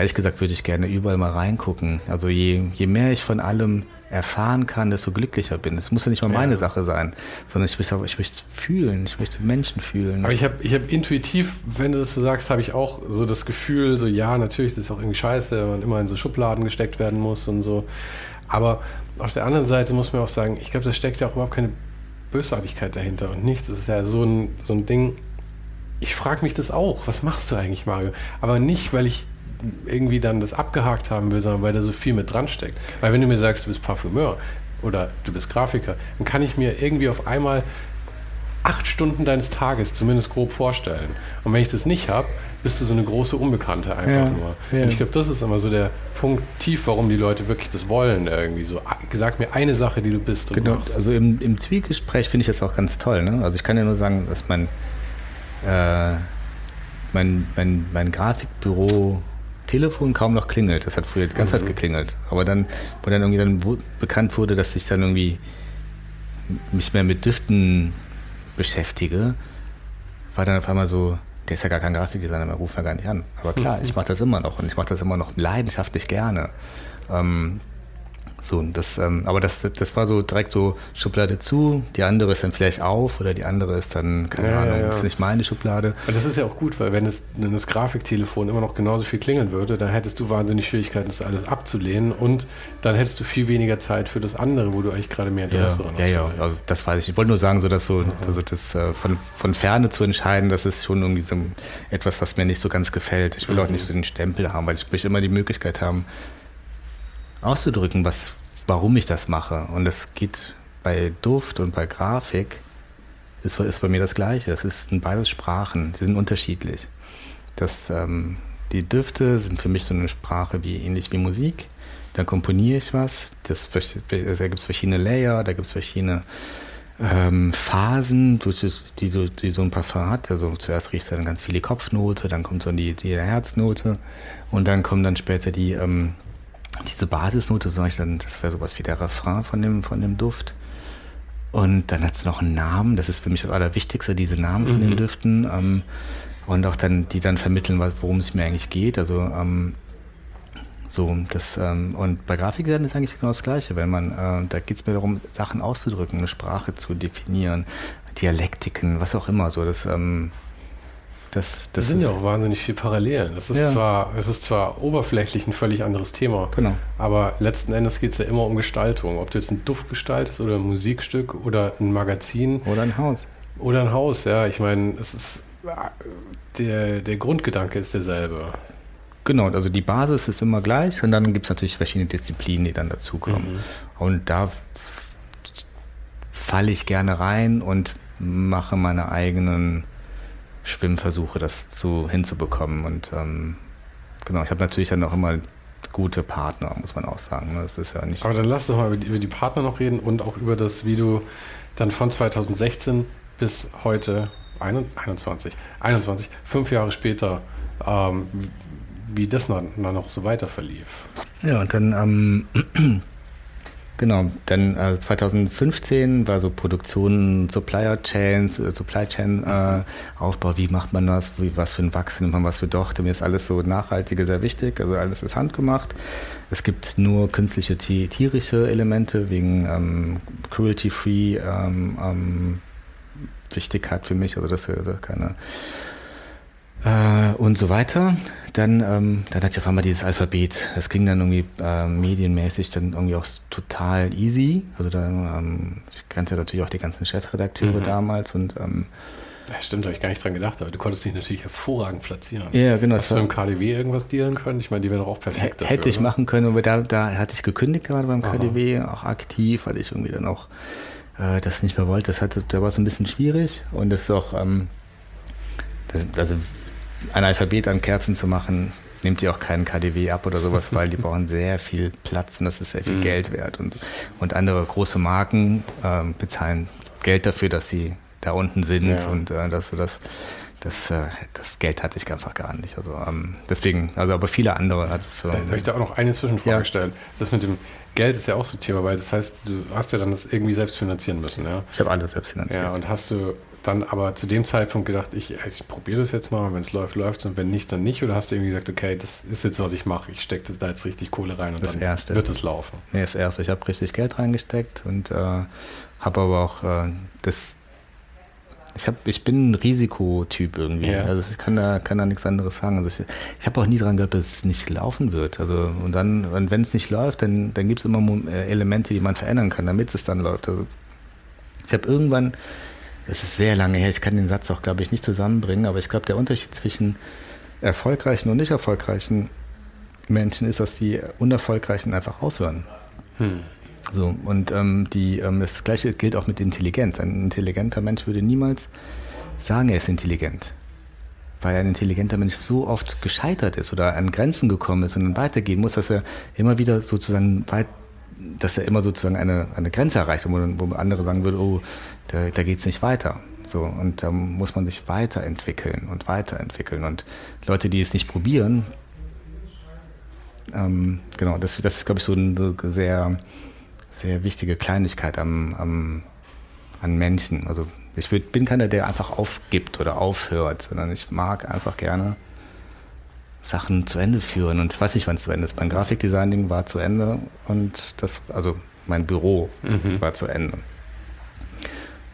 Ehrlich gesagt würde ich gerne überall mal reingucken. Also je, je mehr ich von allem erfahren kann, desto glücklicher bin. Es muss ja nicht mal meine Sache sein, sondern ich möchte, ich möchte fühlen, ich möchte Menschen fühlen. Aber ich habe ich hab intuitiv, wenn du das so sagst, habe ich auch so das Gefühl, so ja, natürlich, das ist auch irgendwie scheiße, wenn man immer in so Schubladen gesteckt werden muss und so. Aber auf der anderen Seite muss man auch sagen, ich glaube, da steckt ja auch überhaupt keine Bösartigkeit dahinter und nichts. Das ist ja so ein, so ein Ding. Ich frage mich das auch. Was machst du eigentlich, Mario? Aber nicht, weil ich irgendwie dann das abgehakt haben will, sondern weil da so viel mit dran steckt. Weil wenn du mir sagst, du bist Parfümeur oder du bist Grafiker, dann kann ich mir irgendwie auf einmal acht Stunden deines Tages zumindest grob vorstellen. Und wenn ich das nicht habe, bist du so eine große Unbekannte einfach ja, nur. Ja. Und ich glaube, das ist immer so der Punkt tief, warum die Leute wirklich das wollen irgendwie. So, sag mir eine Sache, die du bist. genau, machst. also im, im Zwiegespräch finde ich das auch ganz toll. Ne? Also ich kann ja nur sagen, dass mein, äh, mein, mein, mein Grafikbüro Telefon kaum noch klingelt. Das hat früher die ganze mhm. Zeit geklingelt. Aber dann, wo dann irgendwie dann bekannt wurde, dass ich dann irgendwie mich mehr mit Düften beschäftige, war dann auf einmal so, der ist ja gar kein Grafikdesigner mehr, ruft er gar nicht an. Aber klar, (laughs) ich mache das immer noch und ich mache das immer noch leidenschaftlich gerne. Ähm, so, das, ähm, aber das, das war so direkt so Schublade zu, die andere ist dann vielleicht auf oder die andere ist dann, keine ja, Ahnung, ja, ja. ist nicht meine Schublade. Und das ist ja auch gut, weil wenn, es, wenn das Grafiktelefon immer noch genauso viel klingeln würde, dann hättest du wahnsinnig Schwierigkeiten, das alles abzulehnen und dann hättest du viel weniger Zeit für das andere, wo du eigentlich gerade mehr Interesse dran hast. Ja, ja, also das weiß ich. Ich wollte nur sagen, so dass so, also das äh, von, von Ferne zu entscheiden, das ist schon irgendwie so etwas, was mir nicht so ganz gefällt. Ich will mhm. auch nicht so den Stempel haben, weil ich möchte immer die Möglichkeit haben, auszudrücken, was, warum ich das mache. Und es geht bei Duft und bei Grafik, ist, ist bei mir das Gleiche. Es sind beides Sprachen, die sind unterschiedlich. Das, ähm, die Düfte sind für mich so eine Sprache wie ähnlich wie Musik. Dann komponiere ich was, das, da gibt es verschiedene Layer, da gibt es verschiedene ähm, Phasen, die, die, die, so ein Parfum hat. Also zuerst riechst du dann ganz viele Kopfnote, dann kommt so die, die Herznote und dann kommen dann später die, ähm, diese Basisnote, sag ich dann, das wäre sowas wie der Refrain von dem, von dem Duft. Und dann hat es noch einen Namen, das ist für mich das Allerwichtigste, diese Namen von mhm. den Düften. Ähm, und auch dann, die dann vermitteln, worum es mir eigentlich geht. Also ähm, so, das, ähm, und bei Grafikdesign ist eigentlich genau das Gleiche, wenn man, äh, da geht es mir darum, Sachen auszudrücken, eine Sprache zu definieren, Dialektiken, was auch immer. So, das, ähm, das, das, sind ja auch wahnsinnig viel Parallelen. Das ist, ja. zwar, es ist zwar oberflächlich ein völlig anderes Thema, genau. aber letzten Endes geht es ja immer um Gestaltung. Ob du jetzt ein Duft gestaltest oder ein Musikstück oder ein Magazin. Oder ein Haus. Oder ein Haus, ja. Ich meine, es ist der, der Grundgedanke ist derselbe. Genau, also die Basis ist immer gleich und dann gibt es natürlich verschiedene Disziplinen, die dann dazukommen. Mhm. Und da falle ich gerne rein und mache meine eigenen Schwimmversuche, das so hinzubekommen. Und ähm, genau, ich habe natürlich dann auch immer gute Partner, muss man auch sagen. Ne? Das ist ja nicht. Aber dann lass doch mal über die, über die Partner noch reden und auch über das, wie du dann von 2016 bis heute 21, 21, fünf Jahre später, ähm, wie das dann noch so weiter verlief. Ja, und dann ähm, Genau, dann äh, 2015 war so Produktion, Supplier Chains, äh, Supply Chain äh, Aufbau, wie macht man das, wie, was für ein Wachs nimmt man, was für Dochte, mir ist alles so nachhaltige sehr wichtig, also alles ist handgemacht. Es gibt nur künstliche tierische Elemente wegen ähm, Cruelty-Free ähm, ähm, Wichtigkeit für mich, also dass wir keine äh, und so weiter. Dann, ähm, dann hatte ich auf einmal dieses Alphabet. Das ging dann irgendwie äh, medienmäßig dann irgendwie auch total easy. Also da, ähm, ich kannte natürlich auch die ganzen Chefredakteure mhm. damals und ähm, ja, stimmt, habe ich gar nicht dran gedacht, aber du konntest dich natürlich hervorragend platzieren. Ja, genau. Hast du im KDW irgendwas dealen können? Ich meine, die wären doch auch perfekt dafür, Hätte ich oder? machen können, aber da, da hatte ich gekündigt gerade beim KDW, Aha. auch aktiv, weil ich irgendwie dann auch äh, das nicht mehr wollte. Das hatte, da war es ein bisschen schwierig und das ist auch, ähm, das, also ein Alphabet an Kerzen zu machen, nimmt ihr auch keinen KDW ab oder sowas, weil die brauchen sehr viel Platz und das ist sehr viel mhm. Geld wert. Und, und andere große Marken ähm, bezahlen Geld dafür, dass sie da unten sind ja. und äh, dass du das das, äh, das Geld hatte ich einfach gar nicht. Also ähm, deswegen, also aber viele andere hat es so. Da habe ich da auch noch eine Zwischenfrage ja. stellen. Das mit dem Geld ist ja auch so ein Thema, weil das heißt, du hast ja dann das irgendwie selbst finanzieren müssen, ja? Ich habe alles selbst finanziert. Ja, und hast du dann aber zu dem Zeitpunkt gedacht, ich, ich probiere das jetzt mal, wenn es läuft, läuft es und wenn nicht, dann nicht? Oder hast du irgendwie gesagt, okay, das ist jetzt, was ich mache, ich stecke da jetzt richtig Kohle rein und das dann erste. wird es laufen? Nee, das Erste. Ich habe richtig Geld reingesteckt und äh, habe aber auch äh, das ich, hab, ich bin ein Risikotyp irgendwie. Ja. Also ich kann da, kann da nichts anderes sagen. Also ich, ich habe auch nie dran gehabt, dass es nicht laufen wird. Also und dann, und wenn es nicht läuft, dann, dann gibt es immer äh, Elemente, die man verändern kann, damit es dann läuft. Also ich habe irgendwann es ist sehr lange her, ich kann den Satz auch, glaube ich, nicht zusammenbringen, aber ich glaube, der Unterschied zwischen erfolgreichen und nicht erfolgreichen Menschen ist, dass die Unerfolgreichen einfach aufhören. Hm. So, und ähm, die, ähm, das Gleiche gilt auch mit Intelligenz. Ein intelligenter Mensch würde niemals sagen, er ist intelligent. Weil ein intelligenter Mensch so oft gescheitert ist oder an Grenzen gekommen ist und dann weitergehen muss, dass er immer wieder sozusagen weit, dass er immer sozusagen eine, eine Grenze erreicht, wo, wo andere sagen würden, oh, da, da geht es nicht weiter. So, und da muss man sich weiterentwickeln und weiterentwickeln. Und Leute, die es nicht probieren, ähm, genau, das, das ist, glaube ich, so eine sehr, sehr wichtige Kleinigkeit am, am, an Menschen. Also ich würd, bin keiner, der einfach aufgibt oder aufhört, sondern ich mag einfach gerne Sachen zu Ende führen. Und ich weiß nicht, wann es zu Ende ist. Mein Grafikdesigning war zu Ende und das, also mein Büro mhm. war zu Ende.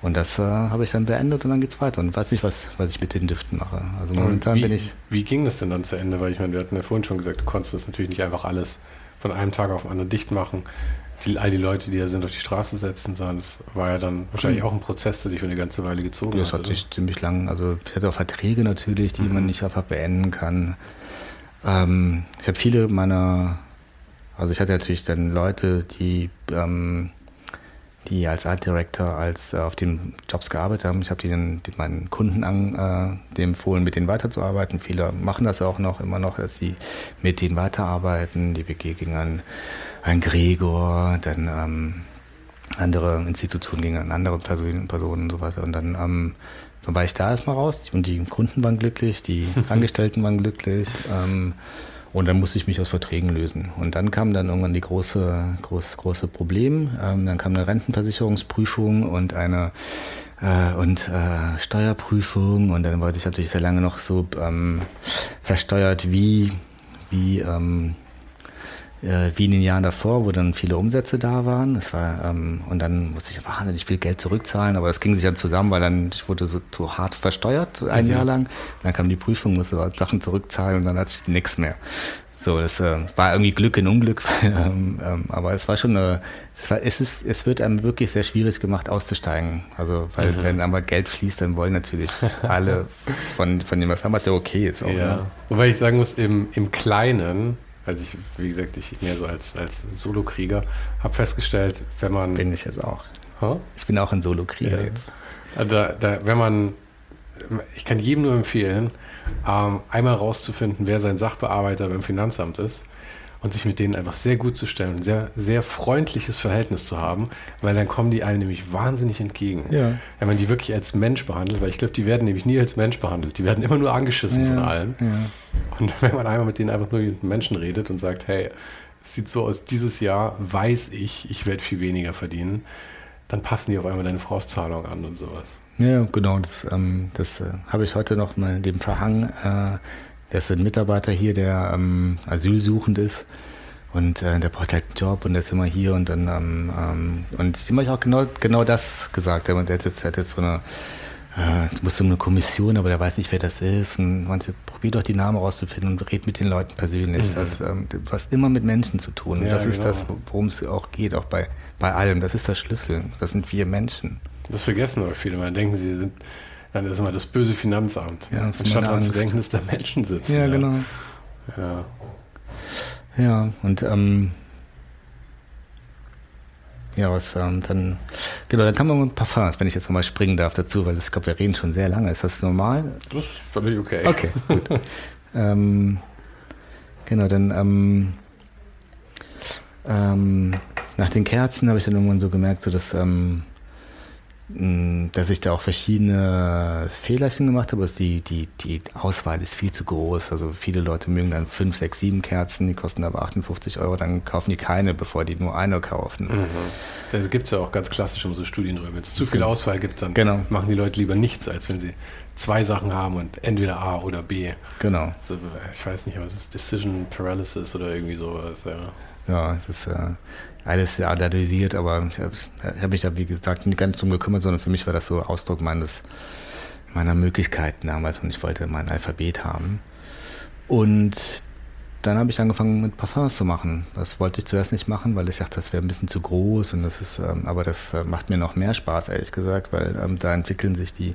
Und das äh, habe ich dann beendet und dann geht es weiter. Und weiß nicht, was, was ich mit den Düften mache. Also momentan wie, bin ich. Wie ging das denn dann zu Ende? Weil ich meine, wir hatten ja vorhin schon gesagt, du konntest das natürlich nicht einfach alles von einem Tag auf den anderen dicht machen. Die, all die Leute, die da sind, auf die Straße setzen, sondern es war ja dann wahrscheinlich mhm. auch ein Prozess, der sich für eine ganze Weile gezogen ja, hat. Das hat sich ziemlich lang. Also ich hatte auch Verträge natürlich, die mhm. man nicht einfach beenden kann. Ähm, ich habe viele meiner, also ich hatte natürlich dann Leute, die ähm, die als Art Director als äh, auf den Jobs gearbeitet haben. Ich habe die den, den, meinen Kunden an, äh, empfohlen, mit denen weiterzuarbeiten. Viele machen das auch noch immer noch, dass sie mit denen weiterarbeiten. Die WG ging an, an Gregor, dann ähm, andere Institutionen gingen an andere Personen, Personen und so weiter. Und dann, ähm, war ich da erstmal raus und die Kunden waren glücklich, die (laughs) Angestellten waren glücklich. Ähm, und dann musste ich mich aus Verträgen lösen. Und dann kam dann irgendwann die große, groß, große Problem. Ähm, dann kam eine Rentenversicherungsprüfung und eine äh, und äh, Steuerprüfung. Und dann wollte ich natürlich sehr lange noch so ähm, versteuert wie, wie ähm, äh, wie in den Jahren davor, wo dann viele Umsätze da waren. Das war, ähm, und dann musste ich wahnsinnig viel Geld zurückzahlen, aber das ging sich dann zusammen, weil dann ich wurde so, so hart versteuert, ein mhm. Jahr lang. dann kam die Prüfung, musste Sachen zurückzahlen und dann hatte ich nichts mehr. So, das äh, war irgendwie Glück in Unglück, (laughs) ähm, ähm, aber es war schon eine, es, war, es, ist, es wird einem wirklich sehr schwierig gemacht, auszusteigen. Also, weil mhm. wenn aber Geld fließt, dann wollen natürlich (laughs) alle von, von dem was haben, was ja okay ist. Auch, ja. Ne? Wobei ich sagen muss, im, im Kleinen also ich, wie gesagt, ich mehr so als, als Solo-Krieger habe festgestellt, wenn man. Bin ich jetzt auch. Huh? Ich bin auch ein Solo-Krieger ja. jetzt. Da, da, wenn man, ich kann jedem nur empfehlen, ähm, einmal rauszufinden, wer sein Sachbearbeiter beim Finanzamt ist und sich mit denen einfach sehr gut zu stellen, ein sehr, sehr freundliches Verhältnis zu haben, weil dann kommen die einem nämlich wahnsinnig entgegen. Ja. Wenn man die wirklich als Mensch behandelt, weil ich glaube, die werden nämlich nie als Mensch behandelt. Die werden immer nur angeschissen ja. von allen. Ja. Und (laughs) wenn man einmal mit denen einfach nur mit Menschen redet und sagt, hey, es sieht so aus, dieses Jahr weiß ich, ich werde viel weniger verdienen, dann passen die auf einmal deine Vorauszahlung an und sowas. Ja, genau, das, ähm, das äh, habe ich heute noch mal dem Verhang äh, ist ein Mitarbeiter hier, der ähm, asylsuchend ist. Und äh, der braucht halt einen Job und der ist immer hier und dann ähm, ähm, und ihm habe ich auch genau, genau das gesagt. Der, hat jetzt, hat jetzt so eine, äh, muss so eine Kommission, aber der weiß nicht, wer das ist. Und manche probier doch die Namen rauszufinden und red mit den Leuten persönlich. Mhm. Das ähm, was immer mit Menschen zu tun. Ja, das genau. ist das, worum es auch geht, auch bei, bei allem. Das ist der Schlüssel. Das sind wir Menschen. Das vergessen aber viele. Man denken, sie sind dann ist immer das böse Finanzamt. Ja, Anstatt daran zu denken, dass da Menschen sitzen. Ja, genau. Ja. Ja, und ähm, ja, was ähm, dann, genau, dann kann man ein Parfums, wenn ich jetzt nochmal springen darf dazu, weil ich glaube, wir reden schon sehr lange. Ist das normal? Das ist völlig okay. Okay, gut. (laughs) ähm, genau, dann ähm, ähm, nach den Kerzen habe ich dann irgendwann so gemerkt, so dass ähm, dass ich da auch verschiedene Fehlerchen gemacht habe. Also die, die, die Auswahl ist viel zu groß. Also viele Leute mögen dann 5, 6, 7 Kerzen, die kosten aber 58 Euro, dann kaufen die keine, bevor die nur eine kaufen. Mhm. Da gibt es ja auch ganz klassisch um so Studien drüber. Wenn es zu viel genau. Auswahl gibt, dann genau. machen die Leute lieber nichts, als wenn sie zwei Sachen haben und entweder A oder B. Genau. Also, ich weiß nicht, was ist Decision Paralysis oder irgendwie sowas. Ja, ja das ist äh, alles analysiert, aber ich habe hab mich da, wie gesagt, nicht ganz drum gekümmert, sondern für mich war das so Ausdruck meines, meiner Möglichkeiten damals und ich wollte mein Alphabet haben. Und dann habe ich angefangen mit Parfums zu machen. Das wollte ich zuerst nicht machen, weil ich dachte, das wäre ein bisschen zu groß und das ist, ähm, aber das äh, macht mir noch mehr Spaß, ehrlich gesagt, weil ähm, da entwickeln sich die,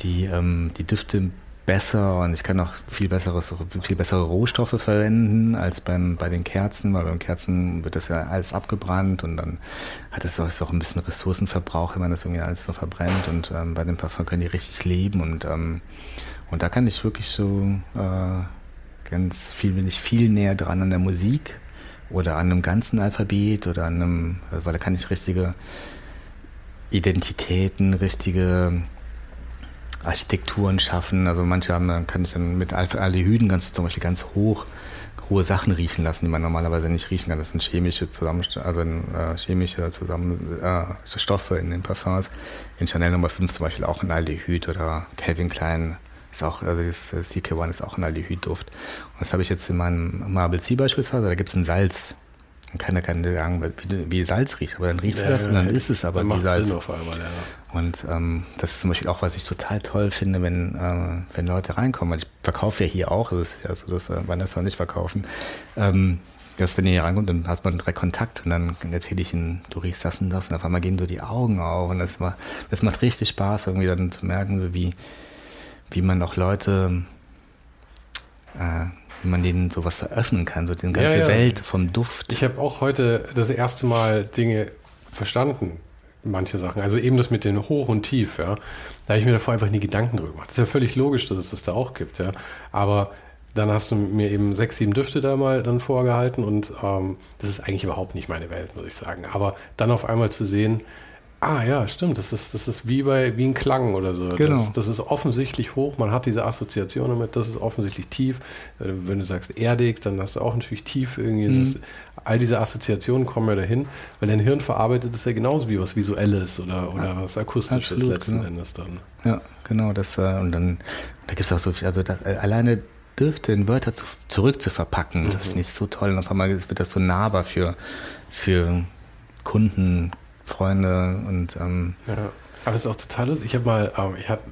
die, ähm, die Düfte besser und ich kann auch viel besseres, viel bessere Rohstoffe verwenden als beim, bei den Kerzen, weil beim Kerzen wird das ja alles abgebrannt und dann hat es auch, auch ein bisschen Ressourcenverbrauch, wenn man das irgendwie alles so verbrennt und ähm, bei dem Parfum können die richtig leben und, ähm, und da kann ich wirklich so äh, ganz viel, bin ich viel näher dran an der Musik oder an einem ganzen Alphabet oder an einem, weil da kann ich richtige Identitäten, richtige Architekturen schaffen. Also manche haben, dann kann ich dann mit Alpha-Aldehyden ganz zum Beispiel ganz hoch hohe Sachen riechen lassen, die man normalerweise nicht riechen kann. Das sind chemische Zusammenst also äh, chemische Zusammen äh, Stoffe in den Parfums. In Chanel Nummer 5 zum Beispiel auch ein Aldehyd oder Calvin Klein ist auch, also das, das CK1 ist auch ein Aldehyd-Duft. Und das habe ich jetzt in meinem Marble Sea beispielsweise, da gibt es ein Salz. Man kann sagen, wie, Salz riecht, aber dann riechst ja, du das ja, und dann ist es aber wie Salz. Sinn auf einmal, ja. Und ähm, das ist zum Beispiel auch, was ich total toll finde, wenn, äh, wenn Leute reinkommen. Weil ich verkaufe ja hier auch, das ist ja so, dass äh, Vanessa nicht verkaufen. Ähm, dass wenn ihr hier reinkommt, dann hast man drei Kontakt und dann erzähle ich ihnen, du riechst das und das und auf einmal gehen so die Augen auf und das, war, das macht richtig Spaß, irgendwie dann zu merken, so wie, wie man auch Leute äh, wie man denen sowas eröffnen kann, so die ganze ja, ja. Welt vom Duft. Ich habe auch heute das erste Mal Dinge verstanden, manche Sachen. Also eben das mit den Hoch und Tief, ja. Da habe ich mir davor einfach nie Gedanken drüber gemacht. Das ist ja völlig logisch, dass es das da auch gibt, ja. Aber dann hast du mir eben sechs, sieben Düfte da mal dann vorgehalten und ähm, das ist eigentlich überhaupt nicht meine Welt, muss ich sagen. Aber dann auf einmal zu sehen, Ah ja, stimmt. Das ist, das ist wie bei wie ein Klang oder so. Genau. Das, das, ist offensichtlich hoch. Man hat diese Assoziation damit. Das ist offensichtlich tief. Wenn du sagst erdig, dann hast du auch natürlich tief irgendwie. Mhm. Das, all diese Assoziationen kommen ja dahin, weil dein Hirn verarbeitet es ja genauso wie was Visuelles oder, oder ja, was Akustisches absolut, letzten genau. Endes dann. Ja, genau. Das, äh, und dann da gibt es auch so viel. Also das, äh, alleine dürfte in Wörter zu, zurück zu verpacken, mhm. das finde ich so toll. Und auf einmal wird das so nahbar für, für Kunden, Freunde und ähm, ja. Aber das ist auch total lustig. Ich habe mal, ähm, ich hatte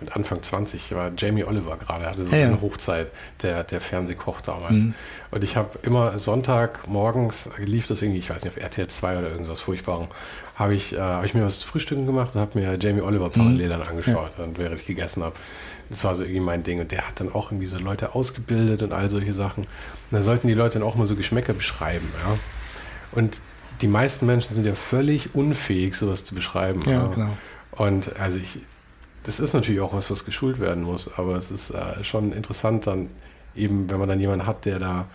mit Anfang 20 war Jamie Oliver gerade, hatte so ja, seine ja. Hochzeit, der, der Fernsehkoch damals. Mhm. Und ich habe immer Sonntag morgens, lief das irgendwie, ich weiß nicht, auf RTL 2 oder irgendwas Furchtbarem, habe ich, äh, hab ich mir was zu frühstücken gemacht und habe mir Jamie Oliver mhm. parallel dann angeschaut, ja. und während ich gegessen habe. Das war so irgendwie mein Ding. Und der hat dann auch irgendwie so Leute ausgebildet und all solche Sachen. Und da sollten die Leute dann auch mal so Geschmäcker beschreiben, ja. Und die meisten Menschen sind ja völlig unfähig, sowas zu beschreiben. Ja, genau. Und also ich, das ist natürlich auch was, was geschult werden muss, aber es ist äh, schon interessant dann eben, wenn man dann jemanden hat, der da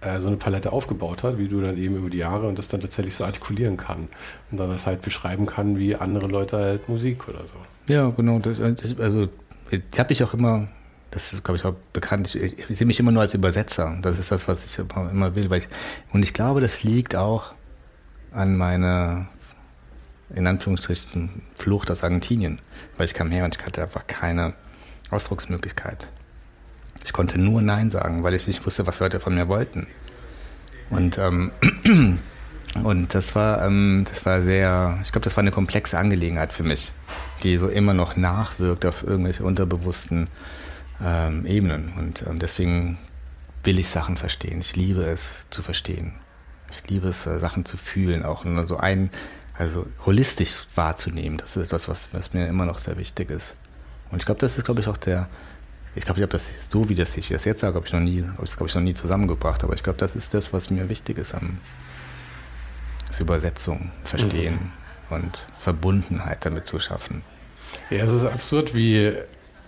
äh, so eine Palette aufgebaut hat, wie du dann eben über die Jahre und das dann tatsächlich so artikulieren kann und dann das halt beschreiben kann, wie andere Leute halt Musik oder so. Ja, genau. Das, also ich habe ich auch immer das ist, glaube ich, auch bekannt. Ich, ich, sehe mich immer nur als Übersetzer. Das ist das, was ich immer, immer will. Ich, und ich glaube, das liegt auch an meine, in Anführungsstrichen, Flucht aus Argentinien. Weil ich kam her und ich hatte einfach keine Ausdrucksmöglichkeit. Ich konnte nur Nein sagen, weil ich nicht wusste, was Leute von mir wollten. Und, ähm, (clears throat) und das war, ähm, das war sehr, ich glaube, das war eine komplexe Angelegenheit für mich, die so immer noch nachwirkt auf irgendwelche unterbewussten ähm, Ebenen. Und ähm, deswegen will ich Sachen verstehen. Ich liebe es zu verstehen. Ich liebe es, äh, Sachen zu fühlen, auch nur so ein, also holistisch wahrzunehmen. Das ist etwas, was, was mir immer noch sehr wichtig ist. Und ich glaube, das ist, glaube ich, auch der, ich glaube, ich habe das so, wie das ich das jetzt sage, habe ich noch nie, habe ich glaube ich noch nie zusammengebracht. Aber ich glaube, das ist das, was mir wichtig ist am das Übersetzung, Verstehen mhm. und Verbundenheit damit zu schaffen. Ja, es ist absurd, wie,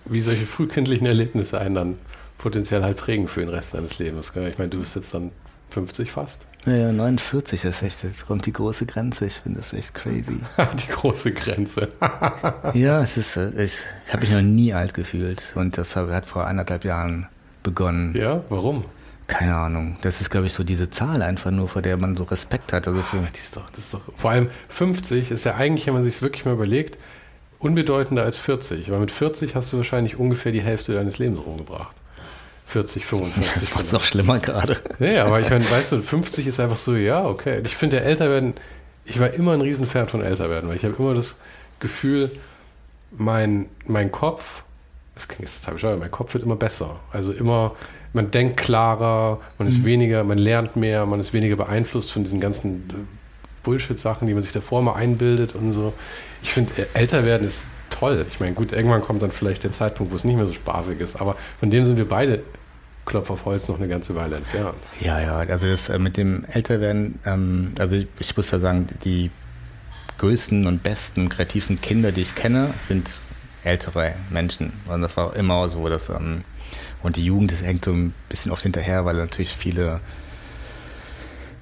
wie solche frühkindlichen Erlebnisse einen dann potenziell halt prägen für den Rest seines Lebens. Ich meine, du bist jetzt dann 50 fast. Ja, 49 ist echt, jetzt kommt die große Grenze. Ich finde das echt crazy. (laughs) die große Grenze. (laughs) ja, es ist, äh, ich, habe mich noch nie alt gefühlt und das hat vor anderthalb Jahren begonnen. Ja, warum? Keine Ahnung. Das ist, glaube ich, so diese Zahl einfach nur, vor der man so Respekt hat. Also für Ach, die ist doch, das ist doch, vor allem 50 ist ja eigentlich, wenn man sich es wirklich mal überlegt, unbedeutender als 40. Weil mit 40 hast du wahrscheinlich ungefähr die Hälfte deines Lebens rumgebracht. 40, 45. Das macht es noch schlimmer gerade. Nee, aber ich meine, weißt du, 50 ist einfach so, ja, okay. Ich finde, der älter werden, ich war immer ein Riesenfan von älter werden, weil ich habe immer das Gefühl, mein, mein Kopf, das klingt jetzt total bescheuert, mein Kopf wird immer besser. Also immer, man denkt klarer, man ist mhm. weniger, man lernt mehr, man ist weniger beeinflusst von diesen ganzen Bullshit-Sachen, die man sich davor mal einbildet und so. Ich finde, älter werden ist toll. Ich meine, gut, irgendwann kommt dann vielleicht der Zeitpunkt, wo es nicht mehr so spaßig ist, aber von dem sind wir beide Klopf auf Holz noch eine ganze Weile entfernt. Ja, ja, also das äh, mit dem Älterwerden, ähm, also ich, ich muss da sagen, die größten und besten, kreativsten Kinder, die ich kenne, sind ältere Menschen. Und das war immer so, dass ähm, und die Jugend hängt so ein bisschen oft hinterher, weil natürlich viele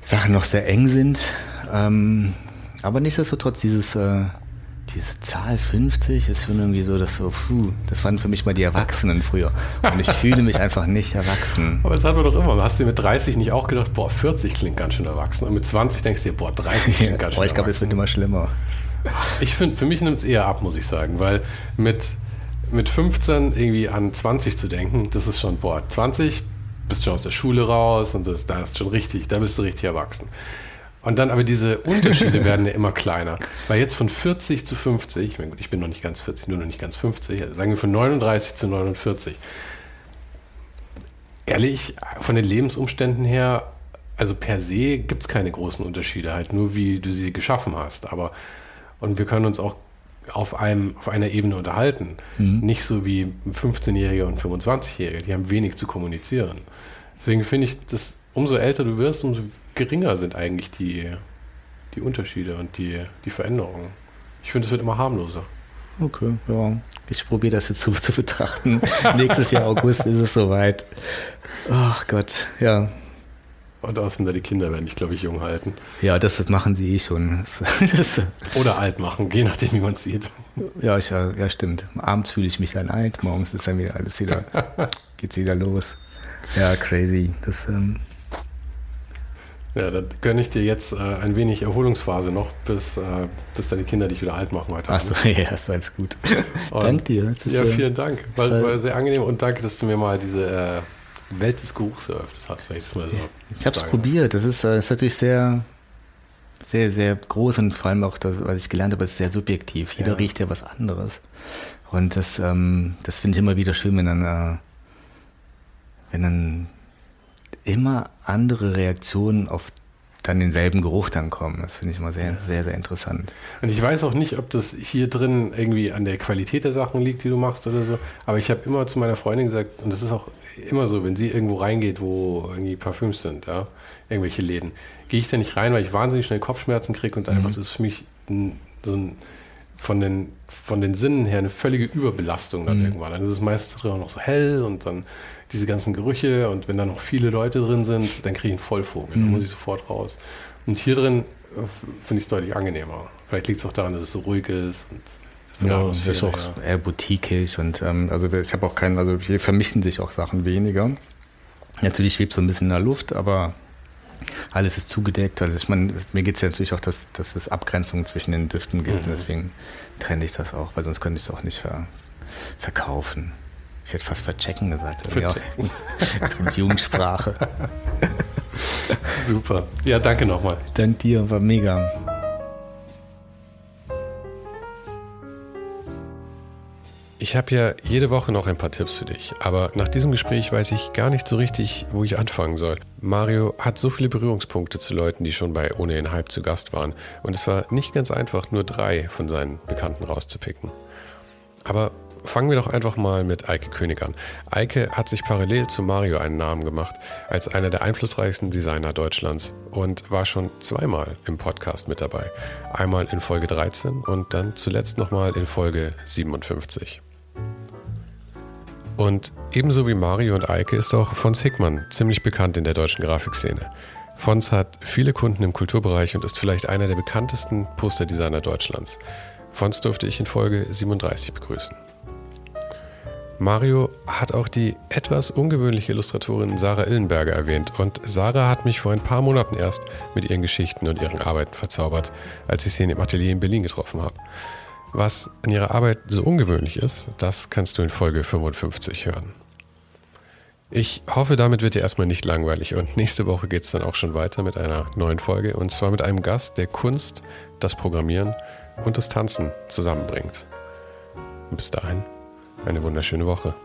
Sachen noch sehr eng sind. Ähm, aber nichtsdestotrotz, dieses, äh, diese Zahl 50 ist schon irgendwie so, dass so, puh, das waren für mich mal die Erwachsenen früher. Und ich fühle mich einfach nicht erwachsen. Aber das hat man doch immer. Hast du mit 30 nicht auch gedacht, boah, 40 klingt ganz schön erwachsen. Und mit 20 denkst du dir, boah, 30 klingt (laughs) ganz schön boah, ich glaube, es wird immer schlimmer. Ich finde, für mich nimmt es eher ab, muss ich sagen, weil mit, mit 15 irgendwie an 20 zu denken, das ist schon, boah, 20 bist schon aus der Schule raus und das, da ist schon richtig, da bist du richtig erwachsen. Und dann aber diese Unterschiede werden ja immer kleiner. Weil jetzt von 40 zu 50, ich, meine, gut, ich bin noch nicht ganz 40, nur noch nicht ganz 50, also sagen wir von 39 zu 49. Ehrlich, von den Lebensumständen her, also per se gibt es keine großen Unterschiede, halt nur wie du sie geschaffen hast. Aber und wir können uns auch auf, einem, auf einer Ebene unterhalten. Mhm. Nicht so wie ein 15-Jähriger und 25-Jähriger, die haben wenig zu kommunizieren. Deswegen finde ich, dass umso älter du wirst, umso geringer sind eigentlich die, die Unterschiede und die, die Veränderungen. Ich finde, es wird immer harmloser. Okay, ja. Ich probiere das jetzt so zu betrachten. (laughs) Nächstes Jahr August ist es soweit. Ach Gott, ja. Und außerdem da die Kinder werden dich, glaube ich, jung halten. Ja, das machen sie eh schon. (laughs) Oder alt machen, je nachdem, wie man es sieht. Ja, ich, ja, stimmt. Abends fühle ich mich dann alt, morgens ist dann wieder alles wieder, (laughs) geht's wieder los. Ja, crazy. Das, ähm ja, dann gönne ich dir jetzt äh, ein wenig Erholungsphase noch, bis, äh, bis deine Kinder dich wieder alt machen heute Achso, (laughs) ja, ist alles gut. Danke dir. ja, vielen Dank. War, war, sehr angenehm und danke, dass du mir mal diese äh, Welt des Geruchs eröffnet hast, wenn ich das mal so Ich habe es probiert. Das ist, das äh, ist natürlich sehr, sehr, sehr groß und vor allem auch, das, was ich gelernt habe, ist sehr subjektiv. Jeder ja. riecht ja was anderes. Und das, ähm, das finde ich immer wieder schön, wenn dann, äh, wenn dann immer andere Reaktionen auf dann denselben Geruch dann kommen. Das finde ich immer sehr, sehr, sehr interessant. Und ich weiß auch nicht, ob das hier drin irgendwie an der Qualität der Sachen liegt, die du machst oder so. Aber ich habe immer zu meiner Freundin gesagt, und das ist auch immer so, wenn sie irgendwo reingeht, wo irgendwie Parfüms sind, ja, irgendwelche Läden, gehe ich da nicht rein, weil ich wahnsinnig schnell Kopfschmerzen kriege und einfach, mhm. das ist für mich ein, so ein, von den, von den Sinnen her eine völlige Überbelastung dann mhm. irgendwann. Dann ist es meistens auch noch so hell und dann diese ganzen Gerüche und wenn da noch viele Leute drin sind, dann kriege ich einen Vollvogel, mhm. dann muss ich sofort raus. Und hier drin äh, finde ich es deutlich angenehmer. Vielleicht liegt es auch daran, dass es so ruhig ist und ja, es ist auch ja. eher boutiquig und ähm, also ich habe auch keinen, also hier vermischen sich auch Sachen weniger. Natürlich schwebt so ein bisschen in der Luft, aber alles ist zugedeckt. Also ich meine, mir geht es ja natürlich auch, dass, dass es Abgrenzungen zwischen den Düften gibt mhm. und deswegen trenne ich das auch, weil sonst könnte ich es auch nicht ver verkaufen. Ich hätte fast verchecken gesagt. Verchecken. mit (laughs) Jugendsprache. Super. Ja, danke nochmal. Dank dir, war mega. Ich habe ja jede Woche noch ein paar Tipps für dich, aber nach diesem Gespräch weiß ich gar nicht so richtig, wo ich anfangen soll. Mario hat so viele Berührungspunkte zu Leuten, die schon bei Ohne den Hype zu Gast waren, und es war nicht ganz einfach, nur drei von seinen Bekannten rauszupicken. Aber fangen wir doch einfach mal mit Eike König an. Eike hat sich parallel zu Mario einen Namen gemacht als einer der einflussreichsten Designer Deutschlands und war schon zweimal im Podcast mit dabei. Einmal in Folge 13 und dann zuletzt nochmal in Folge 57. Und ebenso wie Mario und Eike ist auch Fons Hickmann ziemlich bekannt in der deutschen Grafikszene. Fons hat viele Kunden im Kulturbereich und ist vielleicht einer der bekanntesten Posterdesigner Deutschlands. Fons durfte ich in Folge 37 begrüßen. Mario hat auch die etwas ungewöhnliche Illustratorin Sarah Illenberger erwähnt und Sarah hat mich vor ein paar Monaten erst mit ihren Geschichten und ihren Arbeiten verzaubert, als ich sie in dem Atelier in Berlin getroffen habe. Was an ihrer Arbeit so ungewöhnlich ist, das kannst du in Folge 55 hören. Ich hoffe, damit wird dir erstmal nicht langweilig und nächste Woche geht es dann auch schon weiter mit einer neuen Folge und zwar mit einem Gast, der Kunst, das Programmieren und das Tanzen zusammenbringt. Bis dahin, eine wunderschöne Woche.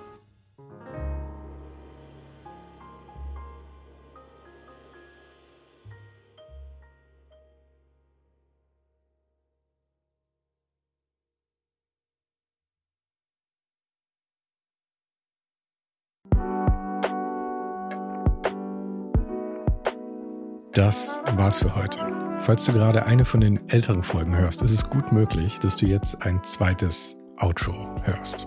Das war's für heute. Falls du gerade eine von den älteren Folgen hörst, ist es gut möglich, dass du jetzt ein zweites Outro hörst.